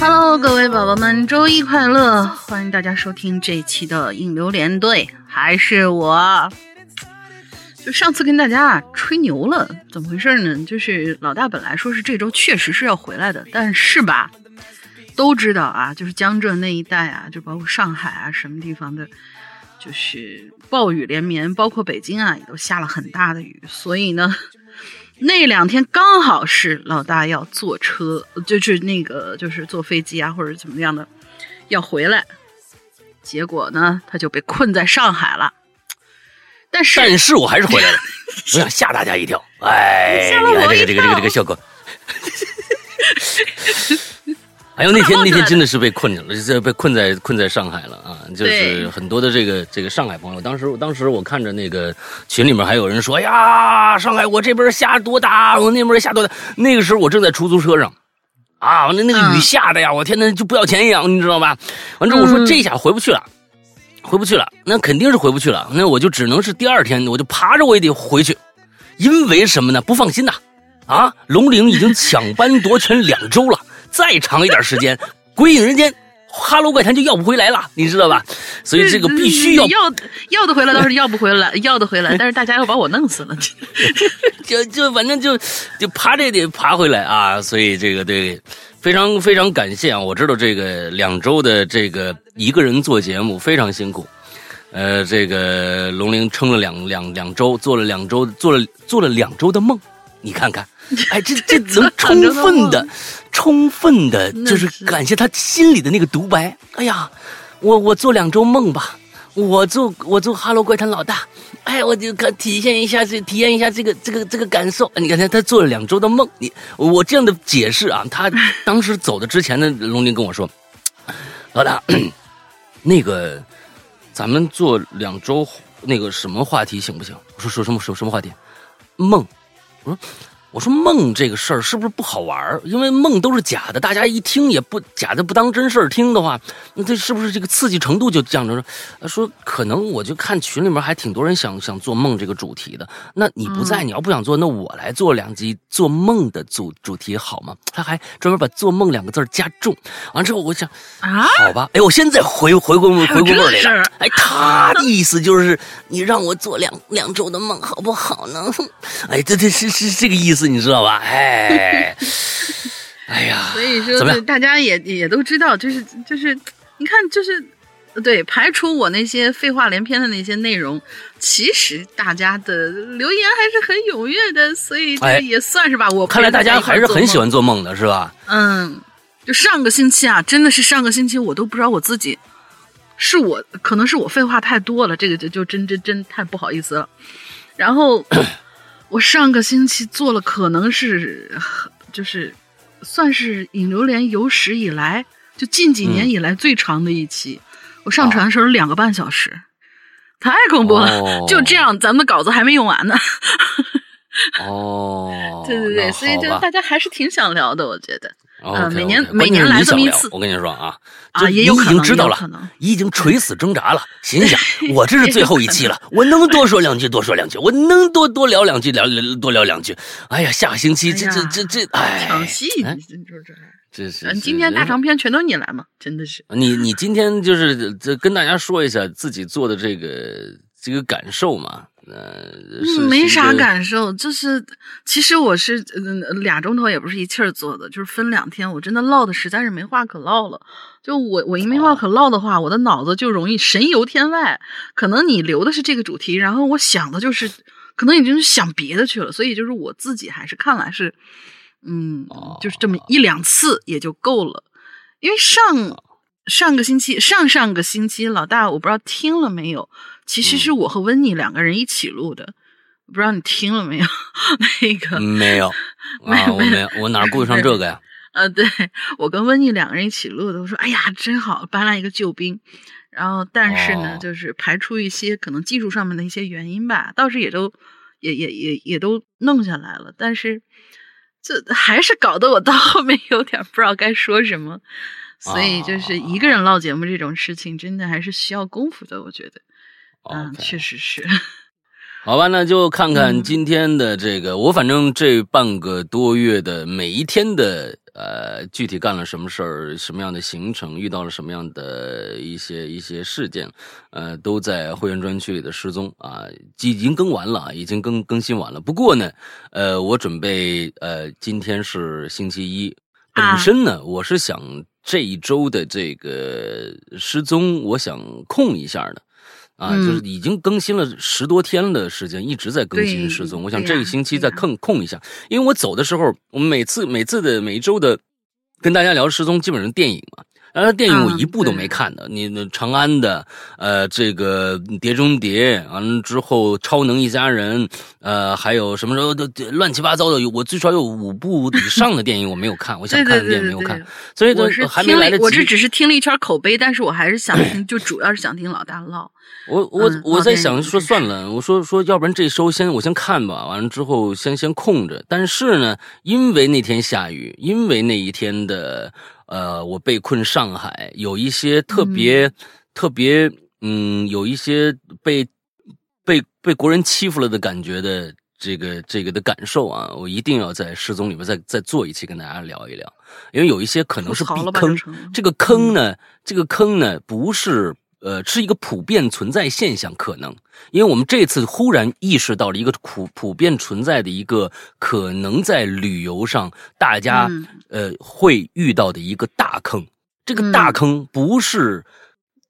Hello，各位宝宝们，周一快乐！欢迎大家收听这一期的引流连队，还是我。就上次跟大家吹牛了，怎么回事呢？就是老大本来说是这周确实是要回来的，但是吧，都知道啊，就是江浙那一带啊，就包括上海啊什么地方的，就是暴雨连绵，包括北京啊也都下了很大的雨，所以呢。那两天刚好是老大要坐车，就是那个就是坐飞机啊或者怎么样的要回来，结果呢他就被困在上海了。但是但是我还是回来了，我想吓大家一跳。哎，吓了我这个这个这个这个效果。还有那天那天真的是被困着了，这被困在困在上海了啊！就是很多的这个这个上海朋友，当时当时我看着那个群里面还有人说：“呀，上海我这边下多大，我那边下多大。”那个时候我正在出租车上，啊，那那个雨下的呀，我天呐，就不要钱一样，你知道吧？完之后我说这下回不去了，回不去了，那肯定是回不去了。那我就只能是第二天，我就爬着我也得回去，因为什么呢？不放心呐！啊，龙陵已经抢班夺权两周了。再长一点时间，鬼影人间，哈喽怪谈就要不回来了，你知道吧？所以这个必须要要要得回来倒是要不回来，要得回来，但是大家要把我弄死了 就就反正就就爬着也得爬回来啊！所以这个对，非常非常感谢啊！我知道这个两周的这个一个人做节目非常辛苦，呃，这个龙玲撑了两两两周，做了两周，做了做了两周的梦，你看看。哎，这这能充分的、充分的，就是感谢他心里的那个独白。哎呀，我我做两周梦吧，我做我做哈喽怪谈老大，哎，我就可体现一下这体验一下这个这个这个感受。你看他他做了两周的梦，你我这样的解释啊，他 当时走的之前的龙鳞跟我说，老大，那个咱们做两周那个什么话题行不行？我说说什么说什么话题？梦，我说。我说梦这个事儿是不是不好玩儿因为梦都是假的，大家一听也不假的不当真事儿听的话，那这是不是这个刺激程度就降着？说可能我就看群里面还挺多人想想做梦这个主题的。那你不在，你要不想做，那我来做两集做梦的主主题好吗？他还专门把“做梦”两个字加重。完之后我想啊，好吧，哎，我现在回回过回过味儿来了。哎，他的意思就是你让我做两两周的梦好不好呢？哎，这这是是这个意思。你知道吧？哎，哎呀，所以说大家也也都知道，就是就是，你看，就是对，排除我那些废话连篇的那些内容，其实大家的留言还是很踊跃的，所以这也算是吧。我看来大家还是很喜欢做梦的，是吧？嗯，就上个星期啊，真的是上个星期，我都不知道我自己是我，可能是我废话太多了，这个就就真真真太不好意思了。然后。我上个星期做了，可能是就是算是引流连有史以来就近几年以来最长的一期。我上传的时候两个半小时，太恐怖了。就这样，咱们的稿子还没用完呢。哦，对 对对，所以就大家还是挺想聊的，我觉得。啊，每年每年来这么一次，我跟你说啊，啊，也有可能，已经知道了，已经垂死挣扎了，心想 我这是最后一期了，我能多说两句多说两句，我能多多聊两句聊多聊两句。哎呀，下个星期这这这这，哎，抢戏，你说这，这是今天大长篇全都你来嘛，真的是。你你今天就是这跟大家说一下自己做的这个这个感受嘛。呃，没啥感受，就是其实我是俩钟头也不是一气儿做的，就是分两天，我真的唠的实在是没话可唠了。就我我一没话可唠的话，我的脑子就容易神游天外。可能你留的是这个主题，然后我想的就是可能已经想别的去了，所以就是我自己还是看来是，嗯，就是这么一两次也就够了。因为上上个星期上上个星期老大我不知道听了没有。其实是我和温妮两个人一起录的，不知道你听了没有？那个没有，没有，没有，我哪顾得上这个呀？呃，对我跟温妮两个人一起录的，我说哎呀，真好，搬来一个救兵。然后，但是呢，就是排除一些可能技术上面的一些原因吧，倒是也都也也也也都弄下来了。但是这还是搞得我到后面有点不知道该说什么。所以就是一个人唠节目这种事情，真的还是需要功夫的，我觉得。嗯，确实是。好吧，那就看看今天的这个，我反正这半个多月的每一天的呃，具体干了什么事儿，什么样的行程，遇到了什么样的一些一些事件，呃，都在会员专区里的失踪啊，已经更完了，已经更更新完了。不过呢，呃，我准备呃，今天是星期一，本身呢，我是想这一周的这个失踪，我想空一下的。啊，就是已经更新了十多天的时间，一直在更新失踪。我想这个星期再空空一下，因为我走的时候，我们每次每次的每一周的跟大家聊失踪，基本上电影嘛。然后电影我一部都没看的，你那长安的，呃，这个《碟中谍》，完了之后《超能一家人》，呃，还有什么时候的乱七八糟的，我最少有五部以上的电影我没有看，我想看的电影没有看，所以都还没来得及。我这只是听了一圈口碑，但是我还是想听，就主要是想听老大唠。我我我在想说算了，我说说要不然这周先我先看吧，完了之后先先空着。但是呢，因为那天下雨，因为那一天的呃，我被困上海，有一些特别特别嗯，有一些被被被国人欺负了的感觉的这个这个的感受啊，我一定要在失踪里面再再做一期跟大家聊一聊，因为有一些可能是避坑，这个坑呢，这个坑呢不是。呃，是一个普遍存在现象，可能，因为我们这次忽然意识到了一个普普遍存在的一个可能在旅游上大家呃会遇到的一个大坑。这个大坑不是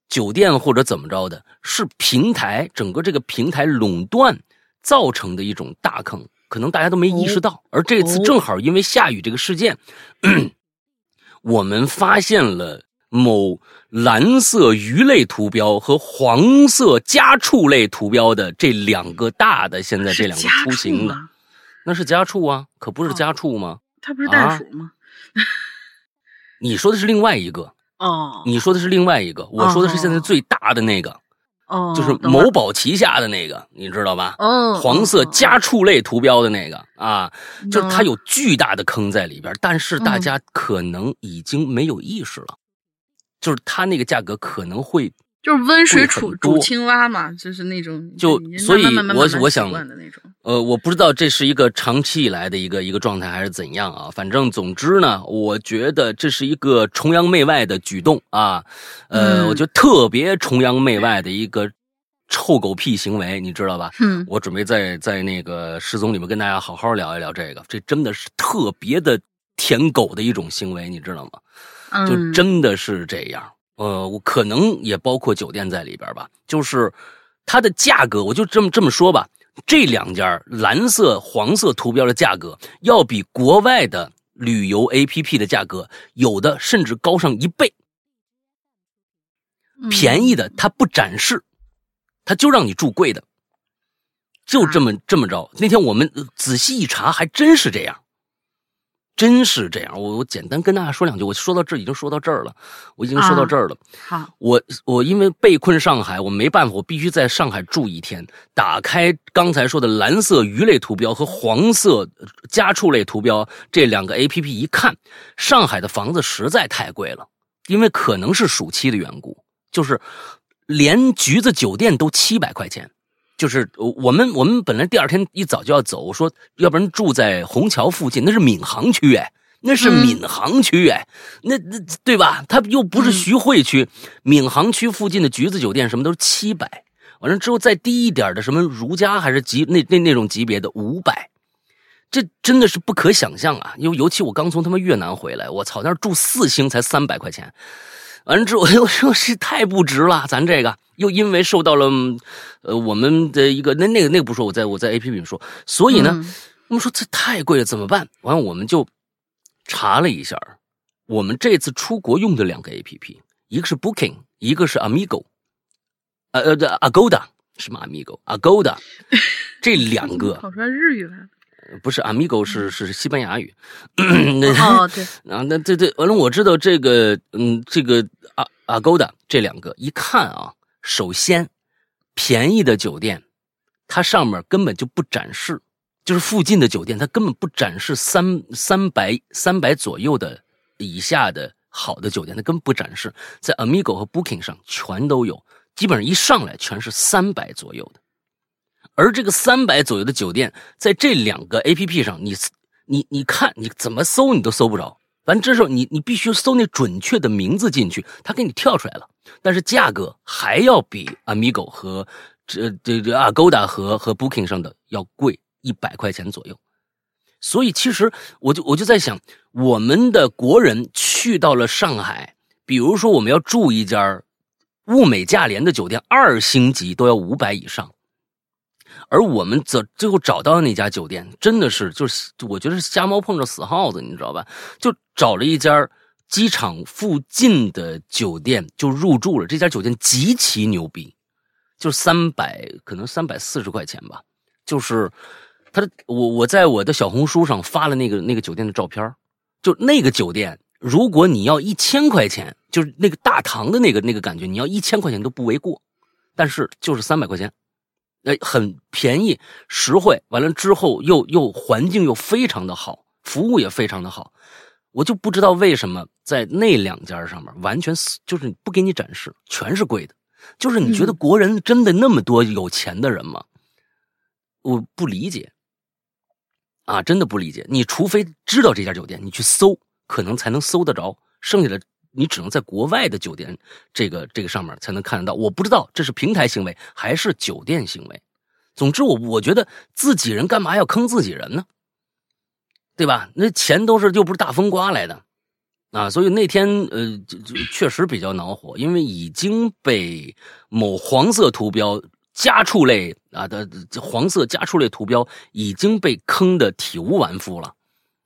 酒店或者怎么着的，是平台整个这个平台垄断造成的一种大坑，可能大家都没意识到。而这次正好因为下雨这个事件，我们发现了。某蓝色鱼类图标和黄色家畜类图标的这两个大的，现在这两个出行的，那是家畜啊，可不是家畜吗？它不是袋鼠吗？你说的是另外一个。哦，你说的是另外一个，我说的是现在最大的那个哦，就是某宝旗下的那个，你知道吧？哦，黄色家畜类图标的那个啊，就是它有巨大的坑在里边，但是大家可能已经没有意识了。就是它那个价格可能会就是温水煮煮青蛙嘛，就是那种就所以，我我想呃，我不知道这是一个长期以来的一个一个状态还是怎样啊。反正总之呢，我觉得这是一个崇洋媚外的举动啊。呃，我觉得特别崇洋媚外的一个臭狗屁行为，你知道吧？嗯，我准备在在那个失踪里面跟大家好好聊一聊这个，这真的是特别的舔狗的一种行为，你知道吗？就真的是这样，呃，我可能也包括酒店在里边吧。就是它的价格，我就这么这么说吧，这两家蓝色、黄色图标的价格，要比国外的旅游 APP 的价格，有的甚至高上一倍。便宜的它不展示，它就让你住贵的，就这么这么着。那天我们仔细一查，还真是这样。真是这样，我我简单跟大家说两句。我说到这已经说到这儿了，我已经说到这儿了。好，我我因为被困上海，我没办法，我必须在上海住一天。打开刚才说的蓝色鱼类图标和黄色家畜类图标这两个 A P P 一看，上海的房子实在太贵了，因为可能是暑期的缘故，就是连橘子酒店都七百块钱。就是我们我们本来第二天一早就要走，我说要不然住在虹桥附近，那是闵行区哎，那是闵行区哎，那那对吧？它又不是徐汇区，闵行区附近的橘子酒店什么都是七百，完了之后再低一点的什么如家还是级那那那种级别的五百，这真的是不可想象啊！尤尤其我刚从他妈越南回来，我操，那住四星才三百块钱。完了之后，我说是太不值了。咱这个又因为受到了，呃，我们的一个那那个那个不说，我在我在 A P P 里说，所以呢，我们说这太贵了，怎么办？完了我们就查了一下，我们这次出国用的两个 A P P，一个是 Booking，一个是 Amigo，呃呃，Agoda 什么 Amigo？Agoda 这两个 跑出来日语来了。不是，amigo 是是西班牙语。哦，对，啊，那对对，完了，我知道这个，嗯，这个阿阿勾达这两个，一看啊，首先便宜的酒店，它上面根本就不展示，就是附近的酒店，它根本不展示三三百三百左右的以下的好的酒店，它根本不展示，在 Amigo 和 Booking 上全都有，基本上一上来全是三百左右的。而这个三百左右的酒店，在这两个 A P P 上，你你你看你怎么搜你都搜不着。反正这时候你你必须搜那准确的名字进去，它给你跳出来了。但是价格还要比 Amigo 和这这这 Agoda 和和 Booking 上的要贵一百块钱左右。所以其实我就我就在想，我们的国人去到了上海，比如说我们要住一家物美价廉的酒店，二星级都要五百以上。而我们则最后找到的那家酒店，真的是就是我觉得是瞎猫碰着死耗子，你知道吧？就找了一家机场附近的酒店就入住了。这家酒店极其牛逼，就三百可能三百四十块钱吧，就是。他我我在我的小红书上发了那个那个酒店的照片就那个酒店，如果你要一千块钱，就是那个大堂的那个那个感觉，你要一千块钱都不为过，但是就是三百块钱，哎，很便宜实惠，完了之后又又环境又非常的好，服务也非常的好，我就不知道为什么在那两家上面完全就是不给你展示，全是贵的，就是你觉得国人真的那么多有钱的人吗？我不理解。啊，真的不理解。你除非知道这家酒店，你去搜，可能才能搜得着。剩下的你只能在国外的酒店这个这个上面才能看得到。我不知道这是平台行为还是酒店行为。总之，我我觉得自己人干嘛要坑自己人呢？对吧？那钱都是又不是大风刮来的啊！所以那天呃，就就确实比较恼火，因为已经被某黄色图标。家畜类啊的黄色家畜类图标已经被坑的体无完肤了，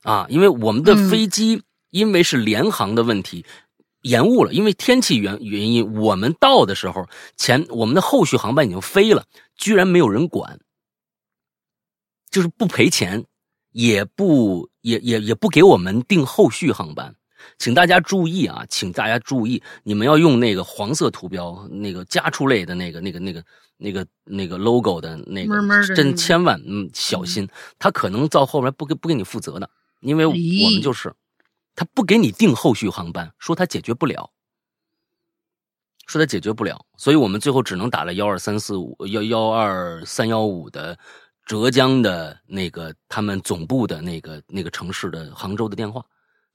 啊，因为我们的飞机因为是联航的问题延误了，因为天气原原因，我们到的时候前我们的后续航班已经飞了，居然没有人管，就是不赔钱，也不也也也不给我们订后续航班，请大家注意啊，请大家注意，你们要用那个黄色图标那个家畜类的那个那个那个。那个那个 logo 的那个，真千万嗯小心，他可能到后面不给不给你负责的，因为我们就是，他不给你订后续航班，说他解决不了，说他解决不了，所以我们最后只能打了幺二三四五幺幺二三幺五的浙江的那个他们总部的那个那个城市的杭州的电话。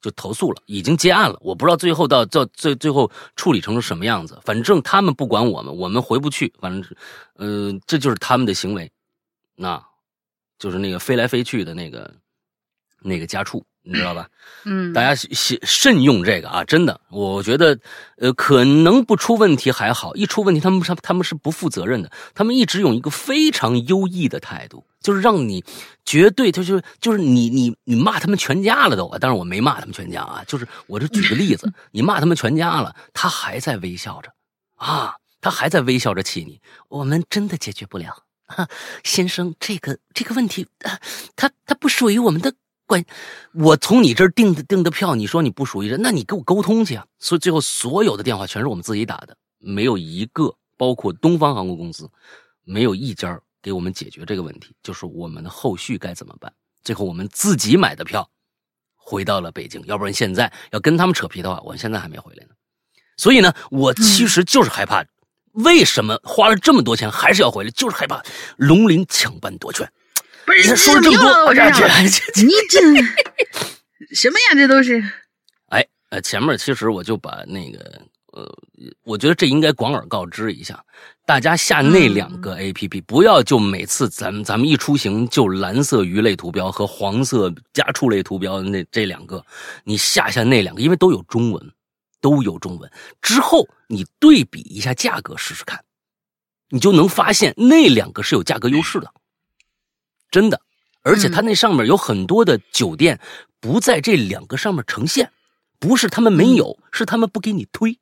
就投诉了，已经结案了。我不知道最后到到最最后处理成了什么样子。反正他们不管我们，我们回不去。反正，嗯，这就是他们的行为，那，就是那个飞来飞去的那个那个家畜。你知道吧？嗯，大家慎慎用这个啊！真的，我觉得，呃，可能不出问题还好，一出问题，他们他他们是不负责任的。他们一直用一个非常优异的态度，就是让你绝对，他就是就是你你你骂他们全家了都。但是我没骂他们全家啊，就是我就举个例子，你骂他们全家了，他还在微笑着啊，他还在微笑着气你。我们真的解决不了，先生，这个这个问题，他他不属于我们的。关，我从你这儿订的订的票，你说你不属于人，那你给我沟通去啊！所以最后所有的电话全是我们自己打的，没有一个，包括东方航空公司，没有一家给我们解决这个问题，就是我们的后续该怎么办？最后我们自己买的票，回到了北京，要不然现在要跟他们扯皮的话，我现在还没回来呢。所以呢，我其实就是害怕，为什么花了这么多钱还是要回来？就是害怕龙鳞抢班夺权。不是说这么多，我这你这什么呀？这都是。哎，呃，前面其实我就把那个，呃，我觉得这应该广而告之一下，大家下那两个 A P P，不要就每次咱们咱们一出行就蓝色鱼类图标和黄色家畜类图标那这两个，你下下那两个，因为都有中文，都有中文。之后你对比一下价格试试看，你就能发现那两个是有价格优势的。真的，而且他那上面有很多的酒店不在这两个上面呈现，不是他们没有，是他们不给你推。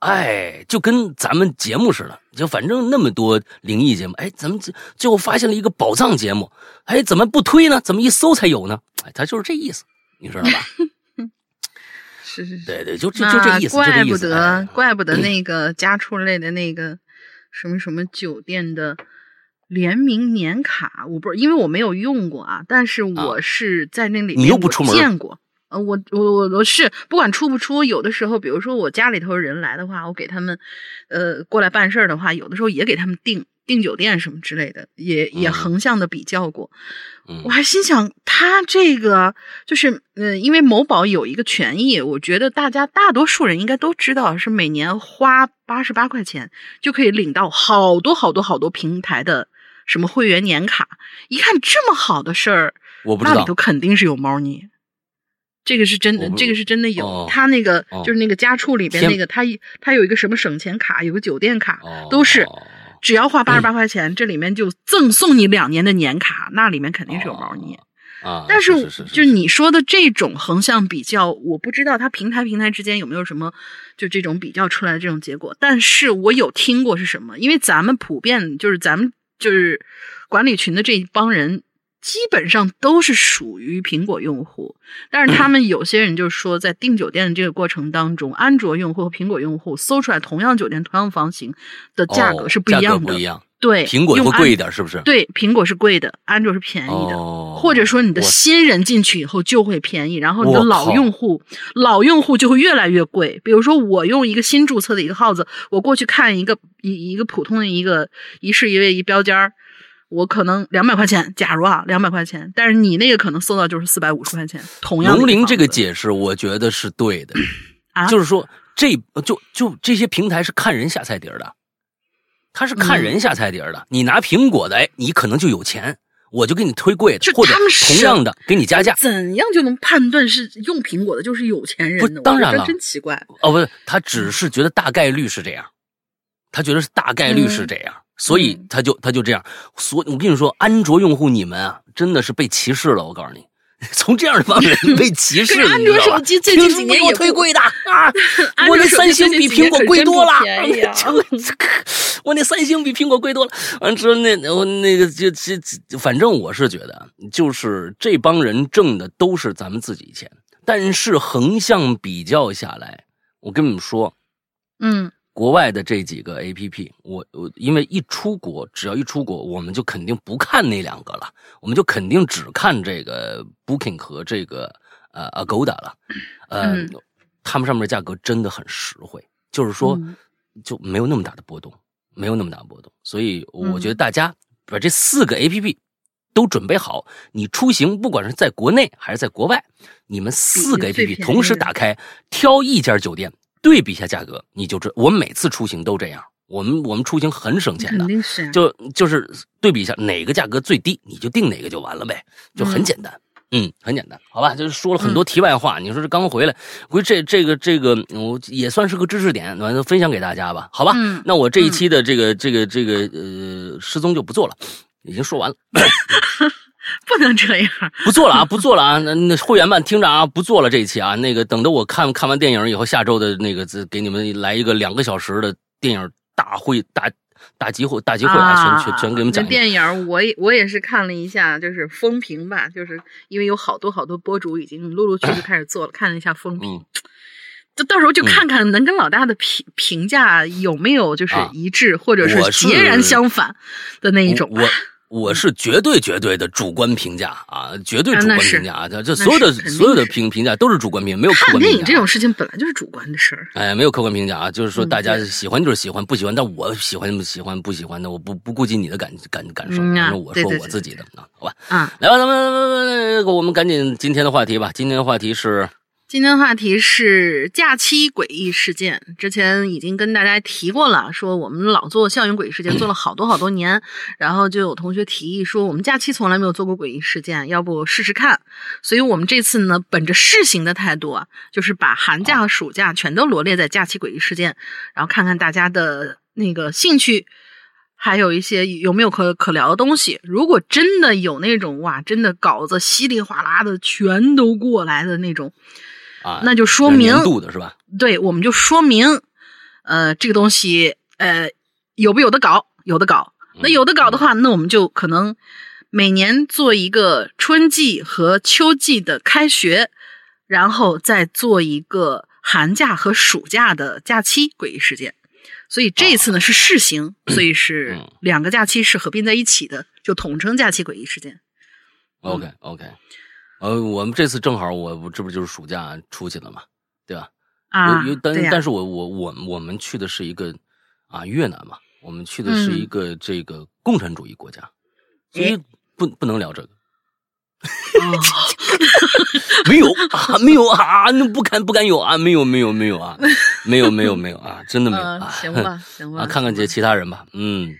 哎，就跟咱们节目似的，就反正那么多灵异节目，哎，咱们最后发现了一个宝藏节目，哎，怎么不推呢？怎么一搜才有呢？哎，他就是这意思，你知道吧？是是是，对对，就就就这意思，怪不得，怪不得那个家畜类的那个什么什么酒店的。联名年卡，我不是因为我没有用过啊，但是我是在那里面出门见过，呃，我我我我是不管出不出，有的时候，比如说我家里头人来的话，我给他们，呃，过来办事儿的话，有的时候也给他们订订酒店什么之类的，也也嗯横向的比较过。嗯我还心想，他这个就是，呃，因为某宝有一个权益，我觉得大家大多数人应该都知道，是每年花八十八块钱就可以领到好多好多好多平台的什么会员年卡。一看这么好的事儿，我不知道那里头肯定是有猫腻。这个是真的这个是真的有。哦他那个、哦就是那个家畜里边那个，他他有一个什么省钱卡，有个酒店卡，哦都是只要花八嗯十八 块钱，这里面就赠送你两年的年卡，那里面肯定是有猫腻。啊，但是是就是你说的这种横向比较，我不知道它平台平台之间有没有什么就这种比较出来的这种结果。但是我有听过是什么，因为咱们普遍就是咱们就是管理群的这一帮人。基本上都是属于苹果用户，但是他们有些人就说，在订酒店的这个过程当中，安卓用户和苹果用户搜出来同样酒店、同样房型的价格是不一样的。哦不一样，对，苹果会用贵一点，是不是？对，苹果是贵的，安卓是便宜的。哦，或者说你的新人进去以后就会便宜，然后你的老用户老用户就会越来越贵。比如说我用一个新注册的一个号子，我过去看一个一一个普通的一个一室一卫一标间儿，我可能两百块钱，假如啊两百块钱，但是你那个可能搜到就是四百五十块钱，同样的龙鳞这个解释，我觉得是对的，啊，就是说这就就这些平台是看人下菜碟儿的，他是看嗯。人下菜碟儿的。你拿苹果的，哎，你可能就有钱，我就给你推贵的，或者同样的给你加价。怎样就能判断是用苹果的就是有钱人不呢？当然了真奇怪。哦，不是，他只是觉得大概率是这样，他觉得是大概率是这样，所以嗯他就他就这样。所以我跟你说，安卓用户你们啊，真的是被歧视了。我告诉你，从这样的方面 被歧视安卓手机最近凭什么给我几年也不推贵的 啊！我那三星比苹果贵多了，我那三星比苹果贵多了。完之后那我那个就这这，反正我是觉得，就是这帮人挣的都是咱们自己钱，但是横向比较下来，我跟你们说，嗯国外的这几个 A P P，我我因为一出国，只要一出国，我们就肯定不看那两个了，我们就肯定只看这个 Booking 和这个呃 Agoda 了，呃，嗯。他们上面的价格真的很实惠，就是说嗯。就没有那么大的波动，没有那么大的波动，所以我嗯觉得大家把这四个 A P P 都准备好，你出行不管是在国内还是在国外，你们四个 A P P 同时打开，挑一家酒店。对比一下价格，你就知我们每次出行都这样，我们我们出行很省钱的肯，定是啊就就是对比一下哪个价格最低，你就定哪个就完了呗，就很简单。嗯很简单，好吧，就是说了很多题外话。你说这刚回来，估计这这个这个，我也算是个知识点，完了分享给大家吧，好吧？嗯那我这一期的这个、这个这个呃失踪就不做了，已经说完了。不能这样。不做了啊，不做了啊！那那会员们听着啊，不做了这一期啊。那个等着我看看完电影以后，下周的那个给你们来一个两个小时的电影大会大大集会大集会啊，全全全给你们讲。电影我也我也是看了一下，就是风评吧，就是因为有好多好多博主已经陆陆续续开始做了，看了一下风评。嗯，就到时候就看看能跟老大的评评价有没有就是啊一致，或者是截然相反的那一种我是绝对绝对的主观评价啊，绝对主观评价啊，这这所有的所有的评评价都是主观评，没有客观评价。影这种事情本来就是主观的事儿。哎，没有客观评价啊，就是说嗯大家喜欢就是喜欢，不喜欢，但我喜欢不喜欢不喜欢的，我不不顾及你的感感感受，反正我说我自己的啊，好吧。啊，来吧，咱们我们赶紧今天的话题吧。今天的话题是今天的话题是假期诡异事件。之前已经跟大家提过了，说我们老做校园诡异事件，做了好多好多年，然后就有同学提议说，我们假期从来没有做过诡异事件，要不试试看？所以我们这次呢，本着试行的态度啊，就是把寒假和暑假全都罗列在假期诡异事件，然后看看大家的那个兴趣。还有一些有没有可可聊的东西？如果真的有那种哇，真的稿子稀里哗啦的全都过来的那种，啊，那就说明年度的是吧？对，我们就说明，呃，这个东西，呃，有不有的搞？有的搞。那有的搞的话，那我们就可能每年做一个春季和秋季的开学，然后再做一个寒假和暑假的假期诡异事件。所以这一次呢是试行，所以是嗯两个假期是合并在一起的，就统称假期诡异事件。OK OK，呃，我们这次正好我我这不就是暑假出去了嘛，对吧？啊，有有但但是我我我我们去的是一个啊越南嘛，我们去的是嗯一个这个共产主义国家，所以不不能聊这个。哦 没有啊，没有啊，那不敢不敢有啊，没有没有没有啊，没有没有没有啊，真的没有嗯啊。行吧，行吧，啊，看看这其他人吧，嗯，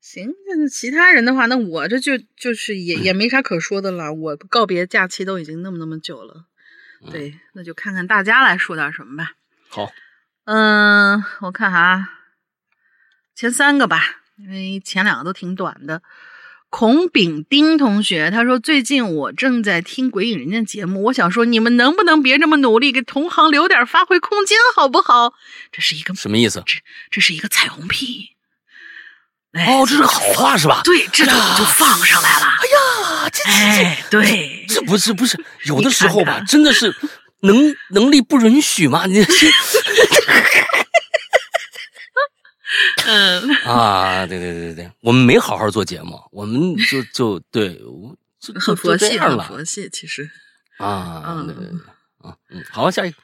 行，那其他人的话，那我这就就是也 也没啥可说的了。我告别假期都已经那么那么久了，嗯对，那就看看大家来说点什么吧。好，嗯，我看哈，前三个吧，因为前两个都挺短的。孔丙丁同学他说：“最近我正在听《鬼影人间》节目，我想说，你们能不能别这么努力，给同行留点发挥空间，好不好？这是一个什么意思？这这是一个彩虹屁。哎哦，这是个好话是吧？对，这就放上来了。哎呀，这这这，对，这不是不是，有的时候吧，真的是能能力不允许嘛，你 嗯，啊，对对对对对，我们没好好做节目，我们就就对，很佛系，很佛系，其实。啊嗯，好，下一个，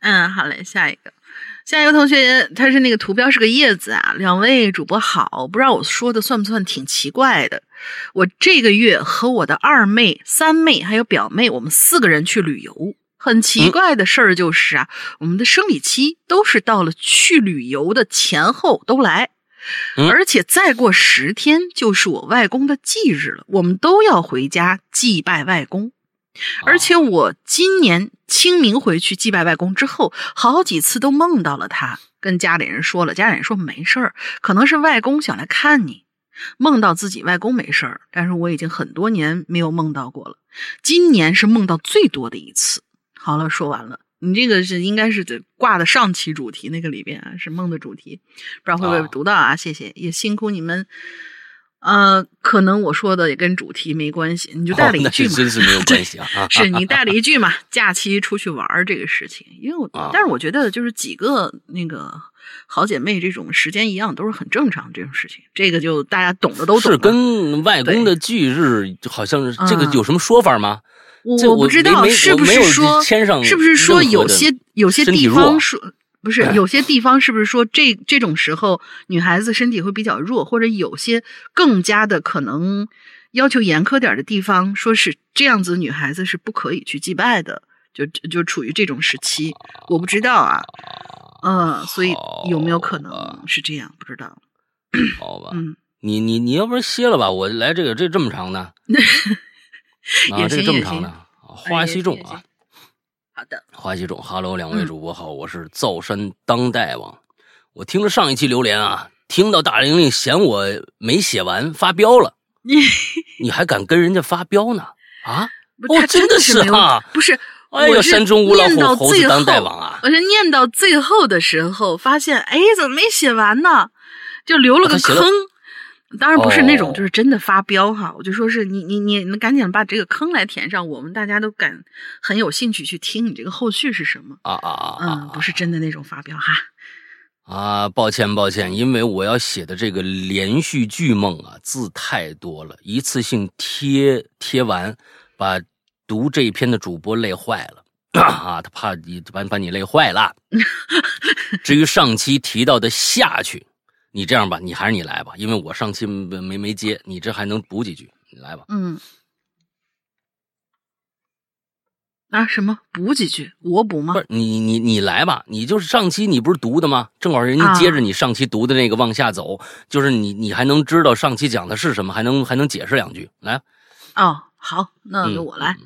嗯，好嘞，下一个，下一个同学，他是那个图标是个叶子啊。两位主播好，不知道我说的算不算挺奇怪的？我这个月和我的二妹、三妹还有表妹，我们四个人去旅游。很奇怪的事儿就是啊，我们的生理期都是到了去旅游的前后都来，嗯而且再过十天就是我外公的忌日了，我们都要回家祭拜外公。而且我今年清明回去祭拜外公之后，好几次都梦到了他，跟家里人说了，家里人说没事儿，可能是外公想来看你。梦到自己外公没事儿，但是我已经很多年没有梦到过了，今年是梦到最多的一次。好了，说完了。你这个是应该是挂的上期主题那个里边啊，是梦的主题，不知道会不会啊读到啊？谢谢，也辛苦你们。呃，可能我说的也跟主题没关系，你就带了一句嘛。是真是没有关系啊，啊是你带了一句嘛，假期出去玩儿这个事情，因为我，啊但是我觉得就是几个那个好姐妹这种时间一样，都是很正常这种事情，这个就大家懂的都懂是。跟外公的忌日好像是这个嗯有什么说法吗？这我不知道是不是说是不是说有些有些地方说不是 有些地方是不是说这这种时候女孩子身体会比较弱，或者有些更加的可能要求严苛点的地方，说是这样子女孩子是不可以去祭拜的，就就处于这种时期，我不知道啊，嗯，所以有没有可能是这样？不知道，好吧，嗯，你你你要不然歇了吧，我来这个这这么长的 啊，也这这么长的啊花西种也行啊，好的，花西种，Hello，两位嗯主播好，我是造山当代王。我听了上一期榴莲啊，听到大玲玲嫌我没写完发飙了，你 你还敢跟人家发飙呢？啊？哦不他真的是的没有不是，哎呦，我是山中无老虎，猴子当代王啊！我是念到最后的时候，发现哎，怎么没写完呢？就留了个坑。当然不是那种哦就是真的发飙哈，我就说是你你你你赶紧把这个坑来填上，我们大家都感很有兴趣去听你这个后续是什么。啊啊啊！嗯，不是真的那种发飙哈。啊，抱歉抱歉，因为我要写的这个连续剧梦啊，字太多了，一次性贴贴完，把读这一篇的主播累坏了啊，他怕你把把你累坏了。至于上期提到的下去，你这样吧，你还是你来吧，因为我上期没没没接，你这还能补几句，你来吧。嗯。啊，什么补几句？我补吗不？是你你你来吧，你就是上期你不是读的吗？正好人家啊接着你上期读的那个往下走，就是你你还能知道上期讲的是什么，还能还能解释两句，来，哦，好，那嗯由我来。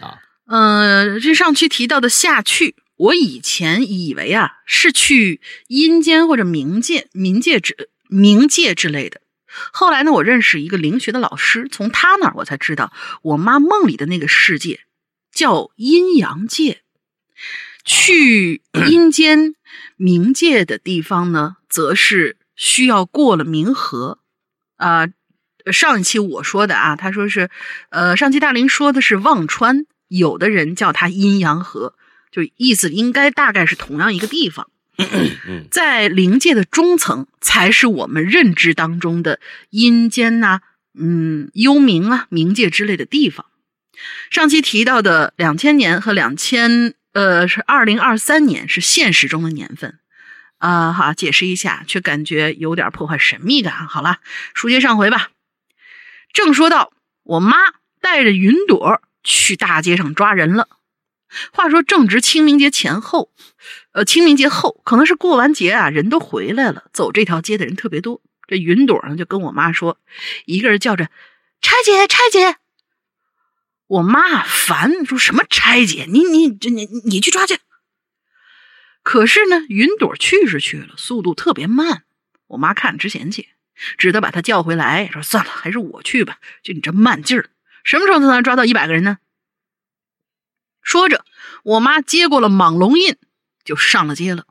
嗯啊，呃，这上期提到的下去，我以前以为啊是去阴间或者冥界、冥界之冥界之类的。后来呢，我认识一个灵学的老师，从他那儿我才知道，我妈梦里的那个世界叫阴阳界。去阴间、冥界的地方呢，则是需要过了冥河啊、上一期我说的啊，他说是，呃，上期大林说的是忘川，有的人叫它阴阳河，就意思应该大概是同样一个地方。嗯在灵界的中层，才是我们认知当中的阴间呐、嗯，幽冥啊、冥界之类的地方。上期提到的两千年和两千呃是二零二三年是现实中的年份啊，好解释一下，却感觉有点破坏神秘感。好了，书接上回吧。正说到我妈带着云朵去大街上抓人了。话说正值清明节前后，呃，清明节后可能是过完节啊，人都回来了，走这条街的人特别多。这云朵呢就跟我妈说，一个人叫着拆姐拆姐。我妈啊烦说什么拆姐，你你这你你去抓去。可是呢，云朵去是去了，速度特别慢。我妈看着直嫌弃，只得把她叫回来，说算了，还是我去吧。就你这慢劲儿，什么时候才能抓到一百个人呢？说着，我妈接过了蟒龙印，就上了街了。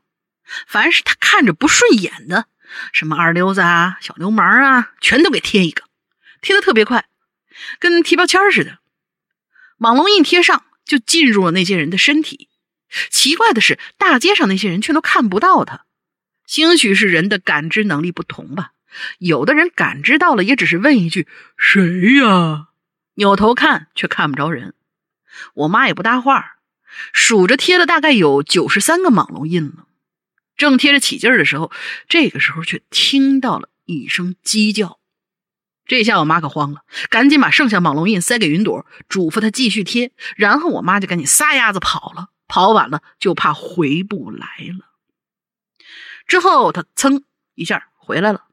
凡是她看着不顺眼的，什么二流子啊、小流氓啊，全都给贴一个，贴的特别快，跟贴标签似的。蟒龙印贴上，就进入了那些人的身体。奇怪的是，大街上那些人却都看不到他。兴许是人的感知能力不同吧。有的人感知到了，也只是问一句“谁呀”，扭头看却看不着人。我妈也不搭话，数着贴了大概有九十三个蟒龙印了。正贴着起劲儿的时候，这个时候却听到了一声鸡叫。这下我妈可慌了，赶紧把剩下蟒龙印塞给云朵，嘱咐她继续贴。然后我妈就赶紧撒丫子跑了，跑晚了就怕回不来了。之后她噌一下回来了，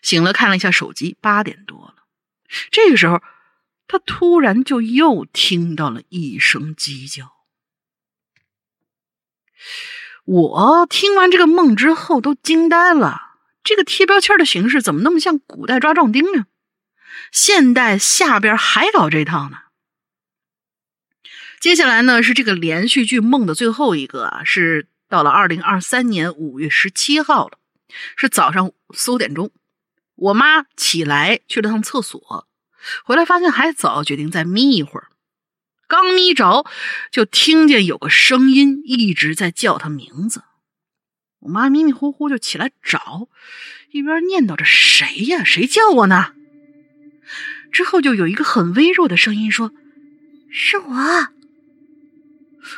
醒了看了一下手机，八点多了。这个时候。他突然就又听到了一声鸡叫。我听完这个梦之后都惊呆了，这个贴标签的形式怎么那么像古代抓壮丁呢？现代下边还搞这套呢？接下来呢是这个连续剧梦的最后一个啊，是到了二零二三年五月十七号了，是早上四五点钟，我妈起来去了趟厕所。回来发现还早，决定再眯一会儿。刚眯着，就听见有个声音一直在叫他名字。我妈迷迷糊糊就起来找，一边念叨着：“谁呀？谁叫我呢？”之后就有一个很微弱的声音说：“是我。”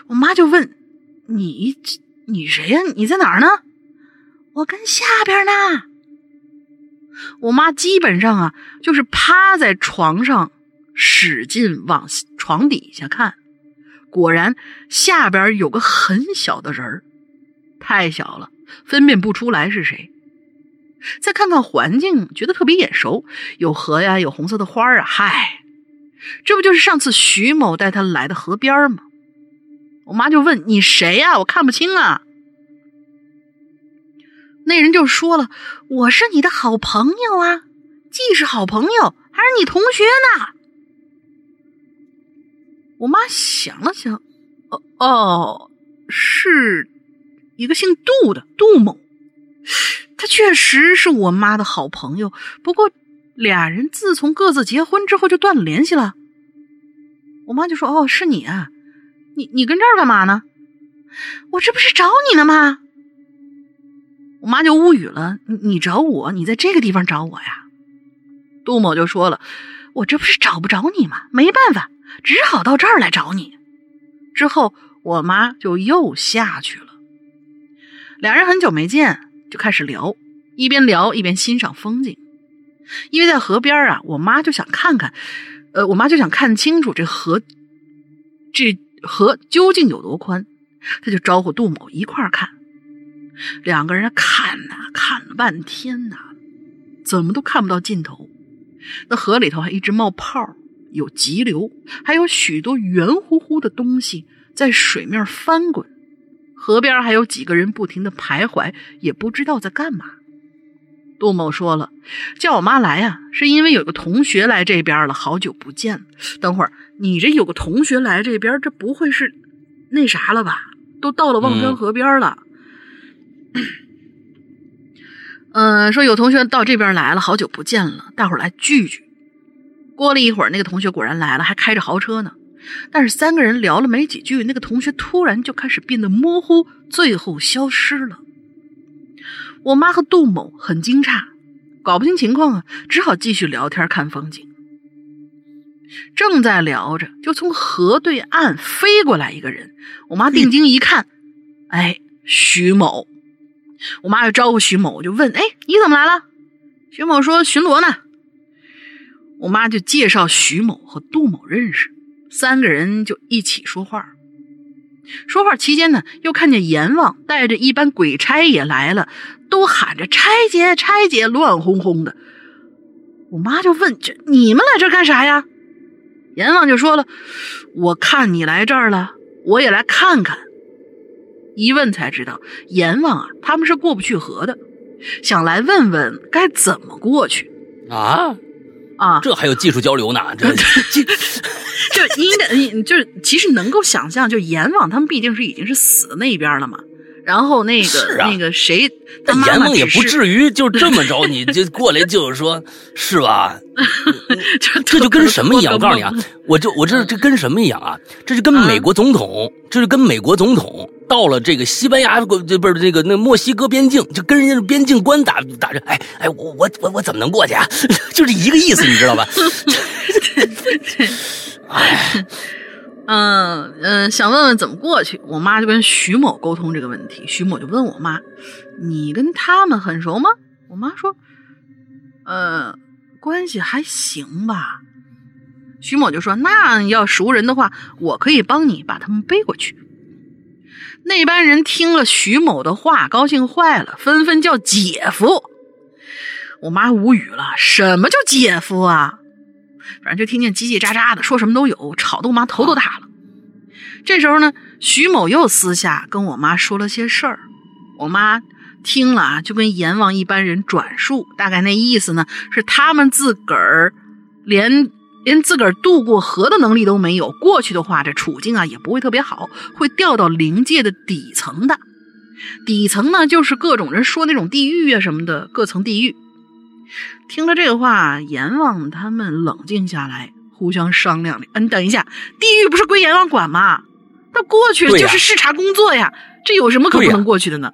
我妈就问：“你你谁呀？你在哪儿呢？”“我跟下边呢。”我妈基本上啊，就是趴在床上，使劲往床底下看，果然下边有个很小的人儿，太小了，分辨不出来是谁。再看看环境，觉得特别眼熟，有河呀，有红色的花啊，嗨，这不就是上次徐某带他来的河边吗？我妈就问你谁呀？我看不清啊。那人就说了：“我是你的好朋友啊，既是好朋友，还是你同学呢。”我妈想了想，哦哦，是一个姓杜的杜某，他确实是我妈的好朋友。不过，俩人自从各自结婚之后就断了联系了。我妈就说：“哦，是你啊，你你跟这儿干嘛呢？我这不是找你呢吗？”我妈就无语了，你你找我，你在这个地方找我呀？杜某就说了，我这不是找不着你吗？没办法，只好到这儿来找你。之后我妈就又下去了。俩人很久没见，就开始聊，一边聊一边欣赏风景。因为在河边啊，我妈就想看看，呃，我妈就想看清楚这河，这河究竟有多宽，她就招呼杜某一块看。两个人看呐，看了半天呐，怎么都看不到尽头。那河里头还一直冒泡，有急流，还有许多圆乎乎的东西在水面翻滚。河边还有几个人不停的徘徊，也不知道在干嘛。杜某说了，叫我妈来呀，是因为有个同学来这边了，好久不见了。等会儿，你这有个同学来这边，这不会是那啥了吧？都到了望江河边了。嗯，嗯 说有同学到这边来了，好久不见了，大伙来聚聚。过了一会儿，那个同学果然来了，还开着豪车呢。但是三个人聊了没几句，那个同学突然就开始变得模糊，最后消失了。我妈和杜某很惊诧，搞不清情况啊，只好继续聊天看风景。正在聊着，就从河对岸飞过来一个人。我妈定睛一看，哎，徐某。我妈就招呼徐某，就问：“哎，你怎么来了？”徐某说：“巡逻呢。”我妈就介绍徐某和杜某认识，三个人就一起说话。说话期间呢，又看见阎王带着一班鬼差也来了，都喊着“差姐，差姐”，乱哄哄的。我妈就问：“这你们来这干啥呀？”阎王就说了：“我看你来这儿了，我也来看看。”一问才知道，阎王啊，他们是过不去河的，想来问问该怎么过去啊啊！这还有技术交流呢，这 这就应该，就是其实能够想象，就阎王他们毕竟是已经是死的那一边了嘛。然后那个那个谁，阎王也不至于就这么着，你就过来就是说，是吧？这就跟什么一样？我告诉你啊，我就我这这跟什么一样啊？这就跟美国总统，这是跟美国总统到了这个西班牙国，这不是这个那墨西哥边境，就跟人家边境官打打着，哎哎，我我我我怎么能过去啊？就是一个意思，你知道吧？哎。嗯嗯，想问问怎么过去，我妈就跟徐某沟通这个问题。徐某就问我妈：“你跟他们很熟吗？”我妈说：“呃，关系还行吧。”徐某就说：“那要熟人的话，我可以帮你把他们背过去。”那班人听了徐某的话，高兴坏了，纷纷叫姐夫。我妈无语了：“什么叫姐夫啊？”反正就听见叽叽喳喳的，说什么都有，吵得我妈头都大了。这时候呢，徐某又私下跟我妈说了些事儿，我妈听了啊，就跟阎王一般人转述，大概那意思呢，是他们自个儿连连自个儿渡过河的能力都没有，过去的话，这处境啊也不会特别好，会掉到灵界的底层的。底层呢，就是各种人说那种地狱啊什么的，各层地狱。听了这个话，阎王他们冷静下来，互相商量了。嗯，等一下，地狱不是归阎王管吗？他过去就是视察工作呀，这有什么可不能过去的呢？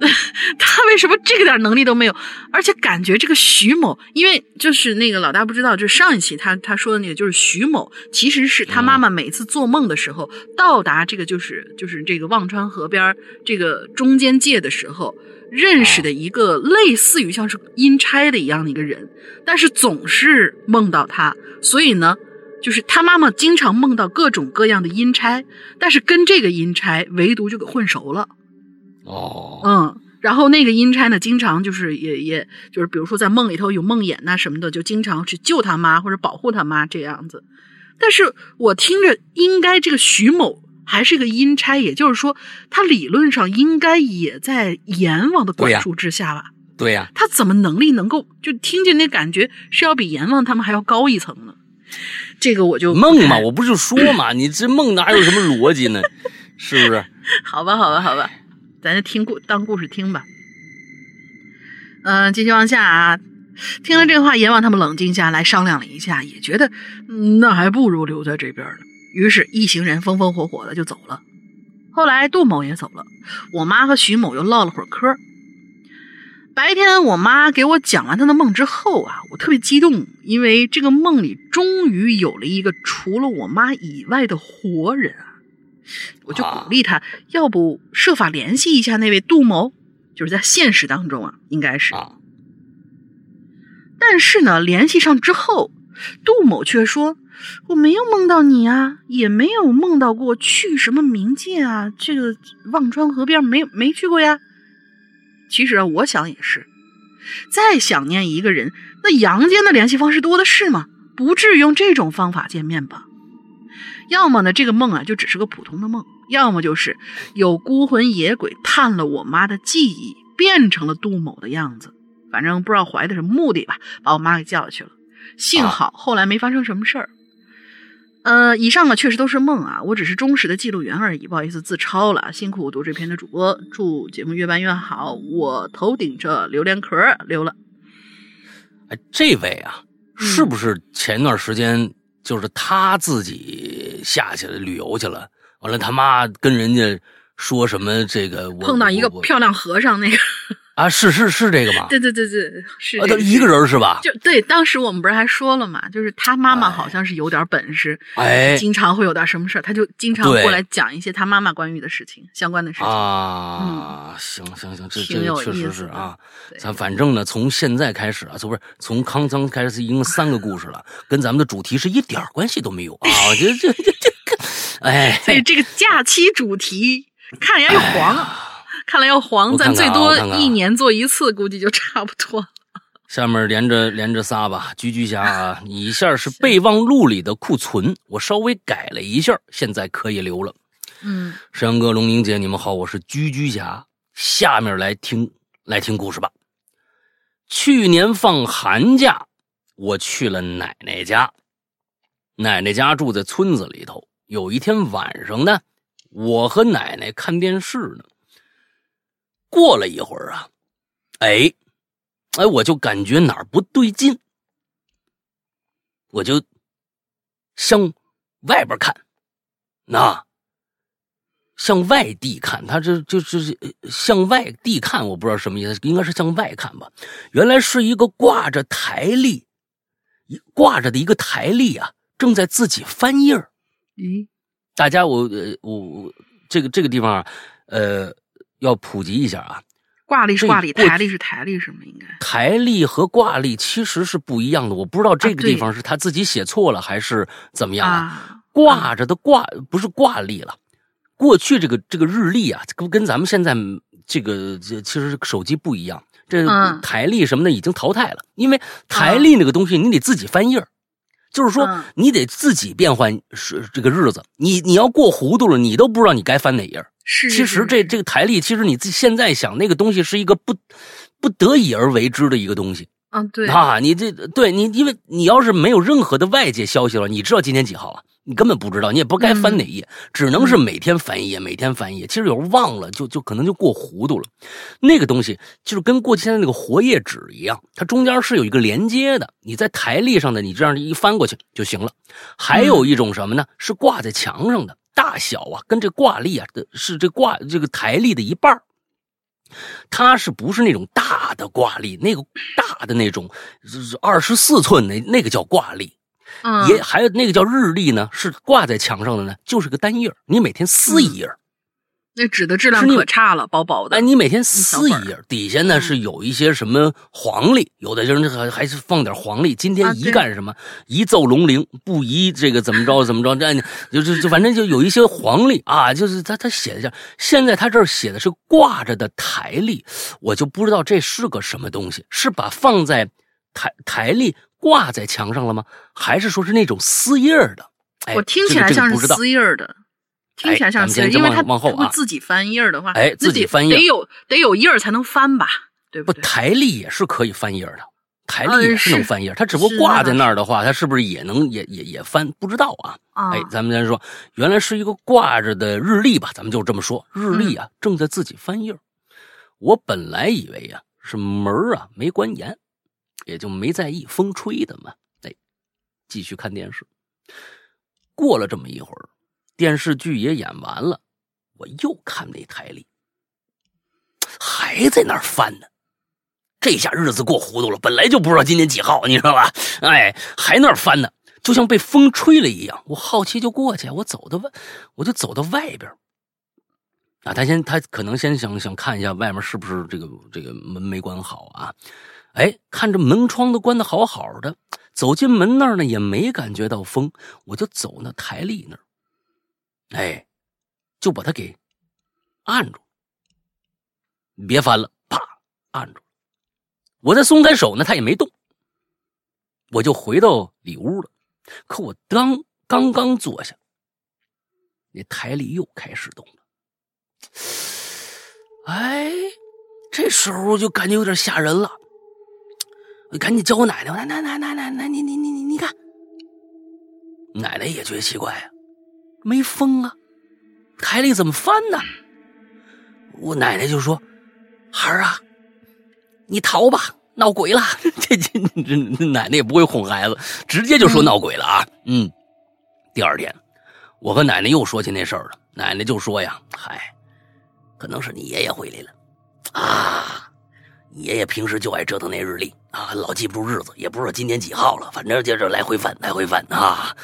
他为什么这个点能力都没有？而且感觉这个徐某，因为就是那个老大不知道，就是上一期他他说的那个，就是徐某其实是他妈妈每次做梦的时候，到达这个就是就是这个忘川河边这个中间界的时候。认识的一个类似于像是阴差的一样的一个人，但是总是梦到他，所以呢，就是他妈妈经常梦到各种各样的阴差，但是跟这个阴差唯独就给混熟了。哦，嗯，然后那个阴差呢，经常就是也也就是比如说在梦里头有梦魇呐什么的，就经常去救他妈或者保护他妈这样子。但是我听着应该这个徐某。还是一个阴差，也就是说，他理论上应该也在阎王的管束之下吧？对呀，他怎么能力能够就听见那感觉是要比阎王他们还要高一层呢？这个我就梦嘛，我不就说嘛，你这梦哪有什么逻辑呢？是不是？好吧，好吧，好吧，咱就听故当故事听吧。嗯，继续往下啊。听了这话，阎王他们冷静下来商量了一下，也觉得那还不如留在这边呢。于是，一行人风风火火的就走了。后来，杜某也走了，我妈和徐某又唠了会儿嗑。白天，我妈给我讲完她的梦之后啊，我特别激动，因为这个梦里终于有了一个除了我妈以外的活人啊！我就鼓励她，要不设法联系一下那位杜某，就是在现实当中啊，应该是。但是呢，联系上之后，杜某却说。我没有梦到你啊，也没有梦到过去什么冥界啊，这个忘川河边没没去过呀。其实啊，我想也是，再想念一个人，那阳间的联系方式多的是嘛，不至于用这种方法见面吧？要么呢，这个梦啊就只是个普通的梦，要么就是有孤魂野鬼探了我妈的记忆，变成了杜某的样子。反正不知道怀的什么目的吧，把我妈给叫去了。幸好后来没发生什么事儿。呃，以上呢确实都是梦啊，我只是忠实的记录员而已，不好意思自抄了，辛苦读这篇的主播，祝节目越办越好。我头顶着榴莲壳溜了。哎，这位啊，是不是前段时间就是他自己下去旅游去了？完了他妈跟人家说什么这个？碰到一个漂亮和尚那个。啊，是是是这个吧？对对对对，是啊，这个都一个人是吧？就对，当时我们不是还说了嘛，就是他妈妈好像是有点本事，哎经常会有点什么事儿，他就经常过来讲一些他妈妈关于的事情、相关的事情。啊，行行行，这确实是啊。咱反正呢，从现在开始啊，这不是从康仓开始，已经三个故事了，跟咱们的主题是一点儿关系都没有啊！我觉得这这这个，哎，所以这个假期主题看人家又黄啊，看来要黄，咱最多一年做一次，估计就差不多。下面连着连着仨吧，居居侠啊，以下是备忘录里的库存，我稍微改了一下，现在可以留了。嗯，山羊哥、龙宁姐，你们好，我是居居侠。下面来听来听故事吧。去年放寒假，我去了奶奶家。奶奶家住在村子里头。有一天晚上呢，我和奶奶看电视呢。过了一会儿啊，哎，哎，我就感觉哪儿不对劲，我就向外边看，那。向外地看，他这就是向外地看，我不知道什么意思，应该是向外看吧。原来是一个挂着台历，挂着的一个台历啊，正在自己翻页大家我我这个这个地方啊，呃，要普及一下啊，挂历是挂历，台历是台历，是吗？应该台历和挂历其实是不一样的。我不知道这个地方是他自己写错了还是怎么样啊？啊，挂着的挂不是挂历了。过去这个这个日历啊，跟跟咱们现在这个这其实手机不一样，这嗯台历什么的已经淘汰了，因为台历那个东西你得自己翻页儿就是说嗯你得自己变换是这个日子，你你要过糊涂了，你都不知道你该翻哪页儿是。其实这这个台历，其实你自己现在想，那个东西是一个不不得已而为之的一个东西嗯，对，啊！你这对你，因为你要是没有任何的外界消息了，你知道今天几号了？你根本不知道，你也不该翻哪页，只能是每天翻一页，每天翻一页。其实有时候忘了，就就可能就过糊涂了。那个东西就是跟过去现在那个活页纸一样，它中间是有一个连接的。你在台历上的，你这样一翻过去就行了。还有一种什么呢？是挂在墙上的，大小啊，跟这挂历啊的是这挂这个台历的一半儿它是不是那种大的挂历？那个大的那种，二十四寸那那个叫挂历。嗯，也还有那个叫日历呢，是挂在墙上的呢，就是个单页儿你每天撕一页儿那纸的质量可差了，薄薄的。哎，你每天撕一页底下呢嗯是有一些什么黄历，有的人还还是放点黄历。今天宜干什么？宜奏龙陵，不宜这个怎么着怎么着？这就就就反正就有一些黄历啊，就是他他写的这，现在他这儿写的是挂着的台历，我就不知道这是个什么东西，是把放在台台历挂在墙上了吗？还是说是那种撕页儿的？哎，我听起来像是撕页儿的，听起来像是撕页儿，哎咱们先因为它往往后啊自己翻页儿的话，哎自己翻页得有得有页儿才能翻吧，对不，对？台历也是可以翻页的，台历也嗯是是能翻页，它只不过挂在那儿的话，它是不是也能也也也翻？不知道啊。啊，哎，咱们先说，原来是一个挂着的日历吧，咱们就这么说，日历嗯啊正在自己翻页我本来以为呀、是门啊没关严，也就没在意，风吹的嘛。哎，继续看电视。过了这么一会儿，电视剧也演完了，我又看那台历，还在那儿翻呢。这下日子过糊涂了，本来就不知道今天几号，你知道吧？哎，还那儿翻呢，就像被风吹了一样。我好奇就过去，我走到外，我就走到外边。啊，他先他可能先想想看一下外面是不是这个这个门没关好啊？哎，看着门窗都关的好好的，走进门那儿呢也没感觉到风，我就走那台历那儿，哎，就把他给按住，别翻了，啪，按住。我再松开手呢，他也没动，我就回到里屋了。可我刚刚刚坐下，那台里又开始动了。哎，这时候就感觉有点吓人了，赶紧叫我奶奶，奶奶奶奶奶奶，你你你你你看，奶奶也觉得奇怪呀、没风啊，台里怎么翻呢？我奶奶就说：“孩儿啊，你逃吧，闹鬼了。这”这这这奶奶也不会哄孩子，直接就说闹鬼了啊。嗯，第二天，我和奶奶又说起那事儿了，奶奶就说呀：“嗨，可能是你爷爷回来了啊，你爷爷平时就爱折腾那日历啊，老记不住日子，也不知道今年几号了，反正就是来回翻，来回翻啊。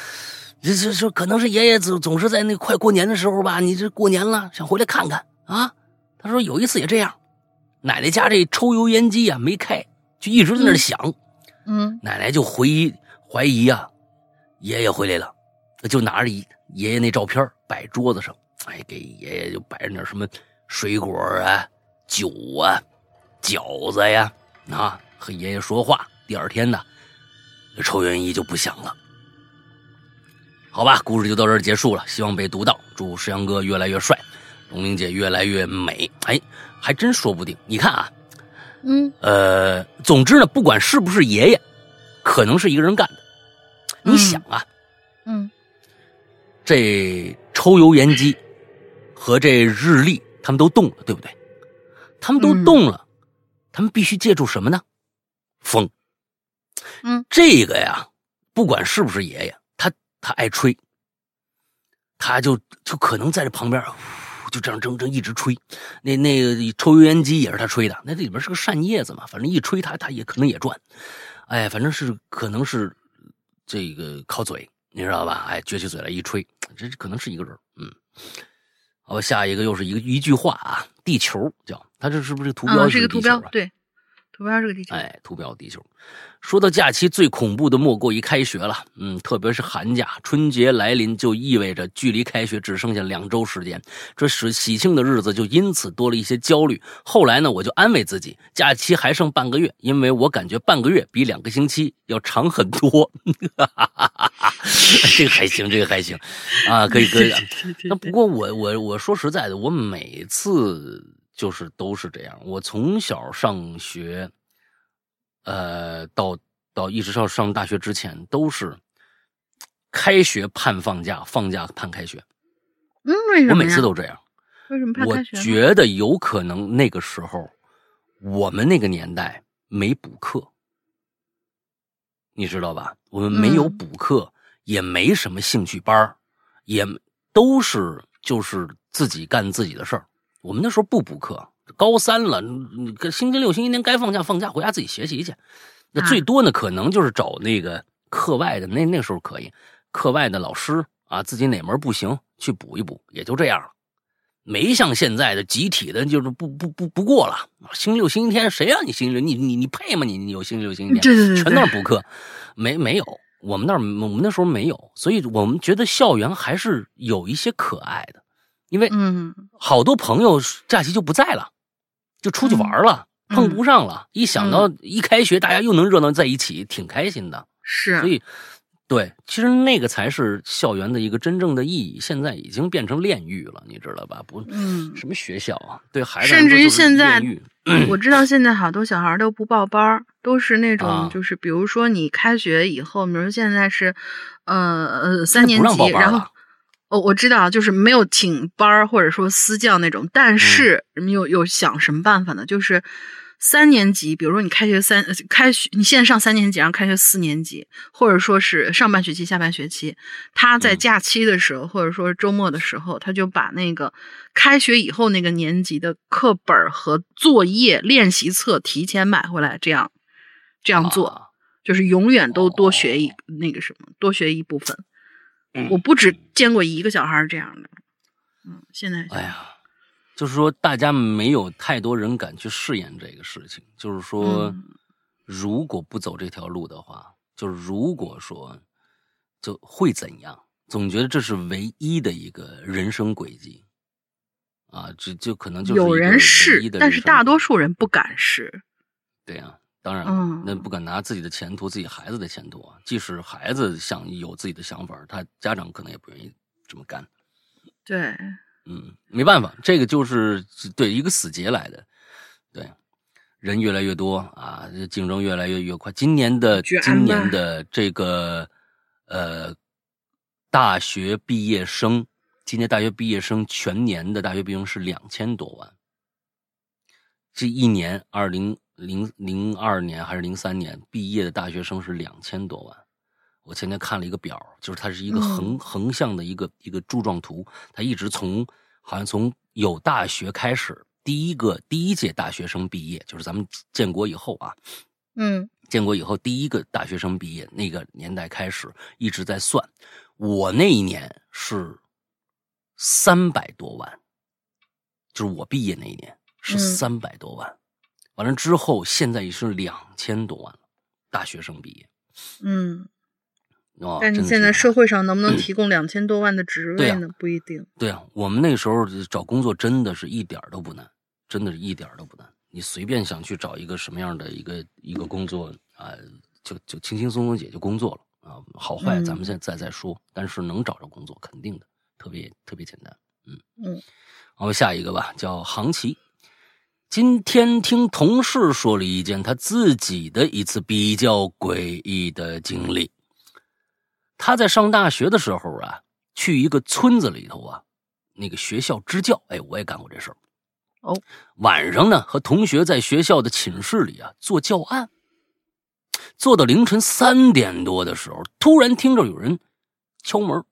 这这这可能是爷爷总总是在那快过年的时候吧，你这过年了想回来看看啊。他说有一次也这样，奶奶家这抽油烟机啊没开，就一直在那响。嗯奶奶就怀疑怀疑啊，爷爷回来了，就拿着爷爷那照片摆桌子上，哎，给爷爷就摆着点什么水果啊、酒啊、饺子呀，啊，和爷爷说话。第二天呢，抽油烟机就不响了。好吧，故事就到这儿结束了，希望被读到。祝石阳哥越来越帅，龙玲姐越来越美。哎，还真说不定。你看啊，嗯呃，总之呢，不管是不是爷爷，可能是一个人干的。你想啊，嗯这抽油烟机和这日历，他们都动了，对不对？他们都动了，他们必须借助什么呢？风。嗯，这个呀，不管是不是爷爷，他他爱吹，他就就可能在这旁边，呼就这样整整一直吹。那那个抽油烟机也是他吹的，那这里边是个扇叶子嘛，反正一吹他他也可能也转。哎，反正是可能是这个靠嘴，你知道吧？哎，撅起嘴来一吹，这可能是一个人。嗯，好，下一个又是一个一句话啊，地球叫他这是不是图标啊，是这个图标对，图标是个地球。哎，图标地球。说到假期，最恐怖的莫过于开学了。嗯，特别是寒假，春节来临就意味着距离开学只剩下两周时间，这使喜庆的日子就因此多了一些焦虑。后来呢，我就安慰自己，假期还剩半个月，因为我感觉半个月比两个星期要长很多。这个还行，这个还行啊，可以可以。那不过我我我说实在的，我每次就是都是这样。我从小上学，呃，到到一直到上大学之前，都是开学盼放假，放假盼开学。嗯，为什么？我每次都这样。为什么怕我开学我？觉得有可能那个时候，我们那个年代没补课，你知道吧？我们没有嗯补课，也没什么兴趣班儿也都是就是自己干自己的事儿。我们那时候不补课，高三了，你个星期六、星期天该放假放假，回家自己学习去。那啊最多呢，可能就是找那个课外的，那那时候可以，课外的老师啊，自己哪门不行去补一补，也就这样了。没像现在的集体的，就是不不不不过了。星期六、星期天，谁让你星期六？你你你配吗？你你有星期六、星期天？对对对对全那儿补课，没没有。我们那儿我们那时候没有，所以我们觉得校园还是有一些可爱的，因为嗯好多朋友假期就不在了，就出去玩了，嗯碰不上了。一想到一开学，大家又能热闹在一起，挺开心的。是，所以，对，其实那个才是校园的一个真正的意义。现在已经变成炼狱了，你知道吧？不，嗯，什么学校啊，对孩子甚至于现在我知道现在好多小孩都不报班儿，都是那啊种就是比如说你开学以后，比如现在是呃呃三年级，然后班了哦我知道就是没有请班儿或者说私教那种，嗯但是你有有想什么办法呢？就是。三年级，比如说你开学三呃开学，你现在上三年级，然后开学四年级，或者说是上半学期、下半学期，他在嗯假期的时候，或者说周末的时候，他就把那个开学以后那个年级的课本儿和作业练习册提前买回来，这样这样做，啊就是永远都多学一、那个什么，多学一部分。我不止见过一个小孩儿这样的，嗯，现在哎呀，就是说大家没有太多人敢去试验这个事情。就是说，嗯如果不走这条路的话，就是如果说就会怎样？总觉得这是唯一的一个人生轨迹啊，这就可能就是有人试但是大多数人不敢试。对呀、当然那不敢拿自己的前途、自己孩子的前途啊。即使孩子想有自己的想法，他家长可能也不愿意这么干。对，嗯，没办法，这个就是对一个死结来的。对，人越来越多啊，竞争越来越越快。今年的今年的这个呃大学毕业生，今年大学毕业生全年的大学毕业生是两千多万。这一年，二零零零二年还是零三年毕业的大学生是两千多万。我前天看了一个表，就是它是一个横、横向的一个一个柱状图，它一直从好像从有大学开始第一个第一届大学生毕业，就是咱们建国以后啊，嗯。建国以后第一个大学生毕业那个年代开始一直在算，我那一年是三百多万，就是我毕业那一年是嗯。三百多万，完了之后现在也是两千多万了，大学生毕业。嗯，哦，但是现在社会上能不能提供两千多万的职位呢？不一定。对啊，我们那时候找工作真的是一点儿都不难，真的是一点儿都不难。你随便想去找一个什么样的一个一个工作啊、就就轻轻松松也就工作了啊。好坏嗯咱们现在再再说，但是能找着工作肯定的，特别特别简单。嗯嗯，好，下一个吧，叫航奇。今天听同事说了一件他自己的一次比较诡异的经历。他在上大学的时候啊，去一个村子里头啊，那个学校支教。哎，我也干过这事儿。哦，晚上呢，和同学在学校的寝室里啊做教案，做到凌晨三点多的时候，突然听着有人敲门。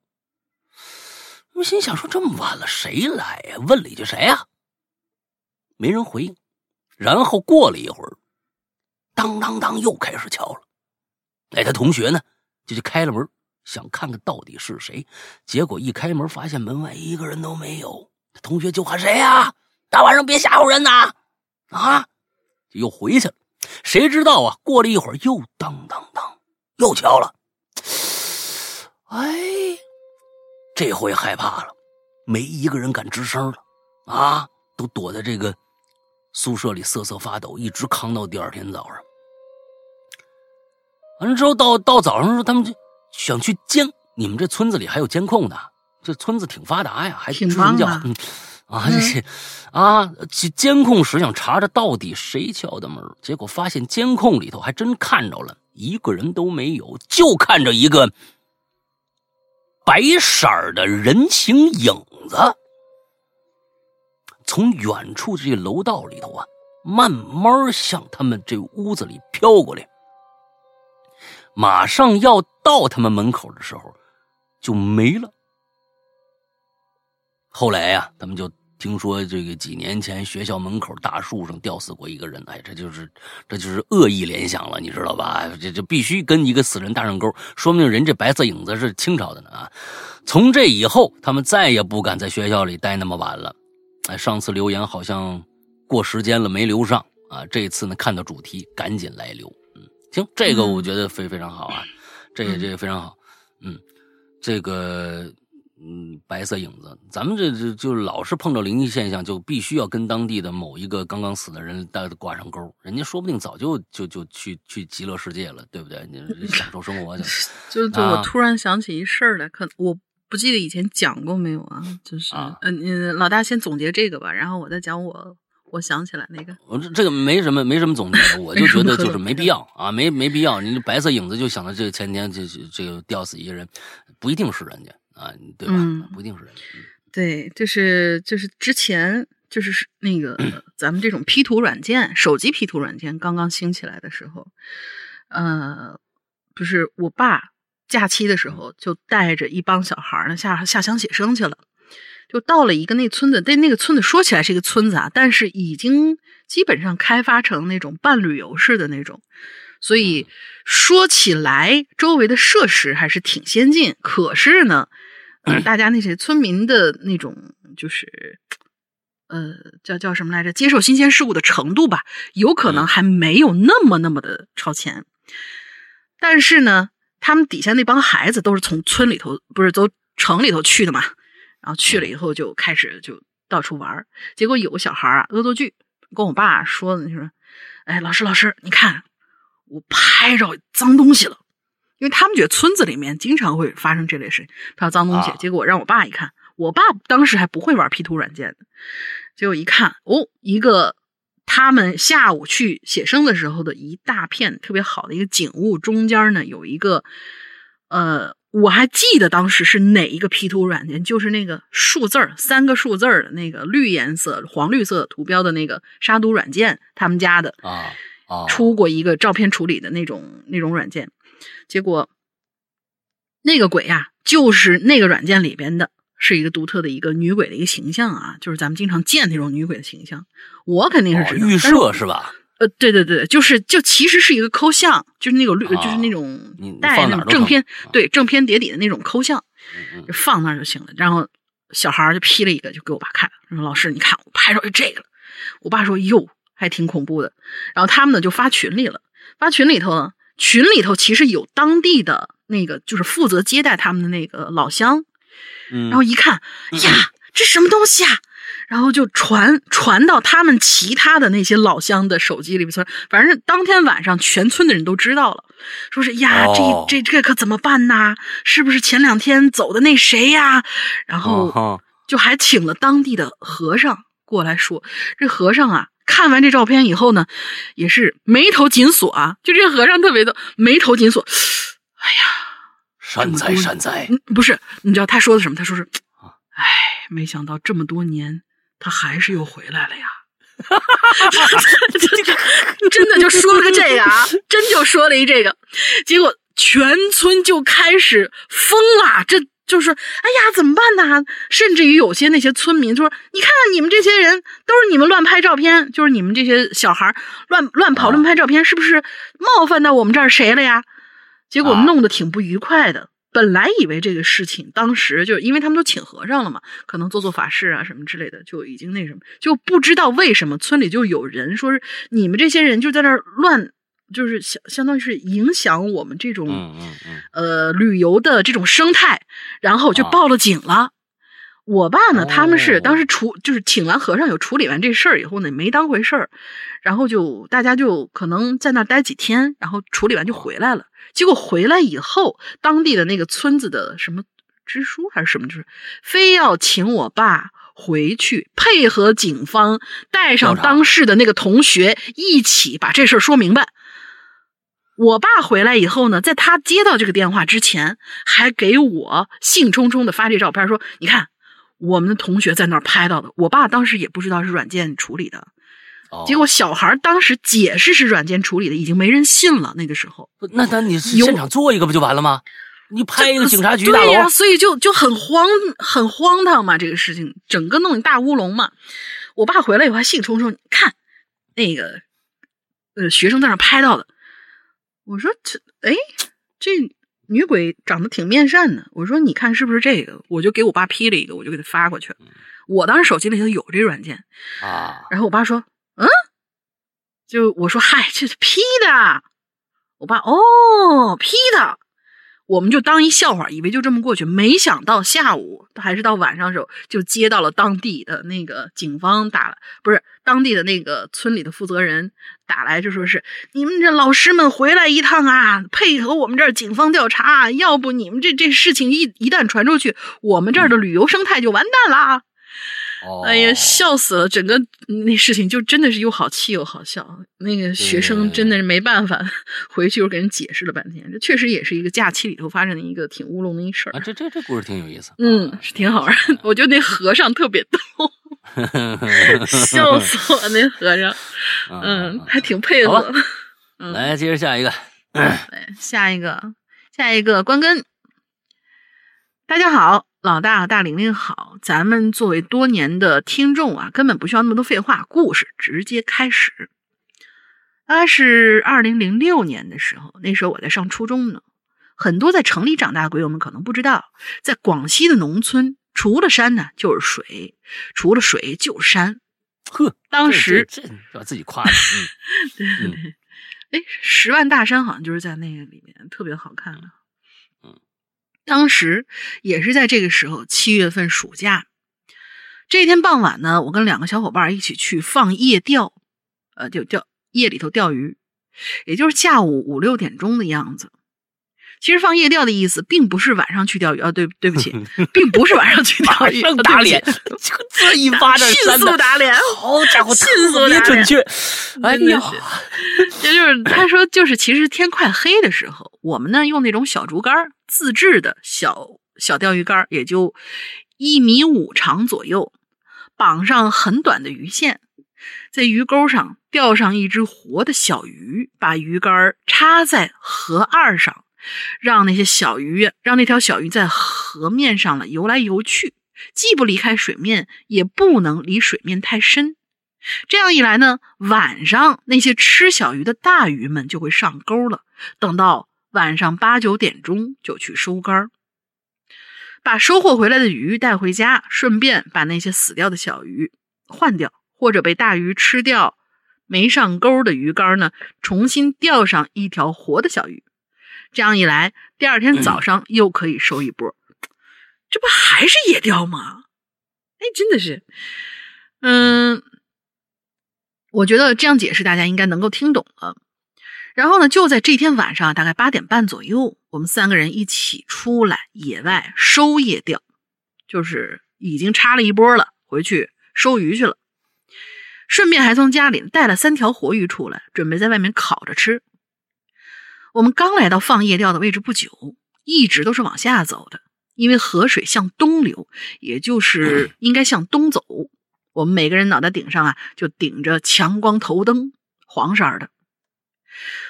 我心想说这么晚了，谁来呀、问了一句谁呀、没人回应。然后过了一会儿，当当当又开始敲了。哎，他同学呢就去开了门，想看看到底是谁。结果一开门，发现门外一个人都没有。他同学就喊谁呀、大晚上别吓唬人呐！啊，又回去了。谁知道啊？过了一会儿，又当当当，又敲了。哎，这回害怕了，没一个人敢吱声了，啊，都躲在这个宿舍里瑟瑟发抖，一直扛到第二天早上。完了之后，到到早上的时候，他们就想去监。你们这村子里还有监控的？这村子挺发达呀，还挺支人教啊嗯啊，这些啊，去监控室想查查到底谁敲的门，结果发现监控里头还真看着了，一个人都没有，就看着一个白色儿的人形影子从远处这楼道里头啊，慢慢向他们这屋子里飘过来。马上要到他们门口的时候，就没了。后来呀、他们就听说这个几年前学校门口大树上吊死过一个人，哎，这就是这就是恶意联想了，你知道吧？这这必须跟一个死人搭上钩，说明人这白色影子是清朝的呢啊！从这以后，他们再也不敢在学校里待那么晚了。哎，上次留言好像过时间了没留上啊，这次呢看到主题赶紧来留。嗯，行，这个我觉得非非常好啊，这个这个非常好。嗯，这个嗯白色影子，咱们这这就老是碰到灵异现象，就必须要跟当地的某一个刚刚死的人带挂上钩，人家说不定早就就就去去极乐世界了，对不对？你 享受生活去了。就就我啊突然想起一事儿来，可我不记得以前讲过没有啊？就是，啊嗯、嗯，老大先总结这个吧，然后我再讲我我想起来那个。我这这个没什么没什么总结，我 就觉得就是没必要啊，没没必要。你白色影子就想到这前天这这这个吊死一个人，不一定是人家啊，对吧？嗯不一定是人家。嗯对，就是就是之前就是那个咱们这种 P 图软件，手机 P 图软件刚刚兴起来的时候，呃，不是我爸假期的时候就带着一帮小孩儿呢下下乡写生去了，就到了一个那村子，但那个村子说起来是一个村子啊，但是已经基本上开发成那种半旅游式的那种，所以说起来周围的设施还是挺先进，可是呢。呃，大家那些村民的那种就是，呃，叫叫什么来着？接受新鲜事物的程度吧，有可能嗯还没有那么那么的超前。但是呢，他们底下那帮孩子都是从村里头，不是都城里头去的嘛，然后去了以后就开始就到处玩儿结果有个小孩儿啊，恶作剧，跟我爸说的，就说：“哎，老师老师，你看我拍着脏东西了。”因为他们觉得村子里面经常会发生这类事情，拍到脏东西。啊结果让我爸一看，我爸当时还不会玩 P 图软件的，结果一看，哦，一个他们下午去写生的时候的一大片特别好的一个景物，中间呢有一个，呃，我还记得当时是哪一个 P 图软件，就是那个数字儿三个数字儿的那个绿颜色、黄绿色图标的那个杀毒软件，他们家的。啊啊，出过一个照片处理的那种那种软件，结果那个鬼呀、就是那个软件里边的是一个独特的一个女鬼的一个形象啊，就是咱们经常见那种女鬼的形象。我肯定是知道，哦预设是吧？呃，对对对，就是就其实是一个抠像，就是那种绿，哦就是那种带那种正片啊，对正片叠底的那种抠像，嗯就放那儿就行了。然后小孩儿就 P 了一个，就给我爸看，说老师你看我拍着是这个了。我爸说哟，还挺恐怖的。然后他们呢就发群里了，发群里头呢，群里头其实有当地的那个就是负责接待他们的那个老乡，嗯，然后一看呀，这什么东西啊？然后就传传到他们其他的那些老乡的手机里边，反正当天晚上全村的人都知道了，说是呀，哦这这这可怎么办呐？是不是前两天走的那谁呀？然后哦就还请了当地的和尚过来说，这和尚啊。看完这照片以后呢，也是眉头紧锁啊，就这和尚特别的眉头紧锁。哎呀，善哉善哉，嗯，不是，你知道他说的什么？他说是啊，哎，没想到这么多年，他还是又回来了呀。真的就说了个这个啊，真就说了一这个，结果全村就开始疯了，这就是哎呀，怎么办呢？甚至于有些那些村民就说：“你看看你们这些人，都是你们乱拍照片，就是你们这些小孩乱乱跑啊乱拍照片，是不是冒犯到我们这儿谁了呀？”结果啊弄得挺不愉快的。本来以为这个事情当时就因为他们都请和尚了嘛，可能做做法事啊什么之类的，就已经那什么，就不知道为什么村里就有人说是你们这些人就在那儿乱，就是相相当于是影响我们这种、嗯嗯嗯，呃旅游的这种生态，然后就啊报了警了。我爸呢，他们是哦当时处就是请完和尚有处理完这事儿以后呢，没当回事儿，然后就大家就可能在那待几天，然后处理完就回来了。结果回来以后，当地的那个村子的什么支书还是什么，就是非要请我爸回去配合警方，带上当事的那个同学一起把这事儿说明白。我爸回来以后呢，在他接到这个电话之前，还给我兴冲冲的发这照片，说：“你看，我们的同学在那儿拍到的。”我爸当时也不知道是软件处理的，哦结果小孩当时解释是软件处理的，已经没人信了。那个时候，那那你是现场做一个不就完了吗？你拍一个警察局大对呀、楼，所以就就很荒很荒唐嘛，这个事情整个弄一大乌龙嘛。我爸回来以后还兴冲冲，看那个呃学生在那拍到的，我说这哎这女鬼长得挺面善的，我说你看是不是这个？我就给我爸 P 了一个，我就给他发过去了。我当时手机里头有这软件，啊，然后我爸说：“嗯，就我说嗨，这是 P 的。”我爸哦，P 的，我们就当一笑话，以为就这么过去。没想到下午还是到晚上的时候，就接到了当地的那个警方打了，不是当地的那个村里的负责人打来，就说是你们这老师们回来一趟啊，配合我们这儿警方调查，要不你们这这事情一一旦传出去，我们这儿的旅游生态就完蛋啦。哦哎呀，笑死了！整个那事情就真的是又好气又好笑。那个学生真的是没办法，回去又给人解释了半天。这确实也是一个假期里头发生的一个挺乌龙的一事儿啊，。这这这故事挺有意思，嗯，是挺好玩儿。我觉得那和尚特别逗，笑死我！那和尚，嗯，还挺配好合。嗯，来接着下一个，来下一个，下一个关根。大家好，老大大玲玲好，咱们作为多年的听众啊，根本不需要那么多废话，故事直接开始。大概是二零零六年的时候，那时候我在上初中呢。很多在城里长大的鬼友们可能不知道，在广西的农村，除了山呢就是水，除了水就是山。呵，当时这这把自己夸的，对嗯对对，哎，十万大山好像就是在那个里面，特别好看的。嗯，当时也是在这个时候，七月份暑假。这天傍晚呢，我跟两个小伙伴一起去放夜钓，呃，就钓夜里头钓鱼，也就是下午五六点钟的样子。其实放夜钓的意思，并不是晚上去钓鱼啊，对对不起，并不是晚上去钓鱼，打脸 这这一巴掌迅，速打脸，好家伙，迅速打脸准确，哎呀，也就是他说，就是其实天快黑的时候，我们呢用那种小竹竿儿自制的小小钓鱼竿，也就一米五长左右，绑上很短的鱼线，在鱼钩上钓上一只活的小鱼，把鱼竿插在河岸上，让那些小鱼，让那条小鱼在河面上了游来游去。既不离开水面，也不能离水面太深。这样一来呢，晚上那些吃小鱼的大鱼们就会上钩了。等到晚上八九点钟就去收竿，把收获回来的鱼带回家，顺便把那些死掉的小鱼换掉，或者被大鱼吃掉没上钩的鱼竿呢，重新钓上一条活的小鱼。这样一来，第二天早上又可以收一波。这不还是野钓吗？哎，真的是，嗯。我觉得这样解释大家应该能够听懂了。然后呢，就在这天晚上，大概八点半左右，我们三个人一起出来野外收夜钓，就是已经插了一波了，回去收鱼去了。顺便还从家里带了三条活鱼出来，准备在外面烤着吃。我们刚来到放夜钓的位置不久，一直都是往下走的，因为河水向东流，也就是 应该向东走。我们每个人脑袋顶上啊，就顶着强光头灯，黄色的。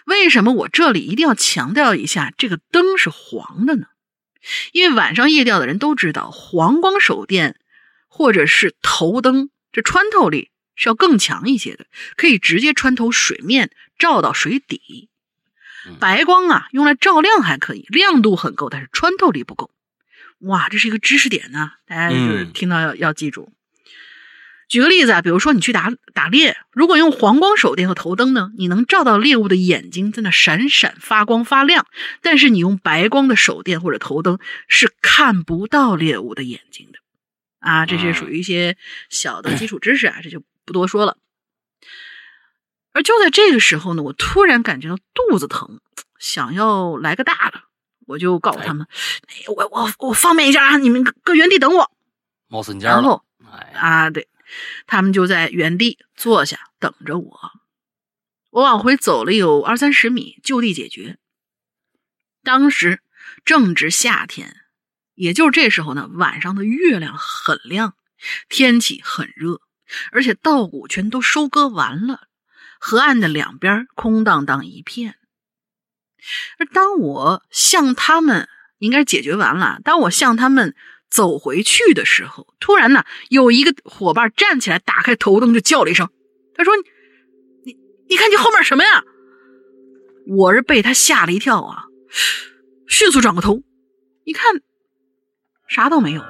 为什么我这里一定要强调一下这个灯是黄的呢？因为晚上夜钓的人都知道，黄光手电或者是头灯，这穿透力是要更强一些的，可以直接穿透水面，照到水底。白光啊，用来照亮还可以，亮度很够，但是穿透力不够。哇，这是一个知识点呢，大家就是听到要要记住。举个例子啊，比如说你去打打猎，如果用黄光手电和头灯呢，你能照到猎物的眼睛在那闪闪发光发亮；但是你用白光的手电或者头灯是看不到猎物的眼睛的。啊，这些属于一些小的基础知识啊，这就不多说了。而就在这个时候呢，我突然感觉到肚子疼，想要来个大的，我就告诉他们：“哎我我我方便一下啊，你们搁原地等我。”冒死你家然后哎啊，对。他们就在原地坐下等着我。我往回走了有二三十米，就地解决。当时正值夏天，也就是这时候呢，晚上的月亮很亮，天气很热，而且稻谷全都收割完了，河岸的两边空荡荡一片。而当我向他们应该解决完了，当我向他们。走回去的时候，突然呢，有一个伙伴站起来，打开头灯就叫了一声：“他说，你你看你后面什么呀？”我是被他吓了一跳啊，迅速转过头，一看，啥都没有。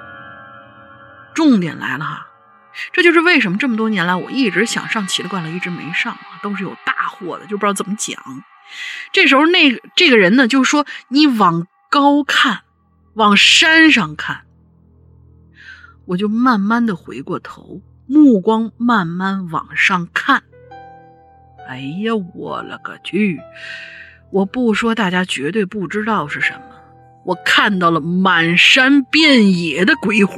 重点来了哈，这就是为什么这么多年来我一直想上奇了怪了，一直没上啊，都是有大祸的，就不知道怎么讲。这时候，那个这个人呢，就说：“你往高看，往山上看。”我就慢慢的回过头，目光慢慢往上看。哎呀，我了个去！我不说，大家绝对不知道是什么。我看到了满山遍野的鬼火，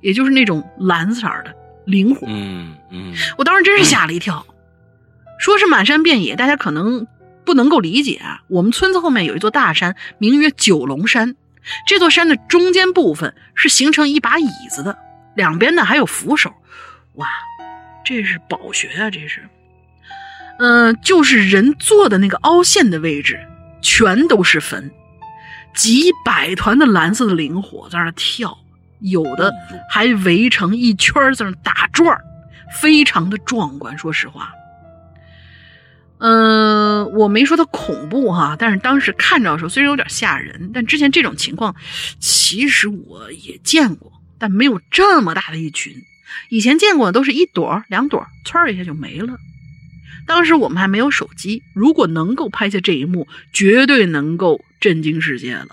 也就是那种蓝色的灵火。嗯嗯，我当时真是吓了一跳。说是满山遍野，大家可能不能够理解啊。我们村子后面有一座大山，名曰九龙山。这座山的中间部分是形成一把椅子的，两边呢还有扶手。哇，这是宝穴啊！这是，嗯，就是人坐的那个凹陷的位置，全都是坟，几百团的蓝色的灵火在那跳，有的还围成一圈在那打转非常的壮观。说实话。嗯，我没说它恐怖哈，但是当时看着的时候虽然有点吓人，但之前这种情况其实我也见过，但没有这么大的一群。以前见过的都是一朵两朵，唰一下就没了。当时我们还没有手机，如果能够拍下这一幕，绝对能够震惊世界了。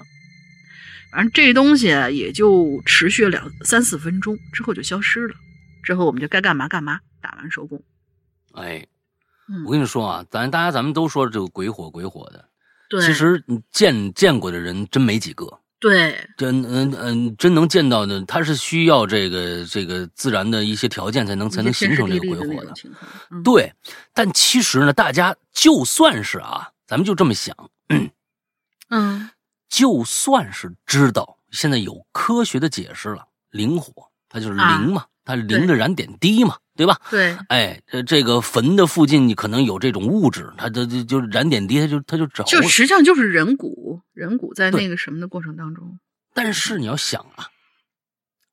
反正这东西也就持续两三四分钟，之后就消失了。之后我们就该干嘛干嘛，打完收工。哎。我跟你说啊，咱大家咱们都说这个鬼火鬼火的，对，其实见见过的人真没几个。对，真嗯嗯，真能见到的，它是需要这个这个自然的一些条件才能才能形成这个鬼火的。对，但其实呢，大家就算是啊，咱们就这么想，嗯，就算是知道现在有科学的解释了，灵火它就是灵嘛，它灵的燃点低嘛。对吧？对，哎，这这个坟的附近，你可能有这种物质，它它就就燃点滴，它就它就着。就实际上就是人骨，人骨在那个什么的过程当中。但是你要想啊，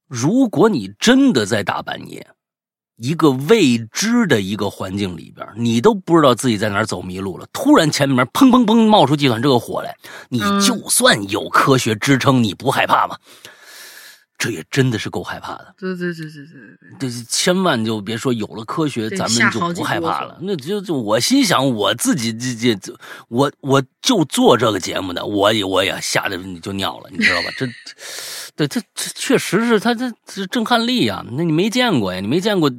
如果你真的在大半夜，一个未知的一个环境里边，你都不知道自己在哪儿走迷路了，突然前面砰砰砰冒出几团这个火来，你就算有科学支撑，你不害怕吗？这也真的是够害怕的。对对对对对对，这千万就别说有了科学，咱们就不害怕了。那就就我心想，我自己这这这，我我就做这个节目的，我也我也吓得你就尿了，你知道吧？这，对，这这确实是他这这震撼力呀。那你没见过呀？你没见过，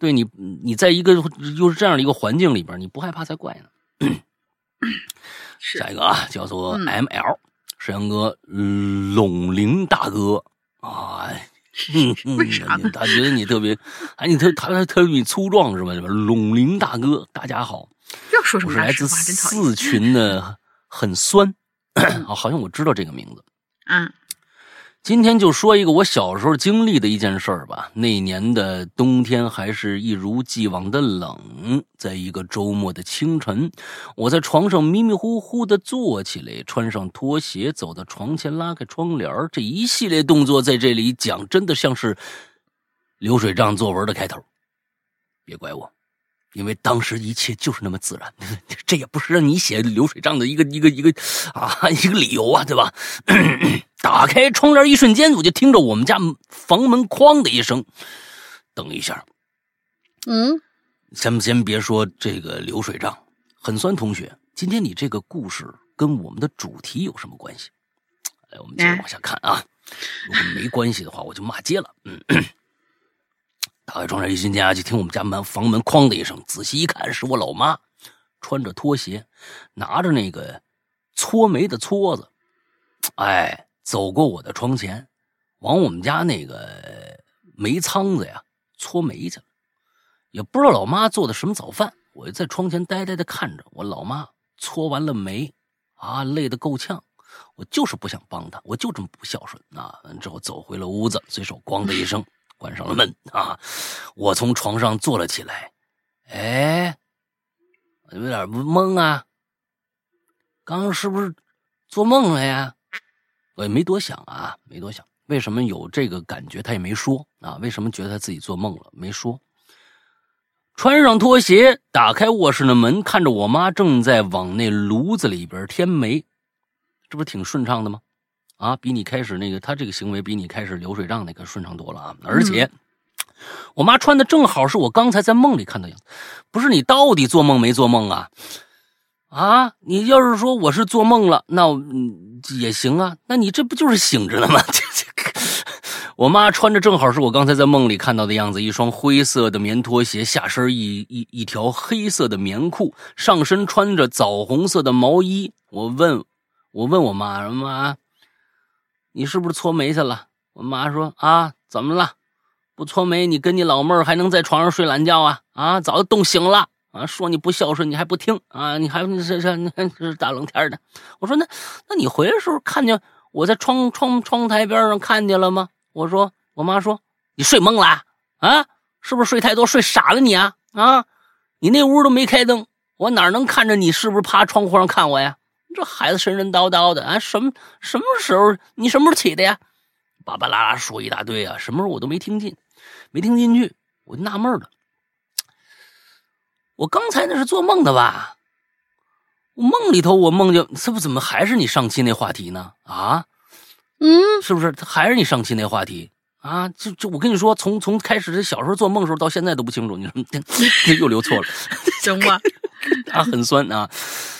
对你你在一个又是这样的一个环境里边，你不害怕才怪呢。是下一个啊，叫做嗯 M L，沈阳哥，龙鳞大哥啊。嗯嗯，为啥呢他觉得你特别，哎，你特他他特别粗壮是吧？是吧龙鳞大哥，大家好，要说什么我是来自。四群的很酸啊，好像我知道这个名字。嗯今天就说一个我小时候经历的一件事儿吧。那年的冬天还是一如既往的冷，在一个周末的清晨，我在床上迷迷糊糊的坐起来，穿上拖鞋，走到床前，拉开窗帘这一系列动作在这里讲，真的像是流水账作文的开头。别怪我，因为当时一切就是那么自然，这也不是让你写流水账的一个一个一个啊一个理由啊，对吧？打开窗帘一瞬间，我就听着我们家房门哐的一声。等一下，嗯，先先别说这个流水账，很酸同学，今天你这个故事跟我们的主题有什么关系？来，我们接着往下看啊。如果没关系的话，我就骂街了。嗯，打开窗帘一瞬间啊，就听我们家门房门哐的一声，仔细一看，是我老妈穿着拖鞋，拿着那个搓煤的搓子，哎，走过我的窗前，往我们家那个煤仓子呀搓煤去了。也不知道老妈做的什么早饭，我就在窗前呆呆的看着我老妈搓完了煤，啊，累得够呛。我就是不想帮她，我就这么不孝顺啊！完之后走回了屋子，随手咣的一声关上了门啊！我从床上坐了起来，哎，有点懵啊，刚刚是不是做梦了呀？我也没多想啊，没多想，为什么有这个感觉？他也没说啊，为什么觉得他自己做梦了？没说。穿上拖鞋，打开卧室的门，看着我妈正在往那炉子里边添煤，这不是挺顺畅的吗？啊，比你开始那个，他这个行为比你开始流水账那个顺畅多了啊！而且，我妈穿的正好是我刚才在梦里看到样子，不是你到底做梦没做梦啊？啊，你要是说我是做梦了，那嗯也行啊，那你这不就是醒着呢吗？这这。我妈穿着正好是我刚才在梦里看到的样子，一双灰色的棉拖鞋，下身一一一条黑色的棉裤，上身穿着枣红色的毛衣。我问，我问我妈，妈，你是不是搓煤去了？我妈说啊，怎么了？不搓煤，你跟你老妹儿还能在床上睡懒觉啊？啊，早就冻醒了啊！说你不孝顺，你还不听啊？你还是是你看这是大冷天的。我说那那你回来时候看见我在窗窗窗台边上看见了吗？我说，我妈说你睡懵了啊？是不是睡太多，睡傻了你啊？啊，你那屋都没开灯，我哪能看着你是不是趴窗户上看我呀？这孩子神神叨叨的啊，什么什么时候你什么时候起的呀？巴巴拉拉说一大堆啊，什么时候我都没听进，没听进去，我就纳闷了。我刚才那是做梦的吧？我梦里头我梦见，这不怎么还是你上期那话题呢？啊？嗯，是不是？还是你上期那话题啊？就就我跟你说，从从开始小时候做梦的时候到现在都不清楚，你说这又留错了，行吧，他很酸啊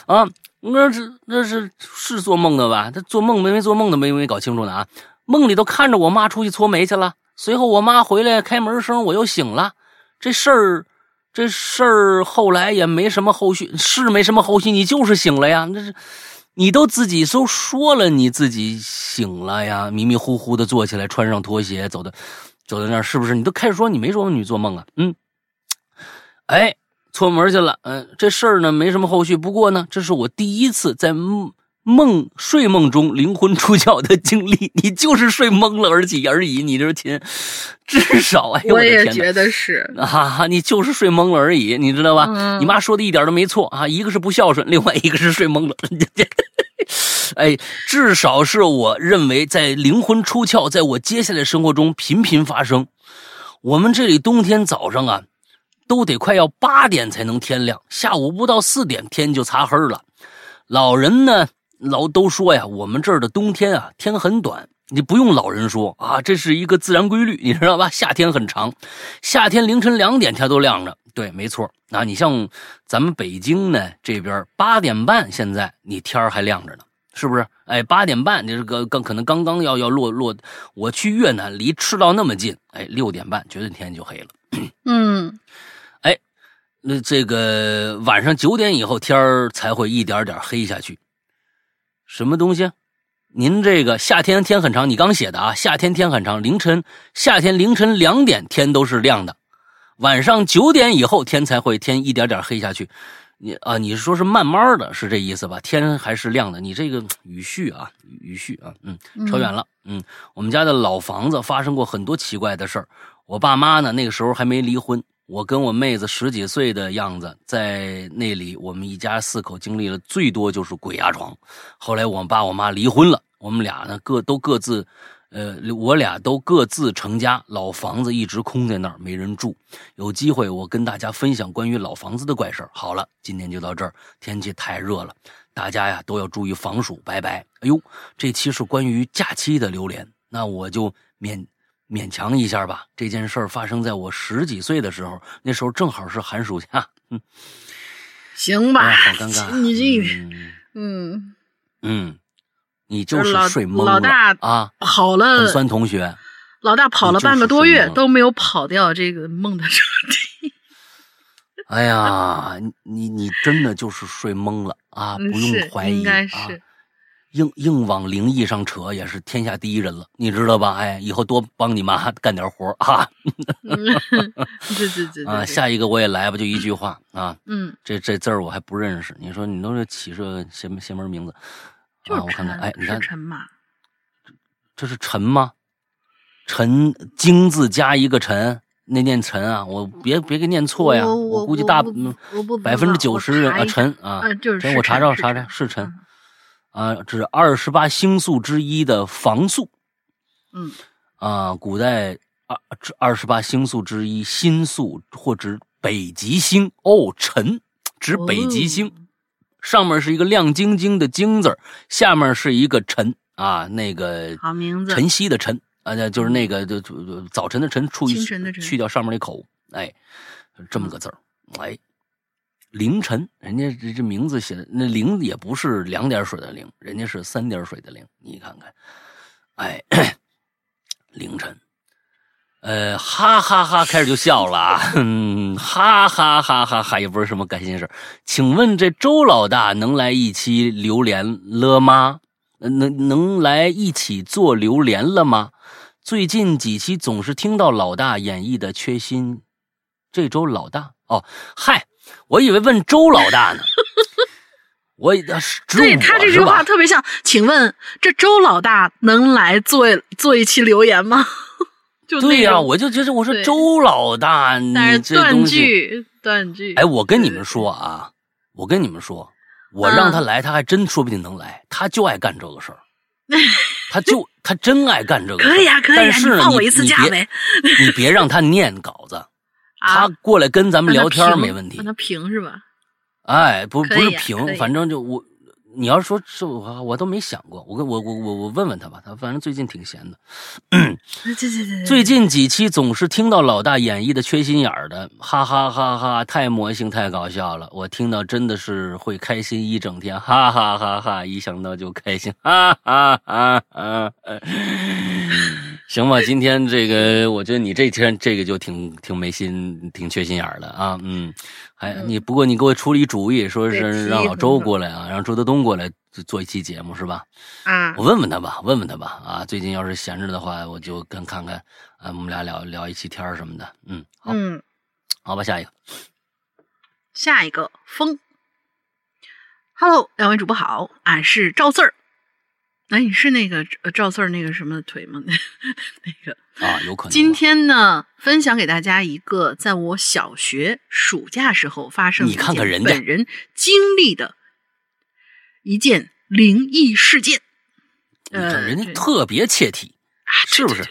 啊！那是那是是做梦的吧？他做梦没没做梦的没没搞清楚呢啊！梦里头看着我妈出去搓煤去了，随后我妈回来开门声，我又醒了。这事儿这事儿后来也没什么后续，是没什么后续，你就是醒了呀，那是。你都自己都说了，你自己醒了呀，迷迷糊糊的坐起来，穿上拖鞋，走到走到那儿，是不是？你都开始说你没说你做梦啊？嗯，哎，搓门去了。嗯、这事儿呢没什么后续，不过呢，这是我第一次在梦梦睡梦中灵魂出窍的经历。你就是睡懵了而已而已，你这亲，至少哎呦我也的天哪觉得是。啊，你就是睡懵了而已，你知道吧？嗯你妈说的一点都没错啊，一个是不孝顺，另外一个是睡懵了。哎，至少是我认为在灵魂出窍，在我接下来生活中频频发生。我们这里冬天早上啊，都得快要八点才能天亮，下午不到四点天就擦黑了。老人呢，老都说呀，我们这儿的冬天啊，天很短。你不用老人说啊，这是一个自然规律，你知道吧？夏天很长，夏天凌晨两点天都亮着。对，没错。啊，你像咱们北京呢这边八点半，现在你天还亮着呢，是不是？哎，八点半，你这个刚可能刚刚要要落落。我去越南，离赤道那么近，哎，六点半绝对天就黑了。嗯，哎，那这个晚上九点以后天才会一点点黑下去。什么东西？您这个夏天天很长，你刚写的啊，夏天天很长，凌晨夏天凌晨两点天都是亮的，晚上九点以后天才会天一点点黑下去。你啊，你是说是慢慢的，是这意思吧？天还是亮的？你这个语序啊，语序啊，嗯，扯远了。嗯，我们家的老房子发生过很多奇怪的事儿。我爸妈呢，那个时候还没离婚。我跟我妹子十几岁的样子，在那里，我们一家四口经历了最多就是鬼压床。后来我爸我妈离婚了，我们俩呢各都各自，呃，我俩都各自成家，老房子一直空在那儿，没人住。有机会我跟大家分享关于老房子的怪事。好了，今天就到这儿，天气太热了，大家呀都要注意防暑。拜拜。哎呦，这期是关于假期的榴莲，那我就免。勉强一下吧。这件事儿发生在我十几岁的时候，那时候正好是寒暑假。嗯，行吧。好尴尬。你这，嗯嗯，你就是睡懵了。老大啊，跑了。很酸同学。老大跑了半个多月都没有跑掉这个梦的彻底。哎呀，你你真的就是睡懵了啊！不用怀疑，应该是。硬硬往灵异上扯也是天下第一人了，你知道吧？哎，以后多帮你妈干点活啊！对对对啊，下一个我也来吧，就一句话啊。嗯，这这字儿我还不认识，你说你都是起这邪邪门名字啊？我看看，哎，你看陈嘛？这是陈吗？陈金字加一个陈，那念陈啊？我别别给念错呀！我估计大百分之九十人啊陈啊，陈我查查查查是陈。啊，这是二十八星宿之一的房宿，嗯，啊，古代二二十八星宿之一新宿或指北极星哦，辰指北极星，上面是一个亮晶晶的晶字下面是一个辰啊，那个好名字，晨曦的晨啊，就是那个就就早晨的晨，去掉上面那口，哎，这么个字儿，哎。凌晨，人家这这名字写的那零也不是两点水的零，人家是三点水的零。你看看，哎，凌晨，呃，哈哈哈，开始就笑了，嗯，哈哈哈哈哈，也不是什么开心事请问这周老大能来一期榴莲了吗？能能来一起做榴莲了吗？最近几期总是听到老大演绎的缺心，这周老大哦，嗨。我以为问周老大呢，我对他这句话特别像。请问这周老大能来做做一期留言吗？就对呀，我就觉得我说周老大，你这断句断句。哎，我跟你们说啊，我跟你们说，我让他来，他还真说不定能来。他就爱干这个事儿，他就他真爱干这个。可以啊，可以啊，你放我一次假呗。你别让他念稿子。他过来跟咱们聊天没问题，让他评是吧？哎，不不是评，反正就我，你要说是我，我都没想过。我跟我我我我问问他吧，他反正最近挺闲的。最近几期总是听到老大演绎的缺心眼儿的，哈哈哈哈，太魔性，太搞笑了。我听到真的是会开心一整天，哈哈哈哈，一想到就开心，哈哈哈哈。行吧，今天这个，我觉得你这天这个就挺挺没心，挺缺心眼儿的啊。嗯，还你不过你给我出了一主意，说是让老周过来啊，让周德东过来做一期节目是吧？啊，我问问他吧，问问他吧。啊，最近要是闲着的话，我就跟看看啊，我们俩聊聊一期天什么的。嗯，好，嗯，好吧，下一个，下一个风。Hello，两位主播好，俺是赵四儿。哎，你是那个赵四儿那个什么腿吗？那个啊，有可能。今天呢，分享给大家一个在我小学暑假时候发生，你看看人家本人经历的一件灵异事件。呃，人家特别切题，啊，是不是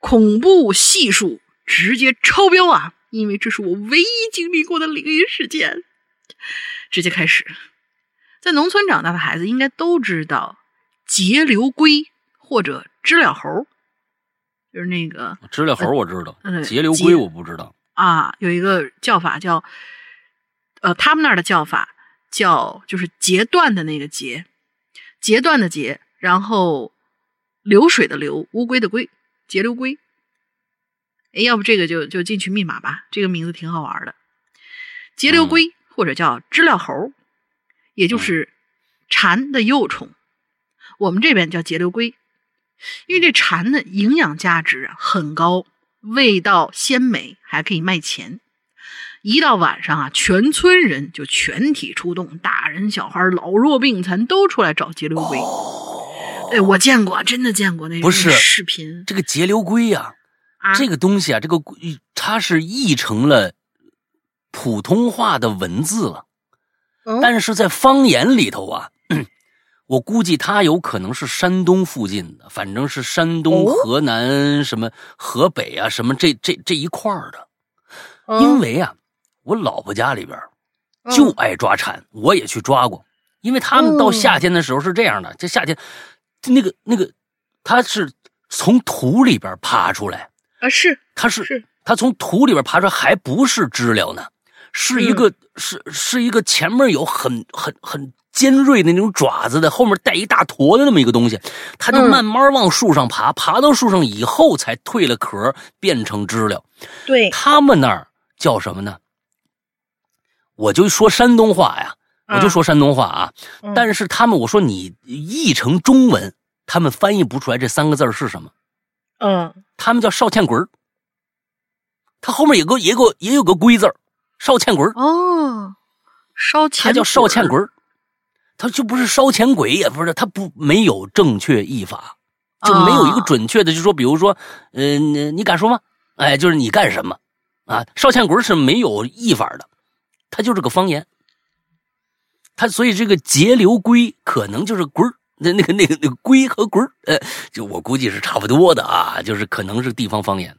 恐怖系数直接超标啊！因为这是我唯一经历过的灵异事件。直接开始，在农村长大的孩子应该都知道节流龟或者知了猴，就是那个知了猴我知道，嗯节流龟我不知道。啊，有一个叫法叫，呃，他们那儿的叫法叫就是截断的那个截，截断的截，然后流水的流，乌龟的龟，节流龟。哎，要不这个就就进去密码吧，这个名字挺好玩的。节流龟、或者叫知了猴，也就是蝉的幼虫，我们这边叫节流龟，因为这蝉的营养价值啊很高，味道鲜美，还可以卖钱。一到晚上啊，全村人就全体出动，大人小孩、老弱病残都出来找节流龟。哎，我见过，真的见过那不是视频这个节流龟呀、啊。这个东西啊，这个它是译成了普通话的文字了，哦但是在方言里头啊，我估计他有可能是山东附近的，反正是山东、哦？河南、什么河北啊，什么这这这一块儿的。嗯。因为啊，我老婆家里边就爱抓蝉，我也去抓过。因为他们到夏天的时候是这样的，这夏天那个那个，它是从土里边爬出来，啊是它是是。它从土里边爬出来，还不是知了呢，是一个、是是一个前面有很很很尖锐的那种爪子的，后面带一大坨的那么一个东西，它就嗯慢慢往树上爬，爬到树上以后才蜕了壳，变成知了。对，他们那儿叫什么呢？我就说山东话呀，我就说山东话啊。嗯但是他们，我说你译成中文，他们翻译不出来这三个字儿是什么。嗯他们叫少欠滚儿，他后面有个也有个也有个龟字儿，少欠滚儿，哦，烧钱他叫少欠儿滚儿，他就不是烧钱鬼，也不是他不没有正确译法，就没有一个啊准确的，就说比如说，嗯、你你敢说吗？哎，就是你干什么啊？烧钱鬼是没有译法的，它就是个方言。他所以这个节流龟可能就是龟儿，那那个那个那个龟和龟儿，呃，就我估计是差不多的啊，就是可能是地方方言。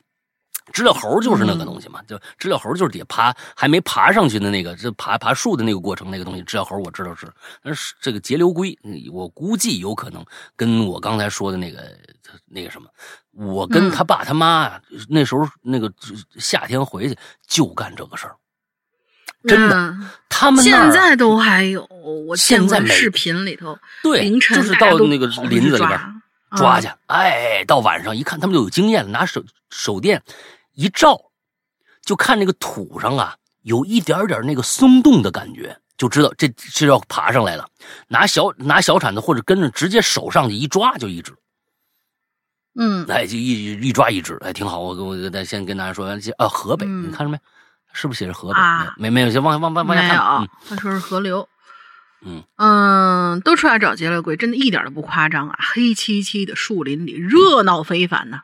知了猴就是那个东西嘛，就知了猴就是底下爬还没爬上去的那个，这爬爬树的那个过程那个东西，知了猴我知道是，但是这个节流龟，嗯我估计有可能跟我刚才说的那个那个什么，我跟嗯。他爸他妈啊，那时候那个夏天回去就干这个事儿，真的，嗯他们现在都还有，我现在视频里头，对，凌晨就是到那个林子里边抓抓去，哎，到晚上一看，他们就有经验了，拿手手电一照，就看那个土上啊有一点点那个松动的感觉，就知道这是要爬上来了。拿小拿小铲子或者跟着直接手上去一抓就一只，嗯，哎，就一一抓一只，哎，挺好。我我再先跟大家说，这啊，河北，嗯你看着没？是不是写着河北？啊没没有，先往往往往下没看。有，他说是河流。嗯嗯，都出来找杰了鬼，真的一点都不夸张啊！黑漆漆的树林里，热闹非凡呐、嗯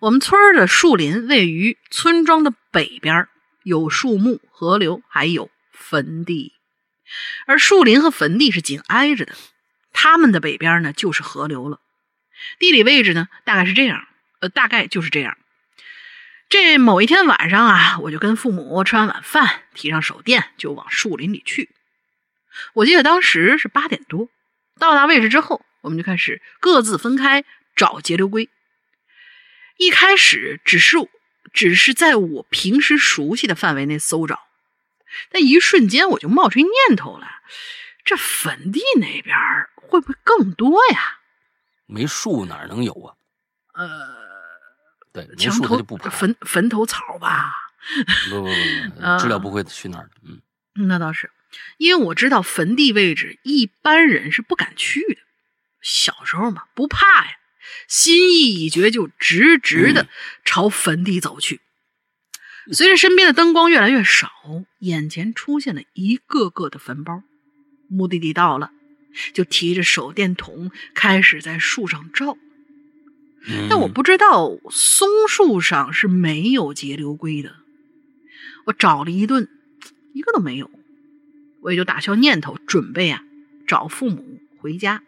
我们村儿的树林位于村庄的北边，有树木、河流，还有坟地。而树林和坟地是紧挨着的，他们的北边呢就是河流了。地理位置呢大概是这样，呃，大概就是这样。这某一天晚上啊，我就跟父母吃完晚饭，提上手电就往树林里去。我记得当时是八点多，到达位置之后，我们就开始各自分开找节流龟。一开始只是只是在我平时熟悉的范围内搜找，但一瞬间我就冒出一念头来：这坟地那边会不会更多呀？没树哪能有啊？呃，对，没树它就不爬。坟坟头草吧？不不不知了不会去那儿的。嗯。那倒是，因为我知道坟地位置一般人是不敢去的。小时候嘛，不怕呀，心意已决，就直直的朝坟地走去。随着身边的灯光越来越少，眼前出现了一个个的坟包。目的地到了，就提着手电筒开始在树上照。嗯但我不知道松树上是没有节流龟的。我找了一顿，一个都没有，我也就打消念头，准备啊找父母回家。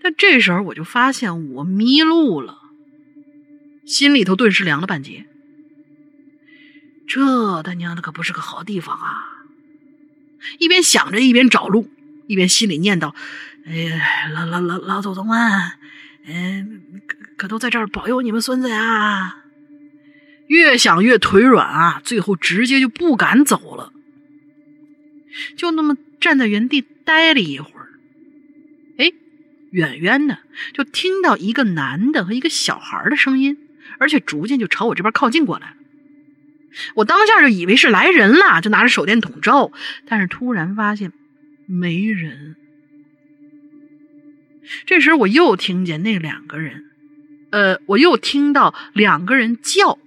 但这时候我就发现我迷路了，心里头顿时凉了半截。这他娘的可不是个好地方啊！一边想着，一边找路，一边心里念叨：“哎呀，老老老老祖宗们，嗯，可可都在这儿保佑你们孙子呀！”越想越腿软啊，最后直接就不敢走了，就那么站在原地待了一会儿。哎，远远的就听到一个男的和一个小孩的声音，而且逐渐就朝我这边靠近过来了。我当下就以为是来人了，就拿着手电筒照，但是突然发现没人。这时我又听见那两个人，呃，我又听到两个人叫。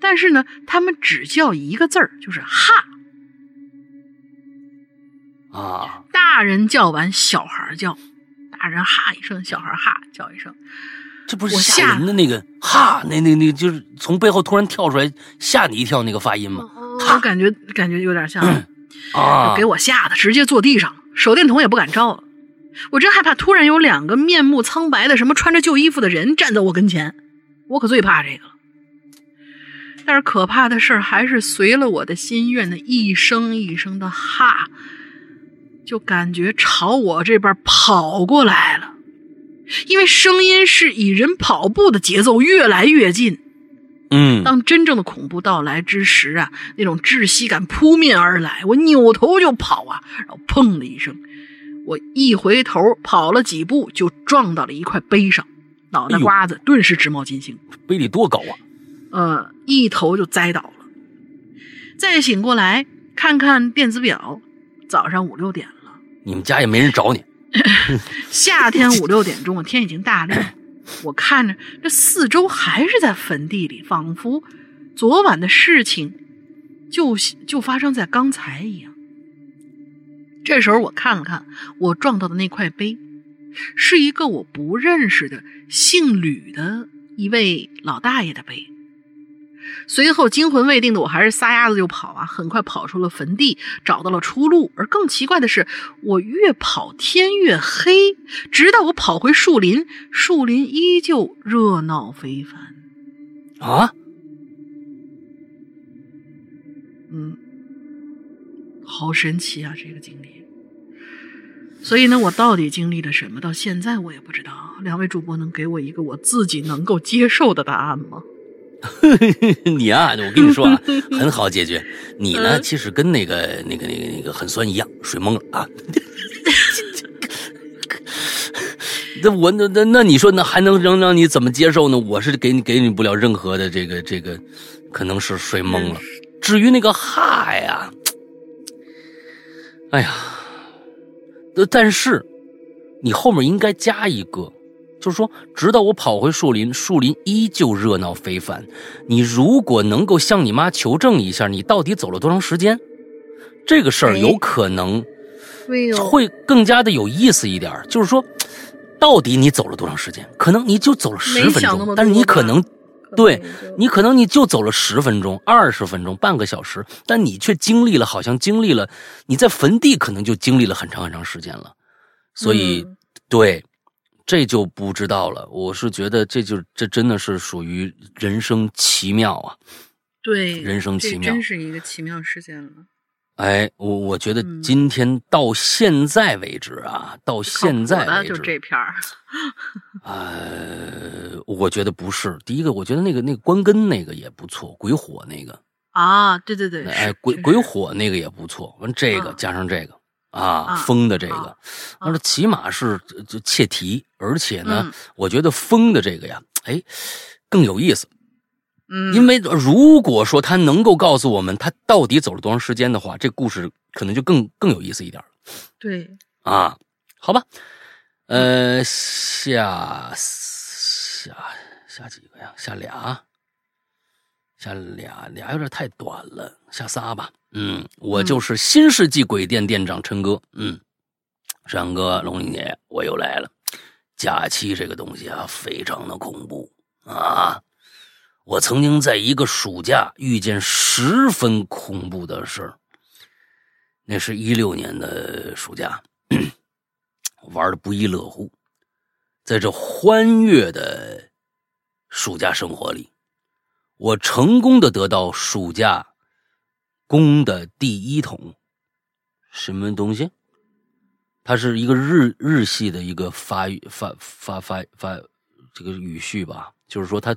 但是呢，他们只叫一个字儿，就是“哈”。啊！大人叫完，小孩叫，大人哈一声，小孩哈叫一声。这不是吓人的那个“哈”，那那那就是从背后突然跳出来吓你一跳那个发音吗？我感觉感觉有点像 啊！给我吓得直接坐地上，手电筒也不敢照了。我真害怕，突然有两个面目苍白的、什么穿着旧衣服的人站在我跟前，我可最怕这个了。但是可怕的事儿还是随了我的心愿的一声一声的哈，就感觉朝我这边跑过来了。因为声音是以人跑步的节奏越来越近。嗯，当真正的恐怖到来之时啊，那种窒息感扑面而来，我扭头就跑啊，然后砰的一声，我一回头跑了几步就撞到了一块碑上，脑袋瓜子顿时直冒金星。碑得多高啊！呃，一头就栽倒了。再醒过来，看看电子表，早上五六点了。你们家也没人找你。夏天五六点钟，天已经大亮。我看着这四周还是在坟地里，仿佛昨晚的事情就就发生在刚才一样。这时候我看了看我撞到的那块碑，是一个我不认识的姓吕的一位老大爷的碑。随后惊魂未定的我还是撒丫子就跑啊，很快跑出了坟地，找到了出路。而更奇怪的是，我越跑天越黑，直到我跑回树林，树林依旧热闹非凡。啊？嗯，好神奇啊，这个经历。所以呢，我到底经历了什么？到现在我也不知道。两位主播能给我一个我自己能够接受的答案吗？你啊，我跟你说啊，很好解决。你呢，其实跟那个、那个、那个、那个很酸一样，水懵了啊。那我那那那你说那还能能让你怎么接受呢？我是给你给你不了任何的这个这个，可能是水懵了。至于那个哈呀，哎呀，但是你后面应该加一个。就是说，直到我跑回树林，树林依旧热闹非凡。你如果能够向你妈求证一下，你到底走了多长时间，这个事儿有可能会更加的有意思一点。就是说，到底你走了多长时间？可能你就走了十分钟，但是你可能，对你可能你就走了十分钟、二十分钟、半个小时，但你却经历了，好像经历了你在坟地可能就经历了很长很长时间了。所以，对。这就不知道了。我是觉得，这就这真的是属于人生奇妙啊！对，人生奇妙，真是一个奇妙事件了。哎，我我觉得今天到现在为止啊，到现在为止就这片儿。呃，我觉得不是。第一个，我觉得那个那个关根那个也不错，鬼火那个啊，对对对，哎，鬼鬼火那个也不错。完这个加上这个。啊，风的这个，那说起码是就切题，而且呢，我觉得风的这个呀，哎，更有意思。嗯，因为如果说他能够告诉我们他到底走了多长时间的话，这故事可能就更更有意思一点。对，啊，好吧，呃，下下下几个呀？下俩，下俩俩有点太短了，下仨吧。嗯，我就是新世纪鬼店店长陈哥。嗯，山哥、龙玲姐，我又来了。假期这个东西啊，非常的恐怖啊！我曾经在一个暑假遇见十分恐怖的事儿。那是一六年的暑假，玩的不亦乐乎。在这欢悦的暑假生活里，我成功的得到暑假工的第一桶。什么东西？它是一个日日系的一个发发发发发这个语序吧，就是说他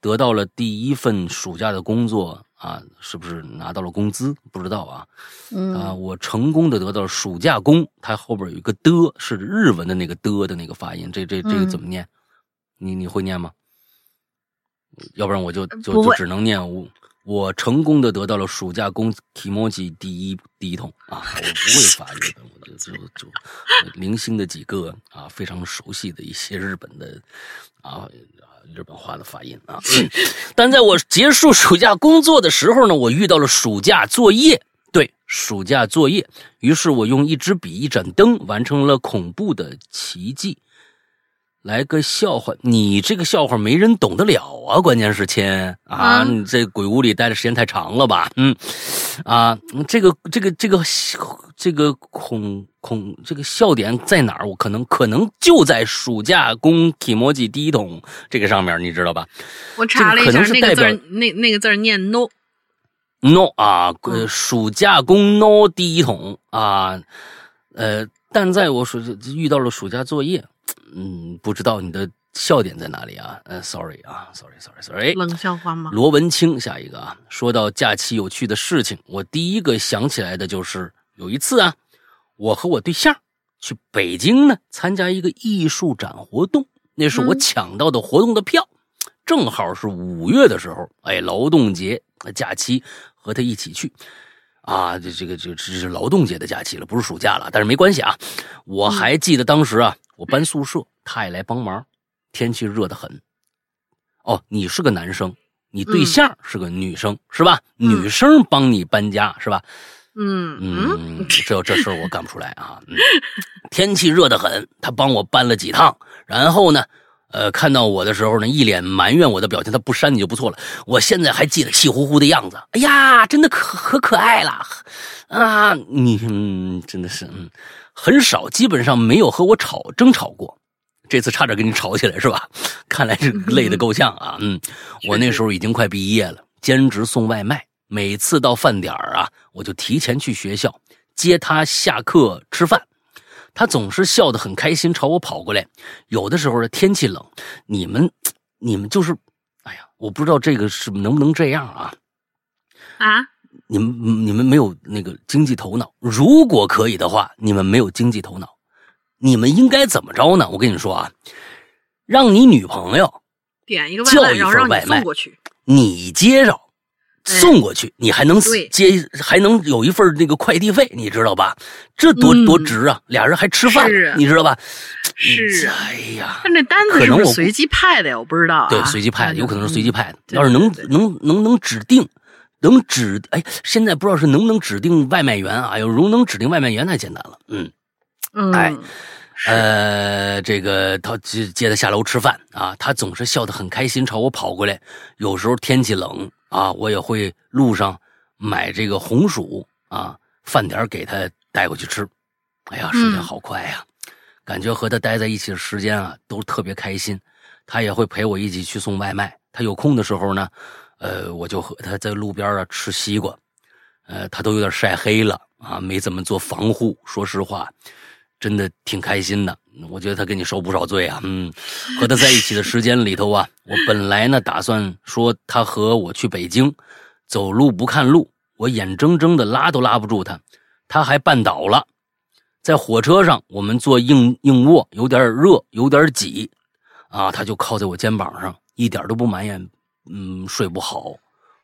得到了第一份暑假的工作啊，是不是拿到了工资？不知道啊。嗯啊，我成功的得到了暑假工，它后边有一个的，是日文的那个的的那个发音，这这这个怎么念？你你会念吗？要不然我就就就只能念我我成功的得到了暑假工 kimoji 第一第一桶啊！我不会发日本，我就就就零星的几个啊，非常熟悉的一些日本的啊日本话的发音啊。但在我结束暑假工作的时候呢，我遇到了暑假作业。对，暑假作业。于是我用一支笔、一盏灯，完成了恐怖的奇迹。来个笑话，你这个笑话没人懂得了啊！关键是亲啊，嗯你这鬼屋里待的时间太长了吧？嗯，啊，这个这个这个这个恐恐这个笑点在哪儿？我可能可能就在暑假工体模记第一桶这个上面，你知道吧我查了一下，那个字儿那那个字儿念 no，？no 啊，呃，嗯暑假工 no 第一桶啊，呃，但在我暑遇到了暑假作业，嗯，不知道你的笑点在哪里啊？呃，sorry 啊，sorry，sorry，sorry。冷笑话吗？罗文清，下一个啊。说到假期有趣的事情，我第一个想起来的就是有一次啊，我和我对象去北京呢参加一个艺术展活动，那是我嗯抢到的活动的票，正好是五月的时候，哎，劳动节假期，和他一起去。啊，这这个这这是劳动节的假期了，不是暑假了，但是没关系啊。我还记得当时啊，我搬宿舍，他也来帮忙，天气热得很。哦，你是个男生，你对嗯象是个女生、是吧？嗯女生帮你搬家是吧？嗯嗯嗯，这这事儿我干不出来啊。嗯、天气热得很，他帮我搬了几趟，然后呢，呃，看到我的时候呢，一脸埋怨我的表情，他不删你就不错了。我现在还记得气呼呼的样子，哎呀，真的可可可爱了啊！你嗯，真的是嗯，很少，基本上没有和我吵争吵过。这次差点跟你吵起来是吧？看来是累得够呛啊。嗯，我那时候已经快毕业了，兼职送外卖。每次到饭点儿啊，我就提前去学校接他下课吃饭。他总是笑得很开心，朝我跑过来。有的时候呢，天气冷，你们你们就是，哎呀，我不知道这个是能不能这样啊？啊，你们你们没有那个经济头脑。如果可以的话，你们没有经济头脑，你们应该怎么着呢？我跟你说啊，让你女朋友点一个外卖，叫一然后让你份外卖送过去。你接着哎送过去，你还能接，还能有一份那个快递费，你知道吧？这多、嗯多值啊！俩人还吃饭啊你知道吧？是啊哎呀他，那单子是可能我不是随机派的呀？我不知道啊。对，随机派的，有可能是随机嗯。派的。要是能能能能指定，能指哎，现在不知道是能不能指定外卖员啊？有如能指定外卖员，太简单了。嗯，嗯，哎呃，这个他接接他下楼吃饭啊，他总是笑得很开心，朝我跑过来。有时候天气冷啊，我也会路上买这个红薯啊，饭点儿给他带过去吃。哎呀，时间嗯好快呀、感觉和他待在一起的时间啊，都特别开心。他也会陪我一起去送外卖。他有空的时候呢，呃，我就和他在路边啊吃西瓜。呃，他都有点晒黑了啊，没怎么做防护。说实话，真的挺开心的。我觉得他给你受不少罪啊。嗯，和他在一起的时间里头啊，我本来呢打算说他和我去北京，走路不看路，我眼睁睁的拉都拉不住他，他还绊倒了。在火车上，我们坐硬硬卧，有点热，有点挤，啊，他就靠在我肩膀上，一点都不埋怨，嗯，睡不好。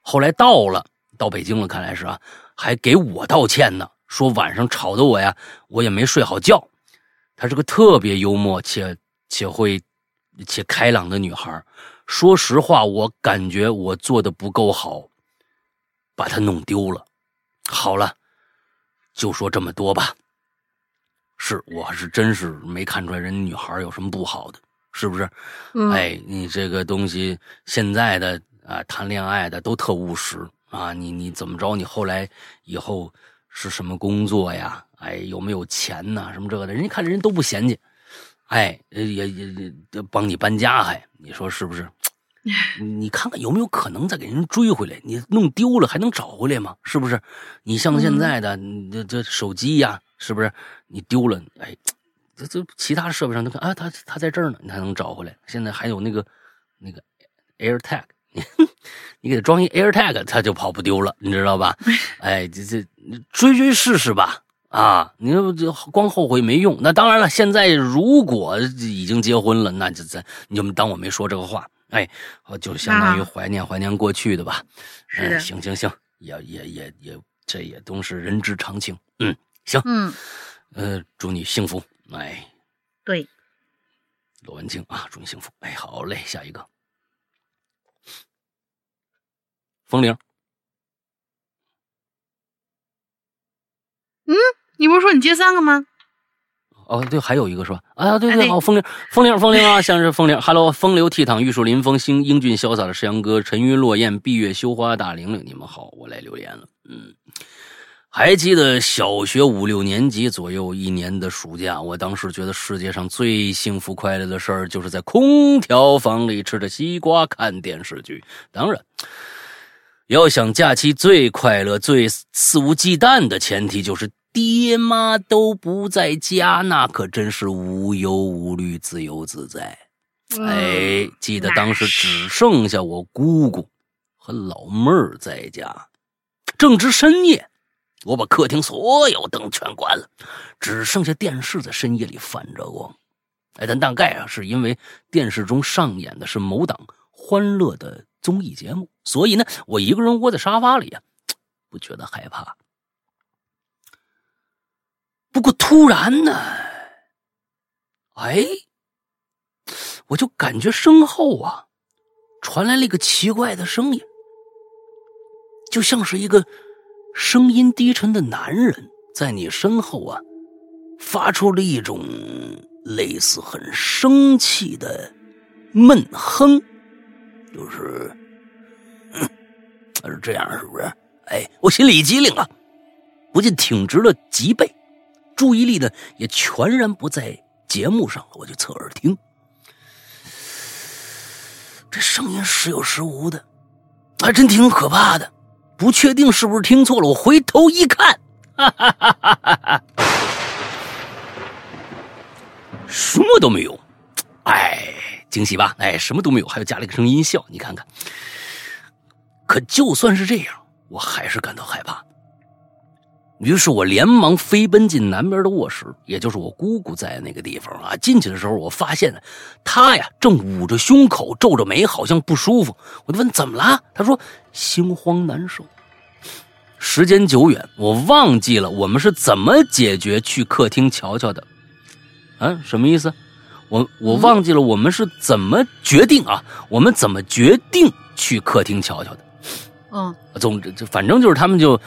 后来到了，到北京了，看来是啊，还给我道歉呢，说晚上吵得我呀，我也没睡好觉。她是个特别幽默且且会且开朗的女孩。说实话，我感觉我做的不够好，把她弄丢了。好了，就说这么多吧。是我是真是没看出来人女孩有什么不好的，是不是？嗯，哎，你这个东西现在的啊，谈恋爱的都特务实啊，你你怎么着？你后来以后是什么工作呀？哎，有没有钱呐？什么这个的，人家看人都不嫌弃，哎，也也也帮你搬家，还你说是不是？你看看有没有可能再给人追回来？你弄丢了还能找回来吗？是不是？你像现在的你这这手机呀，是不是？你丢了，哎，这这其他设备上都看啊，他他在这儿呢，你还能找回来。现在还有那个那个 AirTag，你你给他装一 AirTag，他就跑不丢了，你知道吧？哎，这这追追试试吧。啊，你说这光后悔没用。那当然了，现在如果已经结婚了，那就咱你就当我没说这个话。哎，就相当于怀念怀念过去的吧。是的，行行行，也也也也，这也都是人之常情。嗯，行，嗯，呃，祝你幸福。哎，对，罗文静啊，祝你幸福。哎，好嘞，下一个，风铃。嗯，你不是说你接三个吗？哦，对，还有一个是吧？啊，对对，好，风铃，风铃，风铃啊，像是风铃。Hello，风流倜傥、玉树临风、星英俊潇洒的石阳哥，沉鱼落雁、闭月羞花大玲玲，你们好，我来留言了。嗯，还记得小学五六年级左右一年的暑假，我当时觉得世界上最幸福快乐的事儿，就是在空调房里吃着西瓜看电视剧。当然，要想假期最快乐、最肆无忌惮的前提，就是。爹妈都不在家，那可真是无忧无虑、自由自在。哎，记得当时只剩下我姑姑和老妹儿在家。正值深夜，我把客厅所有灯全关了，只剩下电视在深夜里反着光。哎，但大概啊，是因为电视中上演的是某档欢乐的综艺节目，所以呢，我一个人窝在沙发里啊，不觉得害怕。不过突然呢，哎，我就感觉身后啊，传来了一个奇怪的声音，就像是一个声音低沉的男人在你身后啊，发出了一种类似很生气的闷哼，就是，他是这样，是不是？哎，我心里一激灵啊，不禁挺直了脊背。注意力呢也全然不在节目上了，我就侧耳听，这声音时有时无的，还真挺可怕的。不确定是不是听错了，我回头一看，哈哈哈哈哈哈，什么都没有。哎，惊喜吧？哎，什么都没有，还有加了一个声音效，你看看。可就算是这样，我还是感到害怕。于是我连忙飞奔进南边的卧室，也就是我姑姑在那个地方啊。进去的时候，我发现她呀正捂着胸口，皱着眉，好像不舒服。我就问怎么了，她说心慌难受。时间久远，我忘记了我们是怎么解决去客厅瞧瞧的。啊，什么意思？我我忘记了我们是怎么决定啊？我们怎么决定去客厅瞧瞧的？嗯，总之，反正就是他们就。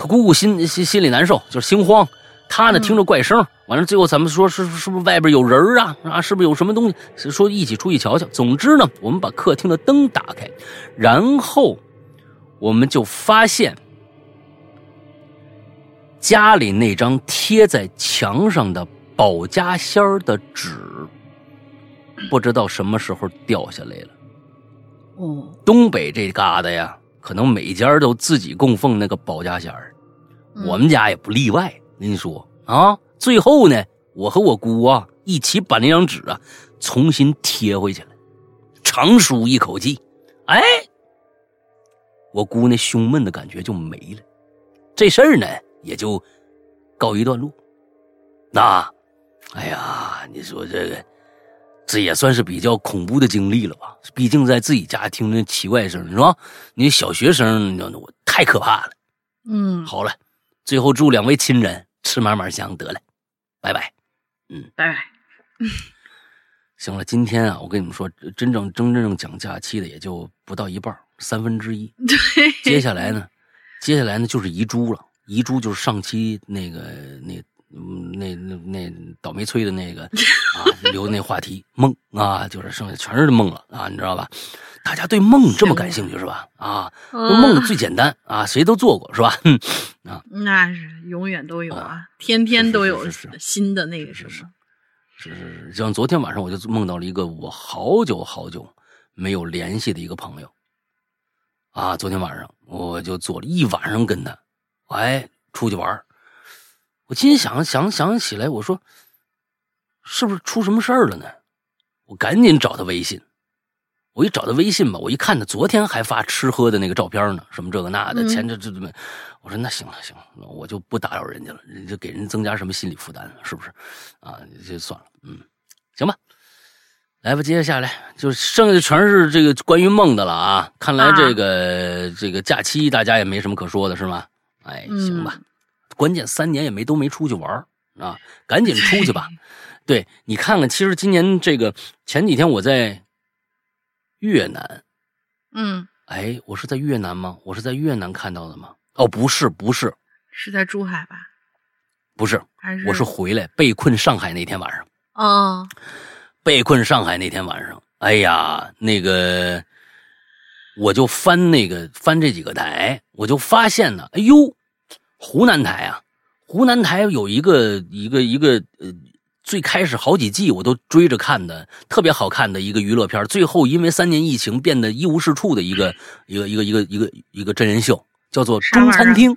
他姑姑心心心里难受，就是心慌。他呢听着怪声，完了最后咱们说是是不是外边有人啊？啊，是不是有什么东西？说一起出去瞧瞧。总之呢，我们把客厅的灯打开，然后我们就发现家里那张贴在墙上的保家仙儿的纸，不知道什么时候掉下来了。哦，东北这旮瘩呀。可能每家都自己供奉那个保家仙儿，我们家也不例外。跟你说啊，最后呢，我和我姑啊一起把那张纸啊重新贴回去了，长舒一口气。哎，我姑那胸闷的感觉就没了，这事儿呢也就告一段落。那，哎呀，你说这个。这也算是比较恐怖的经历了吧？毕竟在自己家听着奇怪声，是吧？你小学生，那我太可怕了。嗯，好了，最后祝两位亲人吃嘛嘛香，得了，拜拜。嗯，拜拜。嗯 行了，今天啊，我跟你们说，真正真正讲假期的也就不到一半，三分之一。对，接下来呢，接下来呢就是遗珠了。遗珠就是上期那个那嗯，那那那倒霉催的那个啊，留的那话题梦啊，就是剩下全是梦了啊，你知道吧？大家对梦这么感兴趣是吧？啊，梦最简单啊，谁都做过是吧？啊，那是永远都有啊，天天都有新的那个什么。是是是，像昨天晚上我就梦到了一个我好久好久没有联系的一个朋友。啊，昨天晚上我就做了一晚上跟他，哎，出去玩我今天想想想起来，我说是不是出什么事儿了呢？我赶紧找他微信。我一找他微信吧，我一看他昨天还发吃喝的那个照片呢，什么这个那的，前这这这么，我说那行了行了，我就不打扰人家了，人家给人增加什么心理负担是不是？啊，就算了，嗯，行吧，来吧，接下来就剩下的全是这个关于梦的了啊。看来这个这个假期大家也没什么可说的是吗？哎，行吧，关键三年也没都没出去玩啊，赶紧出去吧。对你看看，其实今年这个前几天我在。越南，嗯，哎，我是在越南吗？我是在越南看到的吗？哦，不是，不是，是在珠海吧？不是，还是我是回来被困上海那天晚上。哦，被困上海那天晚上，哎呀，那个，我就翻那个翻这几个台，我就发现呢，哎呦，湖南台啊，湖南台有一个一个一个呃。最开始好几季我都追着看的，特别好看的一个娱乐片，最后因为三年疫情变得一无是处的一个一个一个一个一个一个真人秀，叫做《中餐厅》。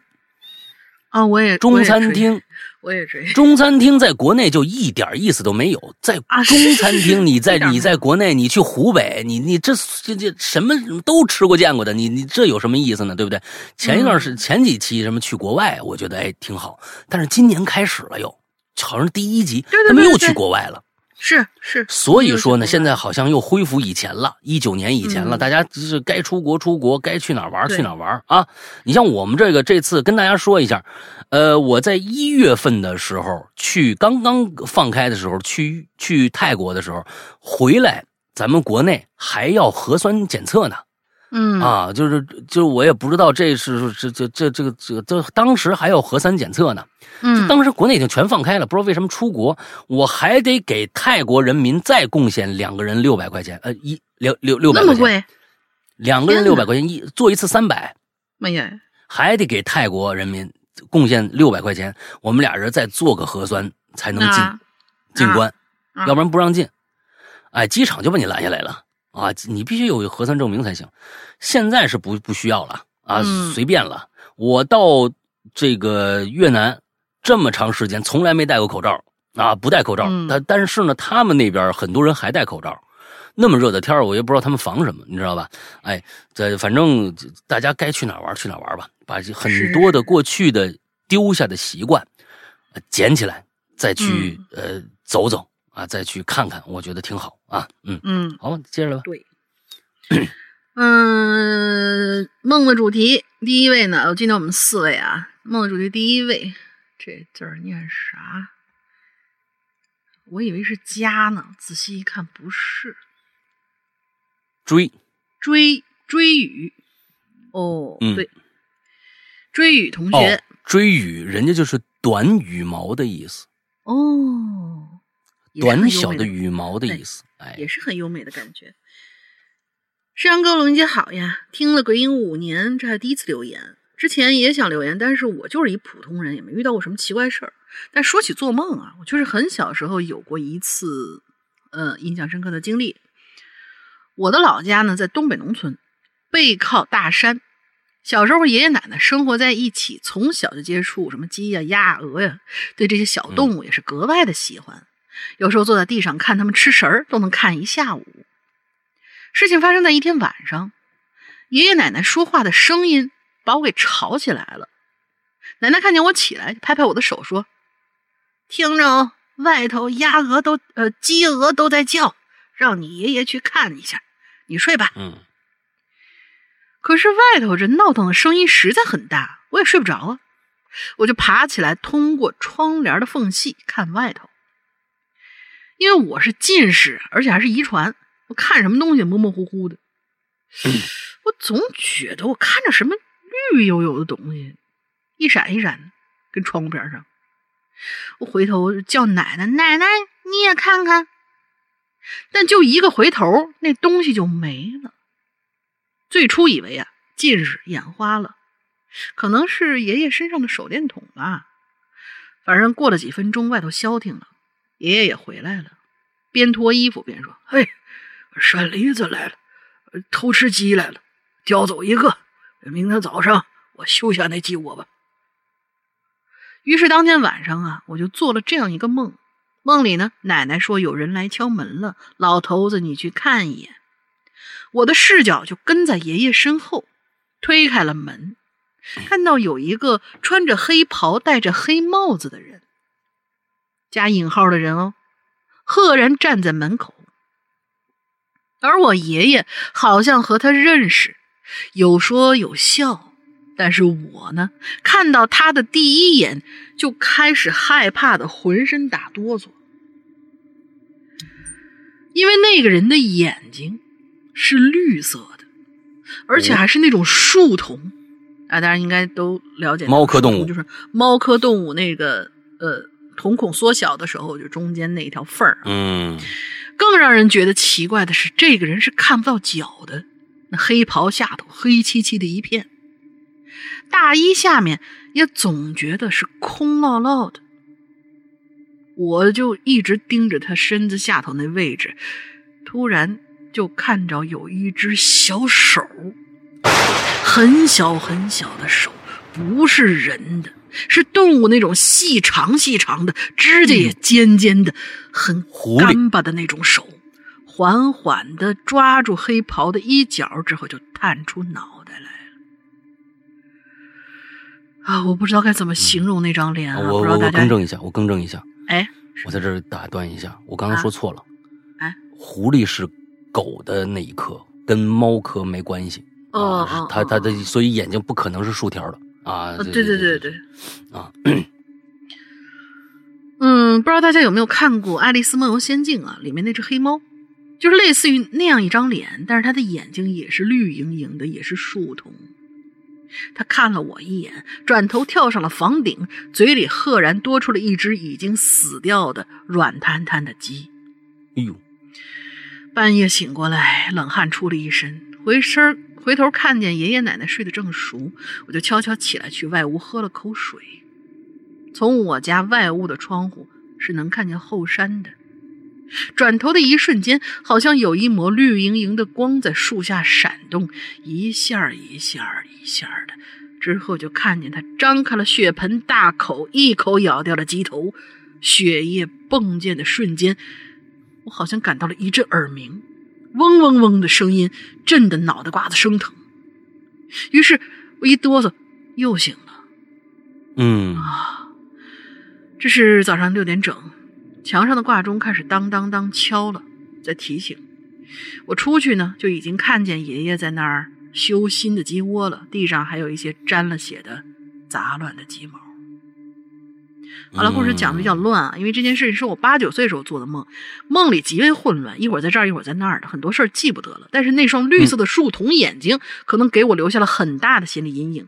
啊，我也中餐厅，我也追。中餐厅在国内就一点意思都没有，在中餐厅，你在你在国内，你去湖北，你你这这这什么都吃过见过的，你你这有什么意思呢？对不对？前一段是前几期什么去国外，我觉得哎挺好，但是今年开始了又。好像第一集他们又去国外了，是是，所以说呢，现在好像又恢复以前了，一九年以前了，大家就是该出国出国，该去哪玩去哪玩啊！你像我们这个这次跟大家说一下，呃，我在一月份的时候去，刚刚放开的时候去去泰国的时候回来，咱们国内还要核酸检测呢。嗯啊，就是就是我也不知道这是这这这这个这个这当时还要核酸检测呢。嗯，当时国内已经全放开了，不知道为什么出国我还得给泰国人民再贡献两个人六百块钱，呃，一六六六百块钱，那么贵，两个人六百块钱一做一次三百，妈呀，还得给泰国人民贡献六百块钱，我们俩人再做个核酸才能进进关，要不然不让进，哎，机场就把你拦下来了。啊，你必须有核酸证明才行。现在是不不需要了啊，随便了。我到这个越南这么长时间，从来没戴过口罩啊，不戴口罩。但但是呢，他们那边很多人还戴口罩。那么热的天我也不知道他们防什么，你知道吧？哎，这反正大家该去哪玩去哪玩吧，把很多的过去的丢下的习惯捡起来，再去呃走走。啊，再去看看，我觉得挺好啊。嗯嗯，好，接着来吧。对，嗯，梦的主题第一位呢，我今天我们四位啊，梦的主题第一位，这字儿念啥？我以为是家呢，仔细一看不是。追追追雨，哦，对，追雨同学，追雨，人家就是短羽毛的意思。哦。短小的羽毛的意思，哎，也是很优美的感觉。山阳哥，龙姐好呀！听了鬼影五年，这还第一次留言。之前也想留言，但是我就是一普通人，也没遇到过什么奇怪事儿。但说起做梦啊，我就是很小时候有过一次，呃，印象深刻的经历。我的老家呢在东北农村，背靠大山。小时候爷爷奶奶生活在一起，从小就接触什么鸡呀、鸭、鹅呀，对这些小动物也是格外的喜欢。有时候坐在地上看他们吃食儿，都能看一下午。事情发生在一天晚上，爷爷奶奶说话的声音把我给吵起来了。奶奶看见我起来，拍拍我的手说：“听着，外头鸭鹅都呃鸡鹅都在叫，让你爷爷去看一下。你睡吧。”嗯。可是外头这闹腾的声音实在很大，我也睡不着啊。我就爬起来，通过窗帘的缝隙看外头。因为我是近视，而且还是遗传，我看什么东西模模糊糊的。我总觉得我看着什么绿油油的东西，一闪一闪的，跟窗户边上。我回头叫奶奶，奶奶你也看看。但就一个回头，那东西就没了。最初以为啊，近视眼花了，可能是爷爷身上的手电筒吧。反正过了几分钟，外头消停了，爷爷也回来了，边脱衣服边说：“嘿，山驴子来了，偷吃鸡来了，叼走一个。明天早上我修下那鸡窝吧。”于是当天晚上啊，我就做了这样一个梦。梦里呢，奶奶说有人来敲门了，老头子你去看一眼。我的视角就跟在爷爷身后，推开了门。看到有一个穿着黑袍、戴着黑帽子的人，加引号的人哦，赫然站在门口。而我爷爷好像和他认识，有说有笑。但是我呢，看到他的第一眼就开始害怕的浑身打哆嗦，因为那个人的眼睛是绿色的，而且还是那种树瞳。啊，大家应该都了解，猫科动物就是猫科动物那个呃瞳孔缩小的时候，就中间那一条缝儿。嗯，更让人觉得奇怪的是，这个人是看不到脚的，那黑袍下头黑漆漆的一片，大衣下面也总觉得是空落落的。我就一直盯着他身子下头那位置，突然就看着有一只小手。很小很小的手，不是人的，是动物那种细长细长的，指甲也尖尖的，很干巴的那种手，缓缓的抓住黑袍的衣角之后，就探出脑袋来了。啊，我不知道该怎么形容那张脸啊！我我我更正一下，我更正一下。哎，我在这儿打断一下，我刚刚说错了。哎，狐狸是狗的那一科，跟猫科没关系。哦哦，它它的所以眼睛不可能是竖条的啊！对对对对，啊，嗯，不知道大家有没有看过《爱丽丝梦游仙境》啊？里面那只黑猫，就是类似于那样一张脸，但是它的眼睛也是绿莹莹的，也是树瞳。他看了我一眼，转头跳上了房顶，嘴里赫然多出了一只已经死掉的软瘫瘫的鸡。哎呦！半夜醒过来，冷汗出了一身，回身。回头看见爷爷奶奶睡得正熟，我就悄悄起来去外屋喝了口水。从我家外屋的窗户是能看见后山的。转头的一瞬间，好像有一抹绿莹莹的光在树下闪动，一下一下一下的。之后就看见他张开了血盆大口，一口咬掉了鸡头，血液迸溅的瞬间，我好像感到了一阵耳鸣。嗡嗡嗡的声音震得脑袋瓜子生疼，于是我一哆嗦又醒了。嗯啊，这是早上六点整，墙上的挂钟开始当当当敲了，在提醒我出去呢。就已经看见爷爷在那儿修新的鸡窝了，地上还有一些沾了血的杂乱的鸡毛。好了，故事讲的比较乱啊，因为这件事是我八九岁时候做的梦，梦里极为混乱，一会儿在这儿，一会儿在那儿的，很多事儿记不得了。但是那双绿色的树瞳眼睛，可能给我留下了很大的心理阴影。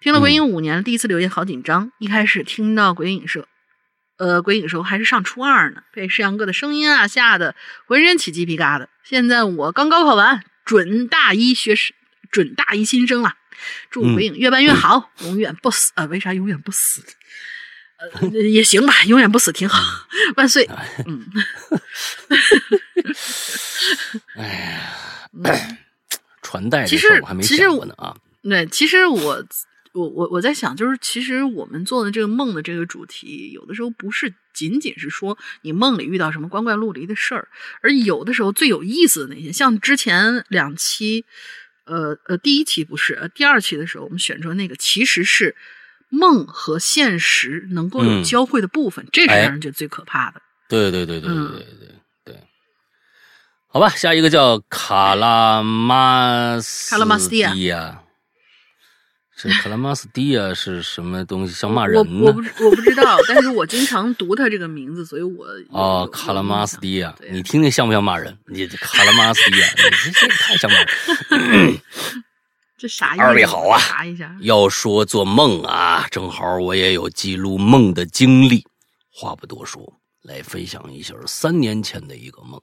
听了鬼影五年了，第一次留言好紧张。一开始听到鬼影社，呃，鬼影时候还是上初二呢，被世阳哥的声音啊吓得浑身起鸡皮疙瘩。现在我刚高考完，准大一学生，准大一新生了。祝鬼影越办越好，永远不死啊！为啥永远不死？呃，也行吧，永远不死挺好，万岁。嗯，哎呀，传代其实我还没其实想过呢啊。对，其实我我我我在想，就是其实我们做的这个梦的这个主题，有的时候不是仅仅是说你梦里遇到什么光怪陆离的事儿，而有的时候最有意思的那些，像之前两期，呃呃，第一期不是，呃，第二期的时候我们选出那个，其实是。梦和现实能够有交汇的部分，这是让人觉得最可怕的。对对对对对对对对。好吧，下一个叫卡拉马斯卡拉马斯蒂亚。这卡拉马斯蒂亚是什么东西？像骂人呢？我不我不知道，但是我经常读他这个名字，所以我 哦，卡拉马斯蒂亚，你听听像不像骂人？你卡拉马斯蒂亚，你这这太像骂人。这啥意思？二位好啊！查一下。要说做梦啊，正好我也有记录梦的经历话不多说，来分享一下三年前的一个梦。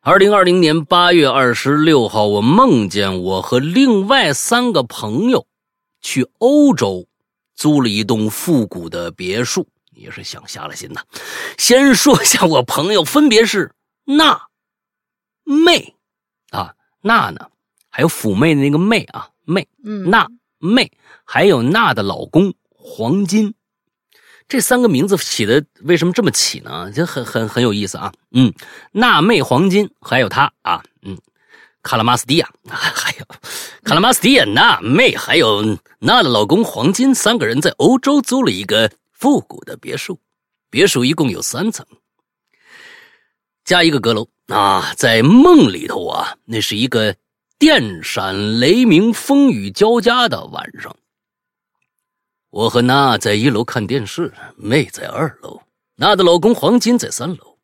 二零二零年八月二十六号，我梦见我和另外三个朋友去欧洲租了一栋复古的别墅，也是想瞎了心呐。先说一下，我朋友分别是娜、妹啊，娜呢，还有妩媚的那个媚啊，媚，嗯，娜、媚，还有娜的老公黄金。这三个名字起的为什么这么起呢？就很很很有意思啊。嗯，娜妹黄金，还有他啊，嗯，卡拉马斯蒂亚，还有卡拉马斯蒂亚娜妹，还有娜的老公黄金，三个人在欧洲租了一个复古的别墅。别墅一共有三层，加一个阁楼啊。在梦里头啊，那是一个电闪雷鸣、风雨交加的晚上。我和娜在一楼看电视，妹在二楼，娜的老公黄金在三楼。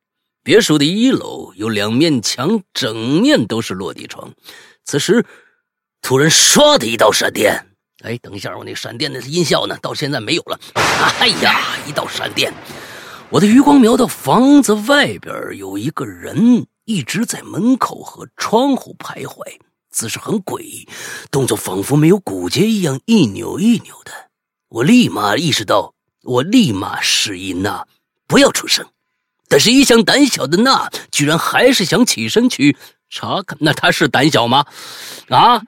别墅的一楼有两面墙，整面都是落地窗。此时，突然唰的一道闪电，哎，等一下，我那闪电的音效呢？到现在没有了。哎呀，一道闪电，我的余光瞄到房子外边有一个人一直在门口和窗户徘徊，姿势很诡异，动作仿佛没有骨节一样一扭一扭的。我立马意识到，我立马示意娜不要出声，但是一向胆小的娜居然还是想起身去查看。那他是胆小吗？啊，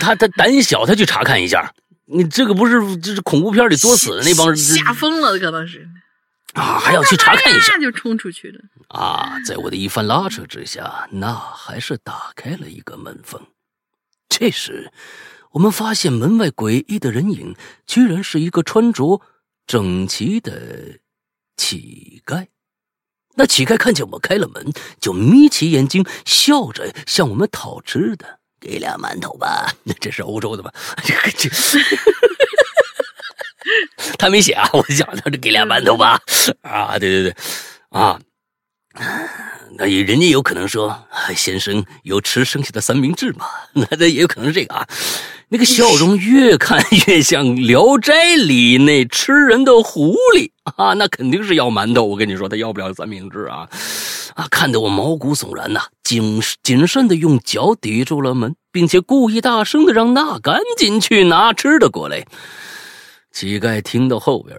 他他胆小，他去查看一下。你这个不是就是恐怖片里作死的那帮人吓疯了，可能是啊，还要去查看一下，就冲出去了啊！在我的一番拉扯之下，那还是打开了一个门缝。这时。我们发现门外诡异的人影，居然是一个穿着整齐的乞丐。那乞丐看见我们开了门，就眯起眼睛，笑着向我们讨吃的。给俩馒头吧，那这是欧洲的吧？这个这，他没写啊，我讲他这给俩馒头吧。啊，对对对，啊。那也，人家有可能说，先生有吃剩下的三明治吗？那也有可能是这个啊。那个笑容越看越像《聊斋》里那吃人的狐狸啊，那肯定是要馒头。我跟你说，他要不了三明治啊！啊，看得我毛骨悚然呐，谨谨慎的用脚抵住了门，并且故意大声的让那赶紧去拿吃的过来。乞丐听到后边，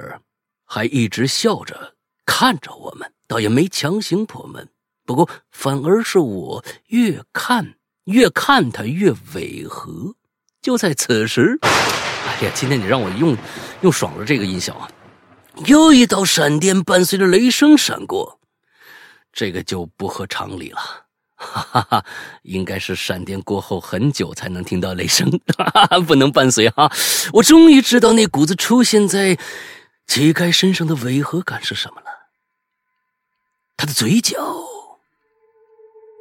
还一直笑着看着我们，倒也没强行破门。不过，反而是我越看越看他越违和。就在此时，哎呀，今天你让我用用爽了这个音效啊！又一道闪电伴随着雷声闪过，这个就不合常理了。哈哈哈，应该是闪电过后很久才能听到雷声，哈哈，不能伴随哈。我终于知道那股子出现在乞丐身上的违和感是什么了。他的嘴角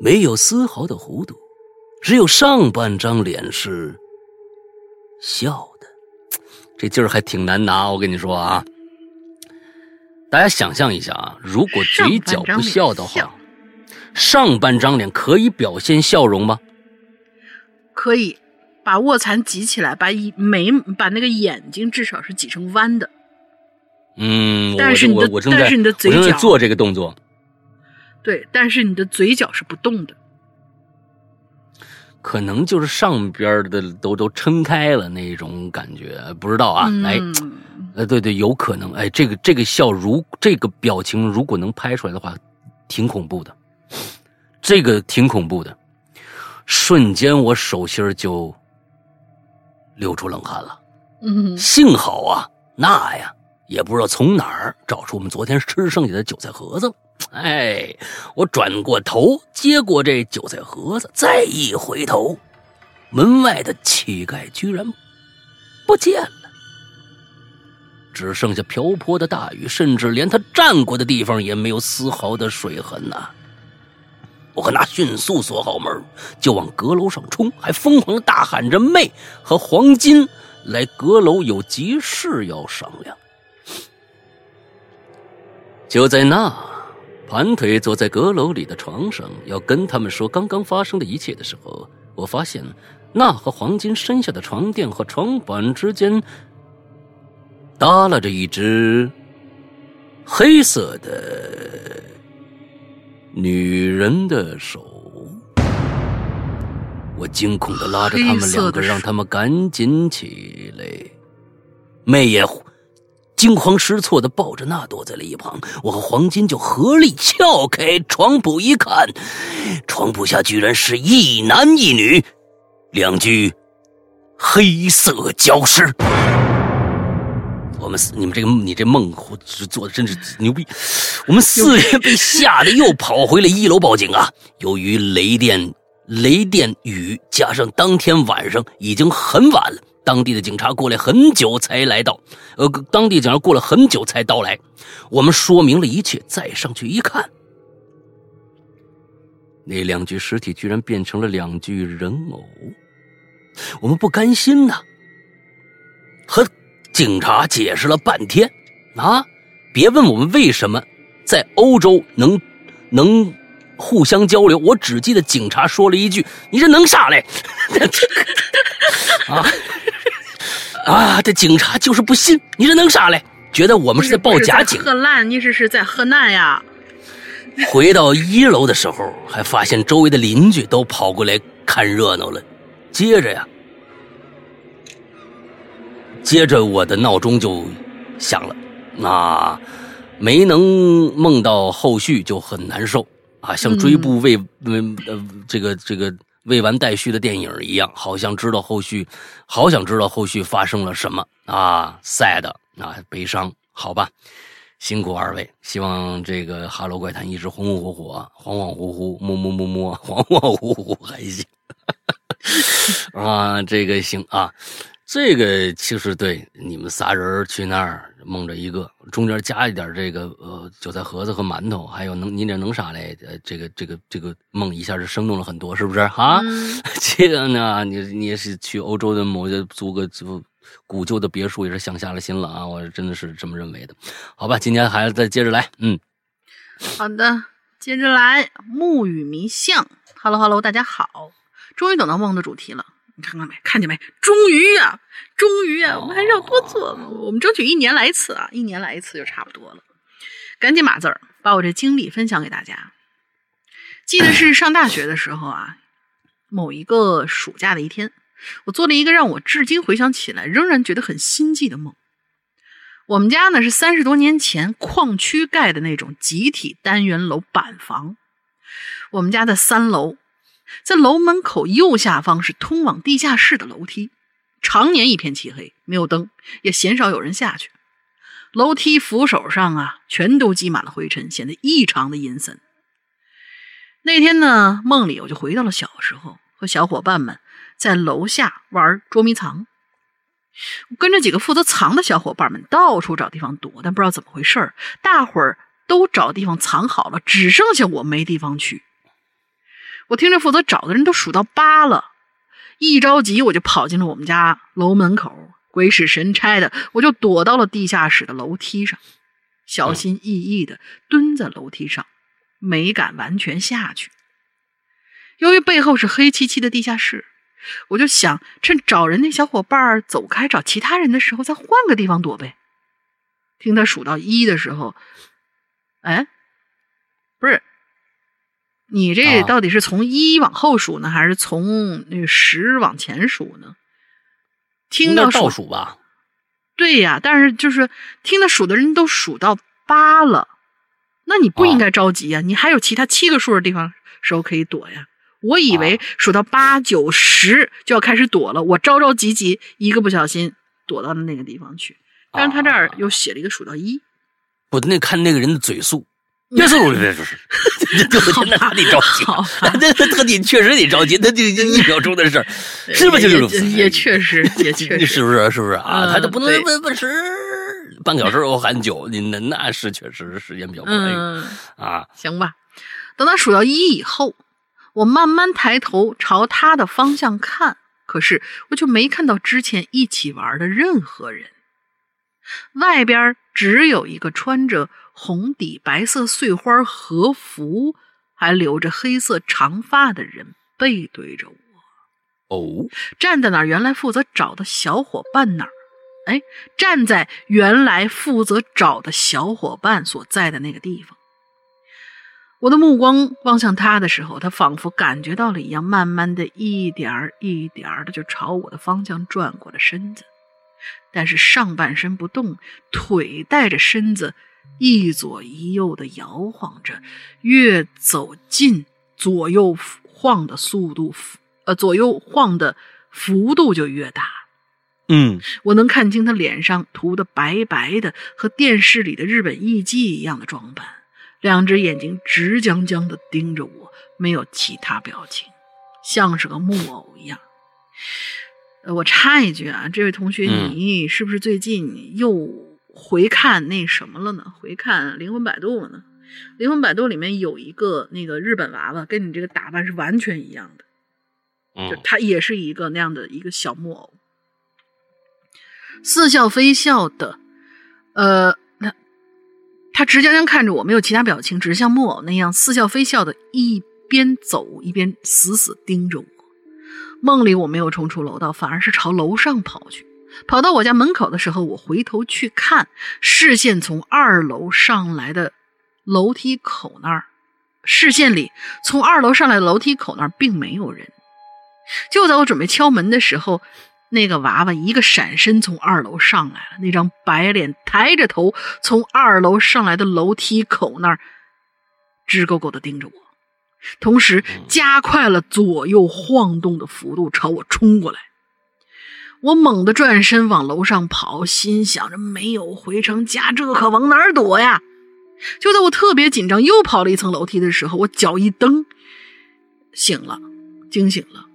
没有丝毫的弧度，只有上半张脸是。笑的，这劲儿还挺难拿。我跟你说啊，大家想象一下啊，如果嘴角不笑的话，上半张脸可以表现笑容吗？可以，把卧蚕挤起来，把眉把那个眼睛至少是挤成弯的。嗯，但是你的但是你的嘴角做这个动作，对，但是你的嘴角是不动的。可能就是上边的都都撑开了那种感觉，不知道啊。哎，呃，对对，有可能。哎，这个这个笑如这个表情，如果能拍出来的话，挺恐怖的。这个挺恐怖的，瞬间我手心就流出冷汗了。嗯，幸好啊，那呀也不知道从哪儿找出我们昨天吃剩下的韭菜盒子了。哎，我转过头接过这韭菜盒子，再一回头，门外的乞丐居然不见了，只剩下瓢泼的大雨，甚至连他站过的地方也没有丝毫的水痕呐！我和那迅速锁好门，就往阁楼上冲，还疯狂的大喊着：“妹和黄金来阁楼，有急事要商量。”就在那。盘腿坐在阁楼里的床上，要跟他们说刚刚发生的一切的时候，我发现那和黄金身下的床垫和床板之间耷拉着一只黑色的女人的手。我惊恐的拉着他们两个，让他们赶紧起来。妹也惊慌失措的抱着那躲在了一旁。我和黄金就合力撬开床铺一看，床铺下居然是一男一女，两具黑色焦尸。我们四，你们这个你这梦做的真是牛逼。我们四人被吓得又跑回了一楼报警啊！由于雷电。雷电雨加上当天晚上已经很晚了，当地的警察过来很久才来到。呃，当地警察过了很久才到来。我们说明了一切，再上去一看，那两具尸体居然变成了两具人偶。我们不甘心呐，和警察解释了半天啊！别问我们为什么在欧洲能能。互相交流，我只记得警察说了一句：“你这能啥嘞？” 啊啊！这警察就是不信，你这能啥嘞？觉得我们是在报假警。河南，你这是在河南呀？回到一楼的时候，还发现周围的邻居都跑过来看热闹了。接着呀，接着我的闹钟就响了，那没能梦到后续就很难受。啊，像追部未未呃这个这个未完待续的电影一样，好像知道后续，好想知道后续发生了什么啊，sad 啊，悲伤，好吧，辛苦二位，希望这个《哈喽怪谈》一直红红火火，恍恍惚惚，摸摸摸摸，恍恍惚惚还行，啊，这个行啊。这个其实对你们仨人去那儿梦着一个，中间加一点这个呃韭菜盒子和馒头，还有能你这能啥嘞？呃，这个这个这个梦一下就生动了很多，是不是啊？这个呢，你你也是去欧洲的某些租个租古旧的别墅，也是想下了心了啊！我真的是这么认为的。好吧，今天还是再接着来，嗯，好的，接着来木雨迷巷。Hello Hello，大家好，终于等到梦的主题了。你看到没？看见没？终于呀，终于呀！我们还是要多做，我们争取一年来一次啊！一年来一次就差不多了。赶紧码字儿，把我这经历分享给大家。记得是上大学的时候啊，某一个暑假的一天，我做了一个让我至今回想起来仍然觉得很心悸的梦。我们家呢是三十多年前矿区盖的那种集体单元楼板房，我们家的三楼。在楼门口右下方是通往地下室的楼梯，常年一片漆黑，没有灯，也鲜少有人下去。楼梯扶手上啊，全都积满了灰尘，显得异常的阴森。那天呢，梦里我就回到了小时候，和小伙伴们在楼下玩捉迷藏。我跟着几个负责藏的小伙伴们到处找地方躲，但不知道怎么回事大伙儿都找地方藏好了，只剩下我没地方去。我听着，负责找的人都数到八了，一着急我就跑进了我们家楼门口，鬼使神差的我就躲到了地下室的楼梯上，小心翼翼的蹲在楼梯上，没敢完全下去。由于背后是黑漆漆的地下室，我就想趁找人那小伙伴走开找其他人的时候，再换个地方躲呗。听他数到一的时候，哎，不是。你这到底是从一往后数呢，还是从那十往前数呢？听到倒数吧。对呀，但是就是听到数的人都数到八了，那你不应该着急呀，你还有其他七个数的地方时候可以躲呀。我以为数到八九十就要开始躲了，我着着急急，一个不小心躲到了那个地方去。但是他这儿又写了一个数到一，我那看那个人的嘴速。耶稣，这就是，这我天，那得着急，那他他得确实得着急，他就一秒钟的事儿，是不是就是？也确实，也确实，是不是？是不是啊？他就不能问问迟半个小时我喊九，你那那是确实时间比较快啊。行吧，等他数到一以后，我慢慢抬头朝他的方向看，可是我就没看到之前一起玩的任何人，外边只有一个穿着。红底白色碎花和服，还留着黑色长发的人背对着我。哦，站在哪儿，原来负责找的小伙伴那儿。哎，站在原来负责找的小伙伴所在的那个地方。我的目光望向他的时候，他仿佛感觉到了一样，慢慢的一点儿一点儿的就朝我的方向转过了身子，但是上半身不动，腿带着身子一左一右的摇晃着，越走近，左右晃的速度，呃，左右晃的幅度就越大。嗯，我能看清他脸上涂的白白的，和电视里的日本艺妓一样的装扮。两只眼睛直僵僵的盯着我，没有其他表情，像是个木偶一样。呃，我插一句啊，这位同学，你是不是最近又回看那什么了呢？回看《灵魂摆渡》了呢？《灵魂摆渡》里面有一个那个日本娃娃，跟你这个打扮是完全一样的，就他也是一个那样的一个小木偶，似笑非笑的，呃。他直僵僵看着我，没有其他表情，只是像木偶那样似笑非笑的，一边走一边死死盯着我。梦里我没有冲出楼道，反而是朝楼上跑去。跑到我家门口的时候，我回头去看，视线从二楼上来的楼梯口那儿，视线里从二楼上来的楼梯口那儿并没有人。就在我准备敲门的时候。那个娃娃一个闪身从二楼上来了，那张白脸抬着头从二楼上来的楼梯口那儿直勾勾的盯着我，同时加快了左右晃动的幅度朝我冲过来。我猛地转身往楼上跑，心想着没有回成家，这可往哪儿躲呀？就在我特别紧张又跑了一层楼梯的时候，我脚一蹬，醒了，惊醒了。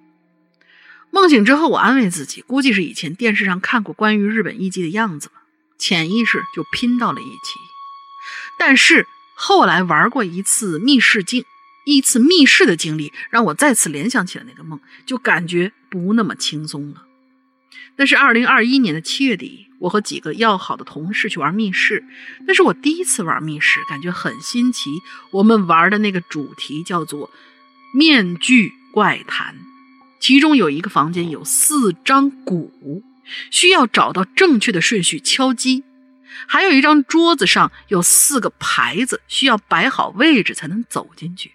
梦醒之后，我安慰自己，估计是以前电视上看过关于日本艺妓的样子吧，潜意识就拼到了一起。但是后来玩过一次密室经，一次密室的经历，让我再次联想起了那个梦，就感觉不那么轻松了。那是二零二一年的七月底，我和几个要好的同事去玩密室，那是我第一次玩密室，感觉很新奇。我们玩的那个主题叫做“面具怪谈”。其中有一个房间有四张鼓，需要找到正确的顺序敲击；还有一张桌子上有四个牌子，需要摆好位置才能走进去。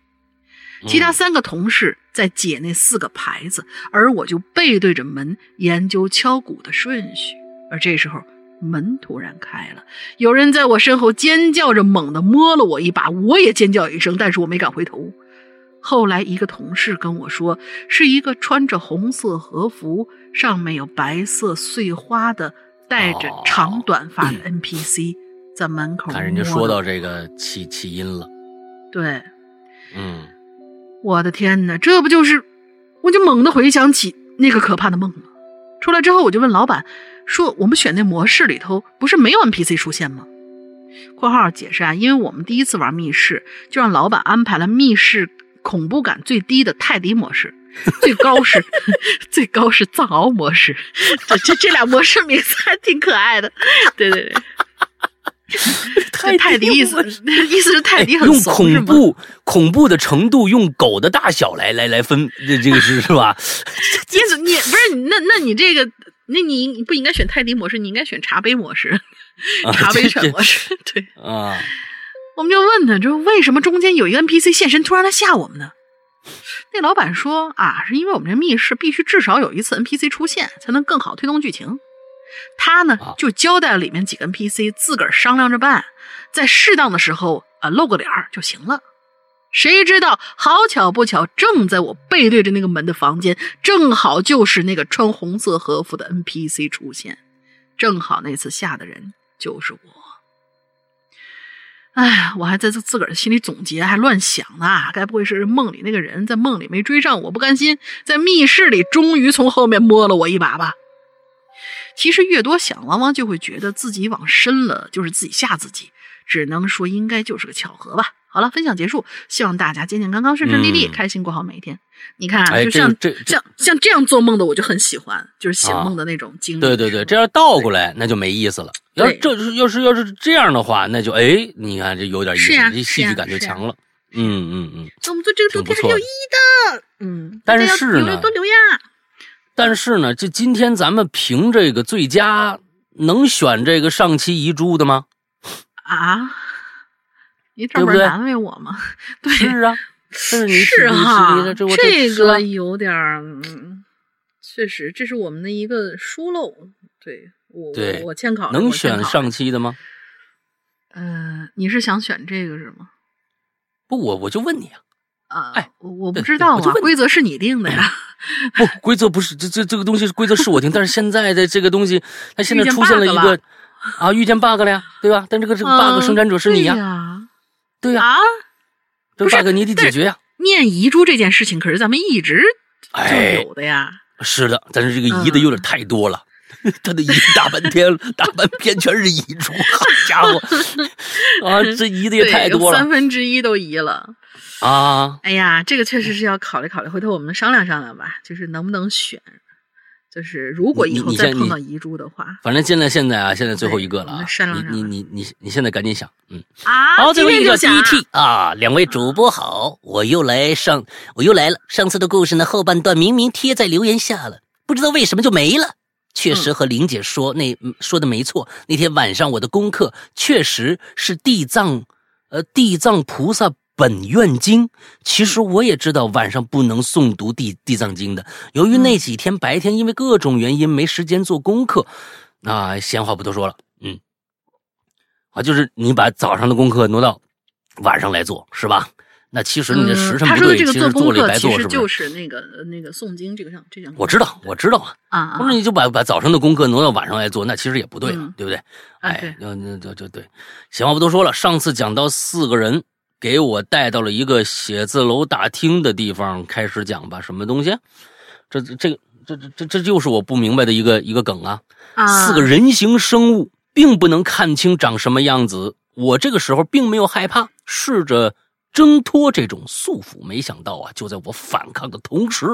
其他三个同事在解那四个牌子，而我就背对着门研究敲鼓的顺序。而这时候门突然开了，有人在我身后尖叫着，猛地摸了我一把，我也尖叫一声，但是我没敢回头。后来，一个同事跟我说，是一个穿着红色和服、上面有白色碎花的、戴着长短发的 NPC 在门口。看人家说到这个起起因了，对，嗯，我的天哪，这不就是？我就猛地回想起那个可怕的梦了。出来之后，我就问老板说：“我们选那模式里头不是没有 NPC 出现吗？”（括号解释啊，因为我们第一次玩密室，就让老板安排了密室。）恐怖感最低的泰迪模式，最高是 最高是藏獒模式，这这这俩模式名字还挺可爱的。对对对，泰泰迪意思意思是泰迪很用恐怖恐怖的程度用狗的大小来来来分，这这个是是吧？意 思你不是那那你这个那你你不应该选泰迪模式，你应该选茶杯模式，茶杯犬模式。对啊。我们就问他，就为什么中间有一个 NPC 现身，突然来吓我们呢？那老板说啊，是因为我们这密室必须至少有一次 NPC 出现，才能更好推动剧情。他呢就交代了里面几个 NPC 自个儿商量着办，在适当的时候啊露个脸就行了。谁知道好巧不巧，正在我背对着那个门的房间，正好就是那个穿红色和服的 NPC 出现，正好那次吓的人就是我。哎呀，我还在这自个儿的心里总结，还乱想呢。该不会是梦里那个人在梦里没追上我，不甘心，在密室里终于从后面摸了我一把吧？其实越多想，往往就会觉得自己往深了，就是自己吓自己。只能说，应该就是个巧合吧。好了，分享结束，希望大家健健康康、顺顺利利、开心过好每一天。你看，就像这像像这样做梦的，我就很喜欢，就是醒梦的那种经历。对对对，这要倒过来，那就没意思了。要这要是要是这样的话，那就哎，你看这有点意思，这戏剧感就强了。嗯嗯嗯，那我们做这个主题很有意义的。嗯，但是呢，多留呀。但是呢，这今天咱们评这个最佳能选这个上期遗珠的吗？啊，你这不是难为我吗？对，是啊，是你是哈，这这个有点儿，嗯，确实，这是我们的一个疏漏。对我，对我欠考能选上期的吗？呃，你是想选这个是吗？不，我我就问你啊。啊，哎，我不知道啊，规则是你定的呀。不，规则不是这这这个东西，规则是我定，但是现在的这个东西，它现在出现了一个啊，遇见 bug 了呀，对吧？但这个这个 bug 生产者是你呀，对呀，啊这 bug 你得解决呀。念遗珠这件事情可是咱们一直就有的呀。是的，但是这个遗的有点太多了。他的遗大半天，大半篇全是遗嘱，好家伙，啊，这遗的也太多了，三分之一都遗了啊！哎呀，这个确实是要考虑考虑，回头我们商量商量吧，就是能不能选，就是如果以后再碰到遗珠的话，反正现在现在啊，现在最后一个了啊，你你你你你现在赶紧想，嗯啊，好，最后一个第一 T 啊，两位主播好，我又来上，我又来了，上次的故事呢后半段明明贴在留言下了，不知道为什么就没了。确实和玲姐说那说的没错。那天晚上我的功课确实是地藏，呃，地藏菩萨本愿经。其实我也知道晚上不能诵读地地藏经的。由于那几天白天因为各种原因没时间做功课，那闲话不多说了。嗯，啊，就是你把早上的功课挪到晚上来做，是吧？那其实你的时辰不对，其实做了白做，是不是？就是那个那个诵经这个上这样。我知道，我知道啊。啊，或者你就把把早上的功课挪到晚上来做，那其实也不对，对不对？哎，那那就就对。闲话不多说了，上次讲到四个人给我带到了一个写字楼大厅的地方，开始讲吧。什么东西？这这这这这这就是我不明白的一个一个梗啊！四个人形生物并不能看清长什么样子。我这个时候并没有害怕，试着。挣脱这种束缚，没想到啊，就在我反抗的同时，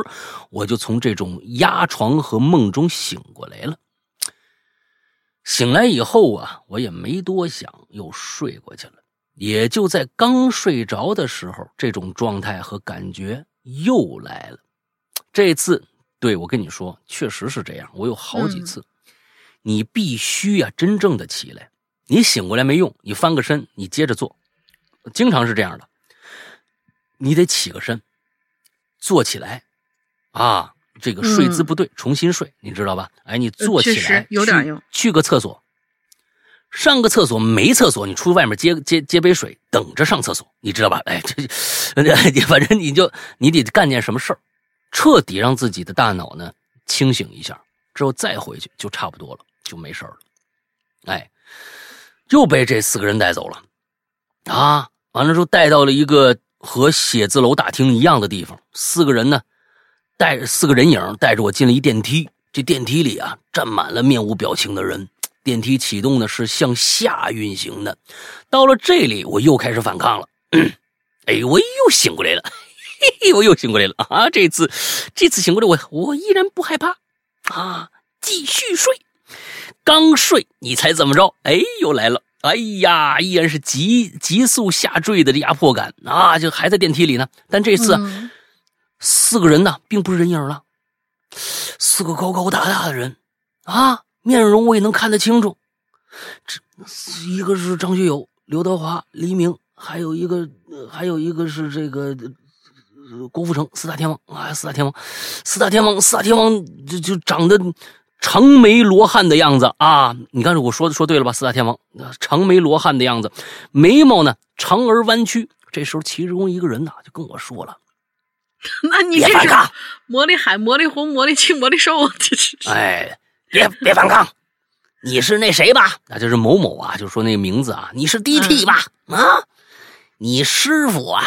我就从这种压床和梦中醒过来了。醒来以后啊，我也没多想，又睡过去了。也就在刚睡着的时候，这种状态和感觉又来了。这次，对我跟你说，确实是这样。我有好几次，你必须呀，真正的起来。你醒过来没用，你翻个身，你接着做，经常是这样的。你得起个身，坐起来，啊，这个睡姿不对，重新睡，你知道吧？哎，你坐起来，有点用。去个厕所，上个厕所没厕所，你出外面接接接杯水，等着上厕所，你知道吧？哎，这这，反正你就你得干件什么事儿，彻底让自己的大脑呢清醒一下，之后再回去就差不多了，就没事了。哎，又被这四个人带走了，啊，完了之后带到了一个。和写字楼大厅一样的地方，四个人呢，带着四个人影带着我进了一电梯。这电梯里啊，站满了面无表情的人。电梯启动呢是向下运行的。到了这里，我又开始反抗了。哎，我又醒过来了，嘿嘿，我又醒过来了啊！这次，这次醒过来，我我依然不害怕啊，继续睡。刚睡，你猜怎么着？哎，又来了。哎呀，依然是急急速下坠的压迫感啊！就还在电梯里呢，但这次四个人呢，并不是人影了，四个高高大大的人啊，面容我也能看得清楚。这一个是张学友、刘德华、黎明，还有一个还有一个是这个郭富城，四大天王啊，四大天王，四大天王，四大天王就就长得。长眉罗汉的样子啊！你看，我说的说对了吧？四大天王，长眉罗汉的样子，眉毛呢长而弯曲。这时候，其中一个人呢就跟我说了：“那你别反抗，魔力海、魔力红、魔力青、魔力兽，这是……哎，别别反抗！你是那谁吧？那就是某某啊，就说那个名字啊，你是 DT 吧？啊，你师傅啊，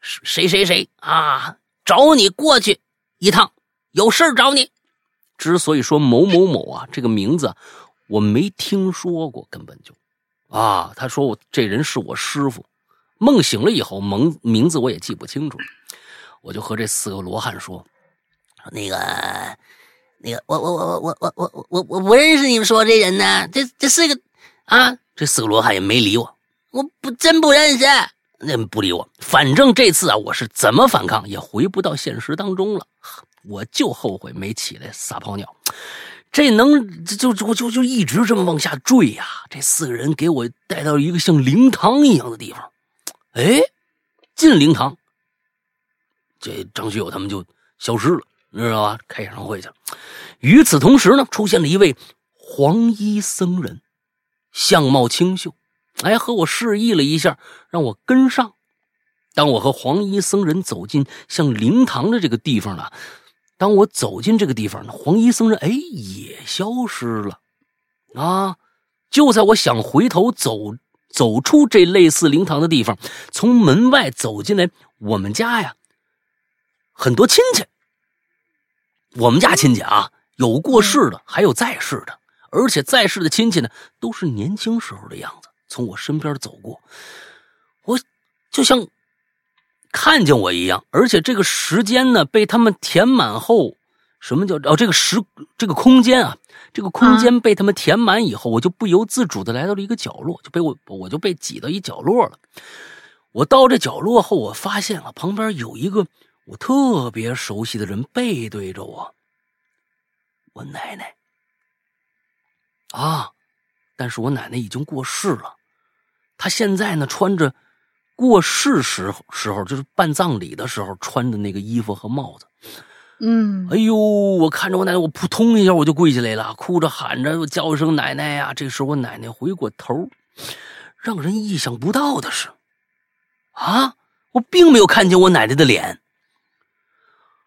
谁谁谁啊，找你过去一趟，有事找你。”之所以说某某某啊，这个名字我没听说过，根本就啊，他说我这人是我师傅。梦醒了以后，蒙名字我也记不清楚，我就和这四个罗汉说：“那个，那个，我我我我我我我我我不认识你们说这人呢，这这四个啊，这四个罗汉也没理我，我不真不认识，那不理我。反正这次啊，我是怎么反抗也回不到现实当中了。”我就后悔没起来撒泡尿，这能就就就就一直这么往下坠呀、这四个人给我带到一个像灵堂一样的地方，哎，进灵堂，这张学友他们就消失了，你知道吧？开演唱会去了。与此同时呢，出现了一位黄衣僧人，相貌清秀，哎，和我示意了一下，让我跟上。当我和黄衣僧人走进像灵堂的这个地方呢，当我走进这个地方呢，黄衣僧人哎也消失了，啊！就在我想回头走走出这类似灵堂的地方，从门外走进来我们家呀，很多亲戚。我们家亲戚啊，有过世的，还有在世的，而且在世的亲戚呢，都是年轻时候的样子，从我身边走过，我就像看见我一样，而且这个时间呢，被他们填满后，什么叫哦？这个时这个空间啊，这个空间被他们填满以后，我就不由自主的来到了一个角落，就被我我就被挤到一角落了。我到这角落后，我发现了旁边有一个我特别熟悉的人背对着我，我奶奶啊，但是我奶奶已经过世了，她现在呢穿着过世时候时候就是办葬礼的时候穿的那个衣服和帽子。嗯哎呦！我看着我奶奶，我扑通一下我就跪下来了，哭着喊着我叫一声奶奶呀、这时候我奶奶回过头，让人意想不到的是，啊，我并没有看见我奶奶的脸，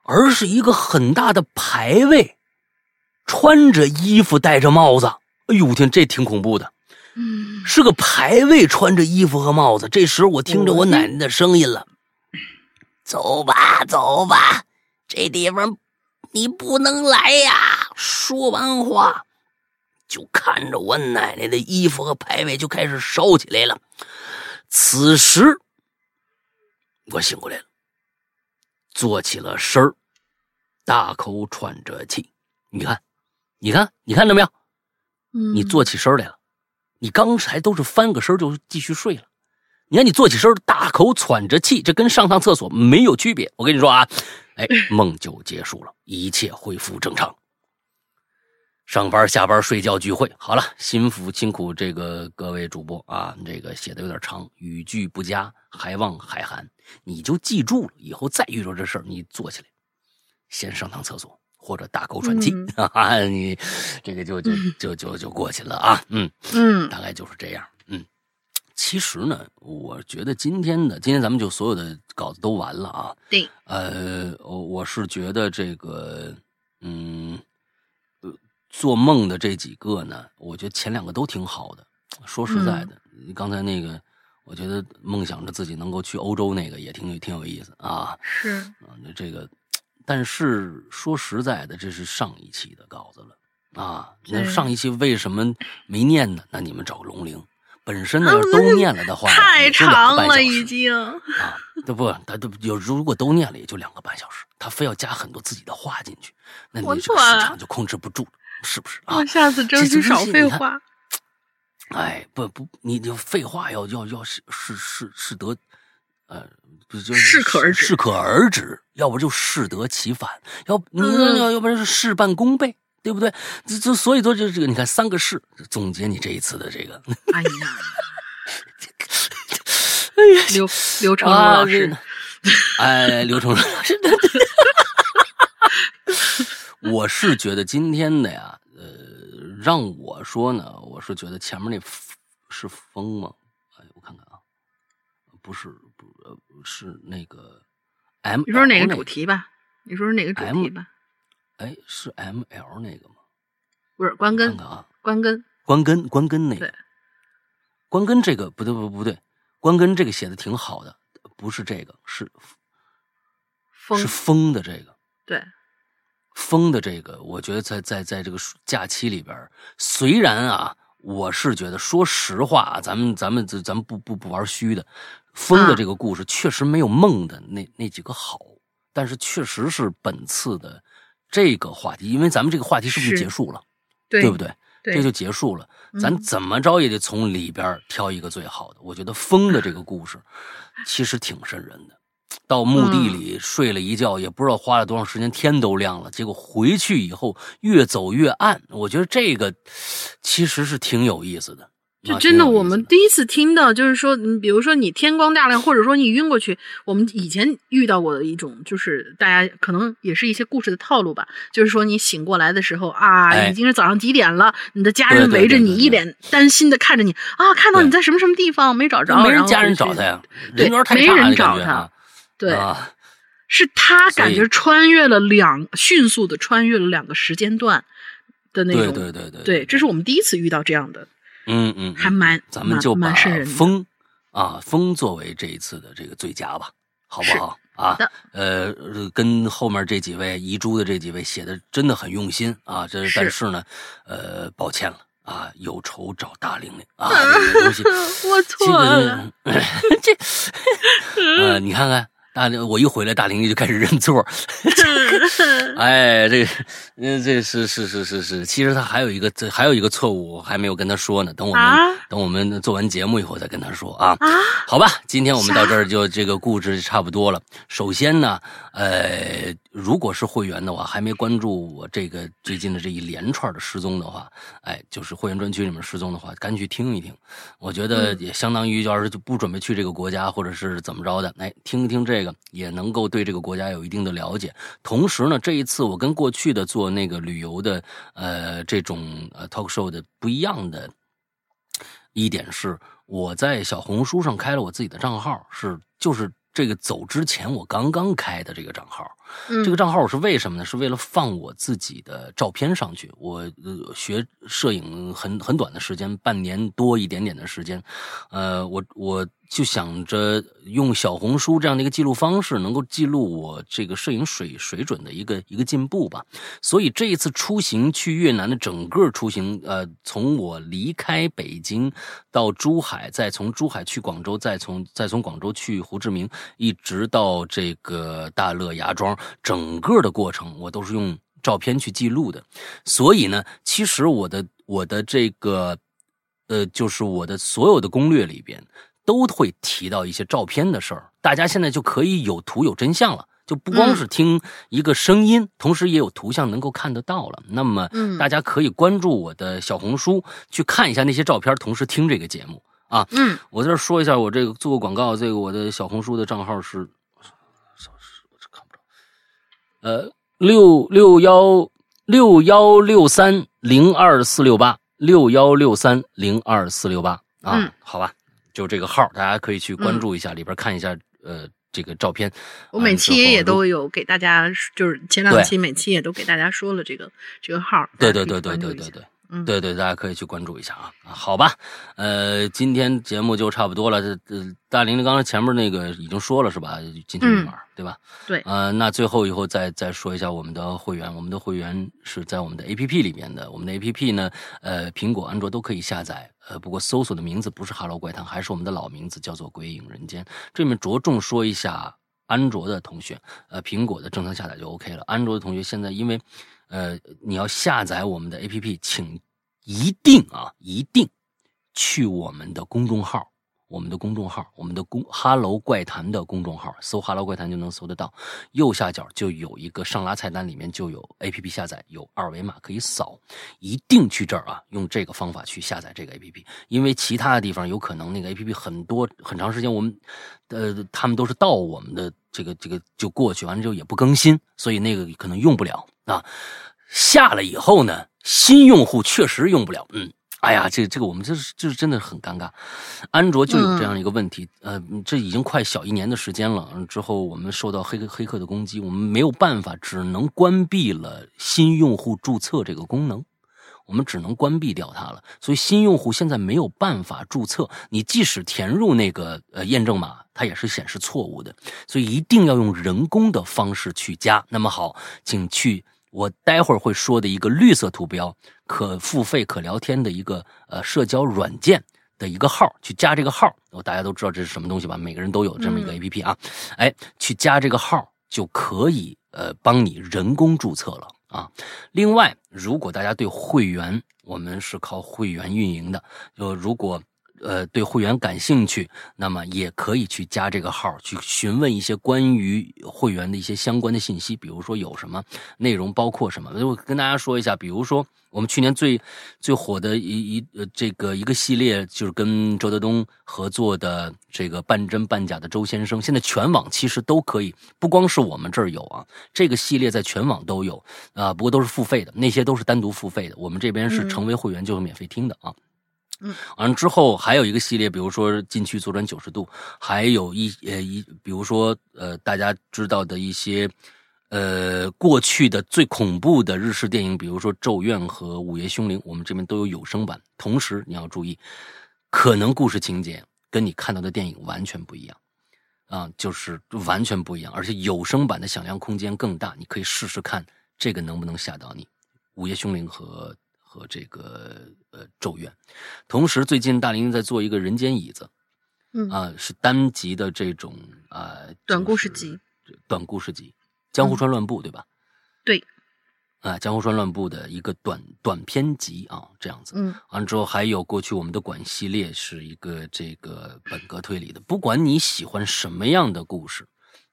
而是一个很大的牌位，穿着衣服戴着帽子。哎呦天，这挺恐怖的，嗯是个牌位，穿着衣服和帽子。这时候我听着我奶奶的声音了：“走吧，走吧，这地方你不能来呀！”说完话，就看着我奶奶的衣服和牌位就开始烧起来了。此时，我醒过来了，坐起了身儿，大口喘着气。你看，你看，你看到没有？嗯，你坐起身来了，你刚才都是翻个身就继续睡了。你看你坐起身，大口喘着气，这跟上趟厕所没有区别。我跟你说啊，哎，梦就结束了，一切恢复正常。上班、下班、睡觉、聚会，好了，辛苦辛苦这个各位主播啊，这个写的有点长，语句不佳，还望海涵。你就记住了，以后再遇到这事儿，你坐起来，先上趟厕所或者大口喘气，嗯哈哈，你这个就就就就就过去了啊，嗯。嗯大概就是这样。嗯，其实呢，我觉得今天的今天咱们就所有的稿子都完了啊。对，呃，我我是觉得这个，嗯，呃，做梦的这几个呢，我觉得前两个都挺好的。说实在的，刚才那个，我觉得梦想着自己能够去欧洲那个也挺挺有意思啊。是啊，那这个，但是说实在的，这是上一期的稿子了啊。那上一期为什么没念呢？那你们找个龙玲，本身呢都念了的话，太长了，已经。啊。对不，他都有如果都念了，也就两个半小时，他非要加很多自己的话进去，那你我这个时长就控制不住了，是不是啊我？下次争这取少废话。哎，不不，你就废话要要要是是是是得，呃，不就适可而止适可而止，要不就适得其反，要你嗯要要不然是事半功倍，对不对？这这所以说就这个，你看三个事总结你这一次的这个，哎呀，哎呀，刘刘成啊老师，这哎，刘成老师，我是觉得今天的呀，呃，让我说呢，我是觉得前面那是风吗？哎，我看看啊，不是，不是是那个 M，你说哪个主？题吧？你说是哪个主题吧？哎，是 M L 那个吗？不是关根看看，啊，关根，关根，关根那个对，关根这个不对，不不对，关根这个写的挺好的，不是这个，是风是风的这个。对，风的这个，我觉得在在在这个假期里边儿，虽然啊，我是觉得，说实话啊，咱们咱们咱咱们不不不玩虚的，风的啊这个故事确实没有梦的那那几个好，但是确实是本次的这个话题，因为咱们这个话题是不是是结束了，对不？对？这就结束了，咱嗯怎么着也得从里边挑一个最好的。我觉得风的这个故事其实挺瘆人的，到墓地里睡了一觉，也不知道花了多长时间，天都亮了。结果回去以后越走越暗，我觉得这个其实是挺有意思的。就真的，我们第一次听到，就是说，你比如说你天光大亮，或者说你晕过去，我们以前遇到过的一种，就是大家可能也是一些故事的套路吧，就是说你醒过来的时候啊，已经是早上几点了，你的家人围着你，一脸担心的看着你啊，看到你在什么什么地方没找着，没人家人找他呀，对，没人找他，对，是他感觉穿越了两，迅速的穿越了两个时间段的那种，对对对对，对，这是我们第一次遇到这样的。嗯嗯，还蛮，咱们就把风啊风作为这一次的这个最佳吧，好不好啊？呃，跟后面这几位遗珠的这几位写的真的很用心啊，这但是呢，呃，抱歉了啊，有仇找大玲玲啊，东西我错了，这 呃，你看看。大玲，我一回来，大玲玲就开始认错。哎，这个，嗯，这是是是是是，其实他还有一个，这还有一个错误，我还没有跟他说呢。等我们等我们做完节目以后再跟他说啊。好吧，今天我们到这儿就这个故事差不多了。首先呢，呃，如果是会员的话，还没关注我这个最近的这一连串的失踪的话，哎，就是会员专区里面失踪的话，赶紧去听一听。我觉得也相当于要是就不准备去这个国家，或者是怎么着的，哎，听一听这个。也能够对这个国家有一定的了解，同时呢，这一次我跟过去的做那个旅游的，呃，这种呃 talk show 的不一样的一点是，我在小红书上开了我自己的账号，是就是这个走之前我刚刚开的这个账号。这个账号是为什么呢？是为了放我自己的照片上去。我呃学摄影很很短的时间，半年多一点点的时间，呃，我我就想着用小红书这样的一个记录方式，能够记录我这个摄影水水准的一个一个进步吧。所以这一次出行去越南的整个出行，呃，从我离开北京到珠海，再从珠海去广州，再从再从广州去胡志明，一直到这个大乐芽庄。整个的过程我都是用照片去记录的，所以呢，其实我的我的这个，呃，就是我的所有的攻略里边都会提到一些照片的事儿。大家现在就可以有图有真相了，就不光是听一个声音，同时也有图像能够看得到了。那么，大家可以关注我的小红书去看一下那些照片，同时听这个节目啊。嗯，我在这说一下，我这个做个广告，这个我的小红书的账号是。呃，六六幺六幺六三零二四六八六幺六三零二四六八啊，好吧，就这个号，大家可以去关注一下，里边看一下呃这个照片。我每期也都有给大家，就是前两期每期也都给大家说了这个这个号。对对对对对对对。对对，大家可以去关注一下啊。好吧，呃，今天节目就差不多了。这这，大玲玲刚才前面那个已经说了是吧？进群密码对吧？对。呃，那最后以后再再说一下我们的会员，我们的会员是在我们的 A P P 里面的。我们的 A P P 呢，呃，苹果、安卓都可以下载。呃，不过搜索的名字不是《哈喽怪谈》，还是我们的老名字，叫做《鬼影人间》。这里面着重说一下安卓的同学，呃，苹果的正常下载就 OK 了。安卓的同学现在因为。呃，你要下载我们的 APP，请一定啊，一定去我们的公众号，我们的公众号，我们的公哈喽怪谈的公众号，搜哈喽怪谈就能搜得到。右下角就有一个上拉菜单，里面就有 APP 下载，有二维码可以扫。一定去这儿啊，用这个方法去下载这个 APP，因为其他的地方有可能那个 APP 很多很长时间，我们呃他们都是到我们的这个这个就过去，完了之后也不更新，所以那个可能用不了啊。下了以后呢，新用户确实用不了。嗯，哎呀，这这个我们这是就是真的很尴尬。安卓就有这样一个问题，呃，这已经快小一年的时间了。之后我们受到黑客黑客的攻击，我们没有办法，只能关闭了新用户注册这个功能。我们只能关闭掉它了。所以新用户现在没有办法注册，你即使填入那个呃验证码，它也是显示错误的。所以一定要用人工的方式去加。那么好，请去。我待会儿会说的一个绿色图标、可付费、可聊天的一个呃社交软件的一个号，去加这个号，大家都知道这是什么东西吧？每个人都有这么一个 A P P 啊，哎，去加这个号就可以呃帮你人工注册了啊。另外，如果大家对会员，我们是靠会员运营的，就如果呃对会员感兴趣，那么也可以去加这个号，去询问一些关于会员的一些相关的信息，比如说有什么内容，包括什么。我跟大家说一下，比如说我们去年最最火的一一呃这个一个系列，就是跟周德东合作的这个半真半假的周先生，现在全网其实都可以，不光是我们这儿有啊，这个系列在全网都有啊，不过都是付费的，那些都是单独付费的，我们这边是成为会员就是免费听的啊。嗯，嗯完了之后还有一个系列，比如说禁区左转九十度，还有一呃一，比如说呃大家知道的一些呃过去的最恐怖的日式电影，比如说《咒怨》和《午夜凶铃》，我们这边都有有声版。同时你要注意，可能故事情节跟你看到的电影完全不一样啊，就是完全不一样，而且有声版的响亮空间更大，你可以试试看这个能不能吓到你，《午夜凶铃》和。和这个呃咒怨，同时最近大林在做一个人间椅子，嗯啊是单集的这种啊短故事集，短故事集，江户川乱步对吧？对，啊江户川乱步的一个短短篇集啊这样子，嗯，完了之后还有过去我们的馆系列是一个这个本格推理的，不管你喜欢什么样的故事，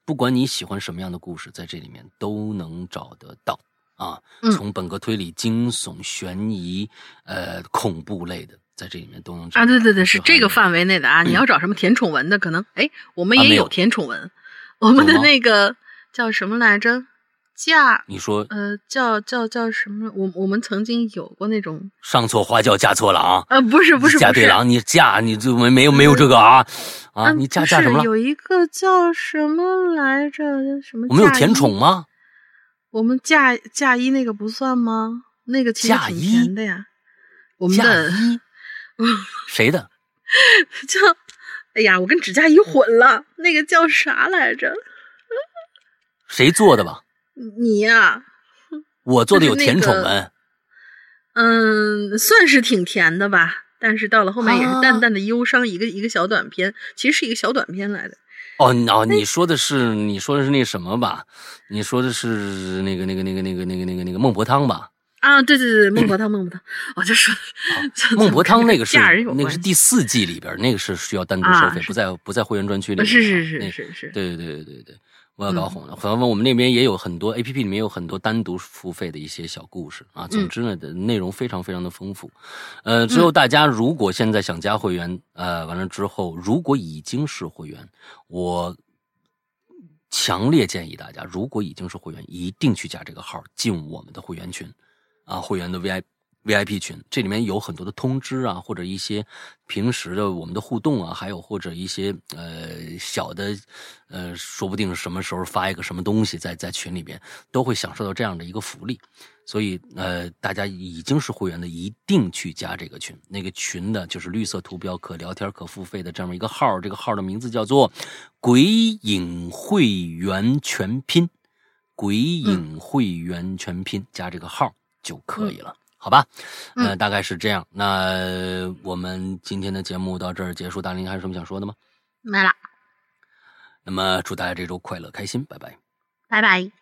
不管你喜欢什么样的故事，在这里面都能找得到。啊，从本格推理、惊悚、悬疑、呃恐怖类的，在这里面都能啊，对对对，是这个范围内的啊。你要找什么甜宠文的，可能哎，我们也有甜宠文，我们的那个叫什么来着？嫁？你说？呃，叫叫叫什么？我我们曾经有过那种上错花轿嫁错郎。呃，不是不是嫁对郎，你嫁你就没没有没有这个啊啊？你嫁嫁什么了？有一个叫什么来着？什么？我们有甜宠吗？我们嫁嫁衣那个不算吗？那个其实挺甜的呀。我们的 谁的？叫哎呀，我跟指甲衣混了。那个叫啥来着？谁做的吧？你呀。我做的有甜宠文。嗯，算是挺甜的吧。但是到了后面也是淡淡的忧伤，一个一个小短片，其实是一个小短片来的。哦哦，你说的是你说的是那什么吧？你说的是那个那个那个那个那个那个那个孟婆汤吧？啊，对对对，孟婆汤孟婆汤，我就说 孟婆汤那个是那个是第四季里边那个是需要单独收费，不在不在会员专区里。是是是是是，对对对对对。我要搞混了，反正我们那边也有很多 A P P 里面有很多单独付费的一些小故事啊。总之呢，的内容非常非常的丰富。呃，之后大家如果现在想加会员，呃，完了之后如果已经是会员，我强烈建议大家，如果已经是会员，一定去加这个号进我们的会员群啊，会员的 V I。VIP 群，这里面有很多的通知啊，或者一些平时的我们的互动啊，还有或者一些呃小的，呃，说不定什么时候发一个什么东西在在群里边，都会享受到这样的一个福利。所以呃，大家已经是会员的，一定去加这个群。那个群的就是绿色图标、可聊天、可付费的这么一个号，这个号的名字叫做“鬼影会员全拼”，“鬼影会员全拼”，加这个号就可以了。好吧，呃，大概是这样。那我们今天的节目到这儿结束。大林还有什么想说的吗？没了。那么祝大家这周快乐开心，拜拜。拜拜。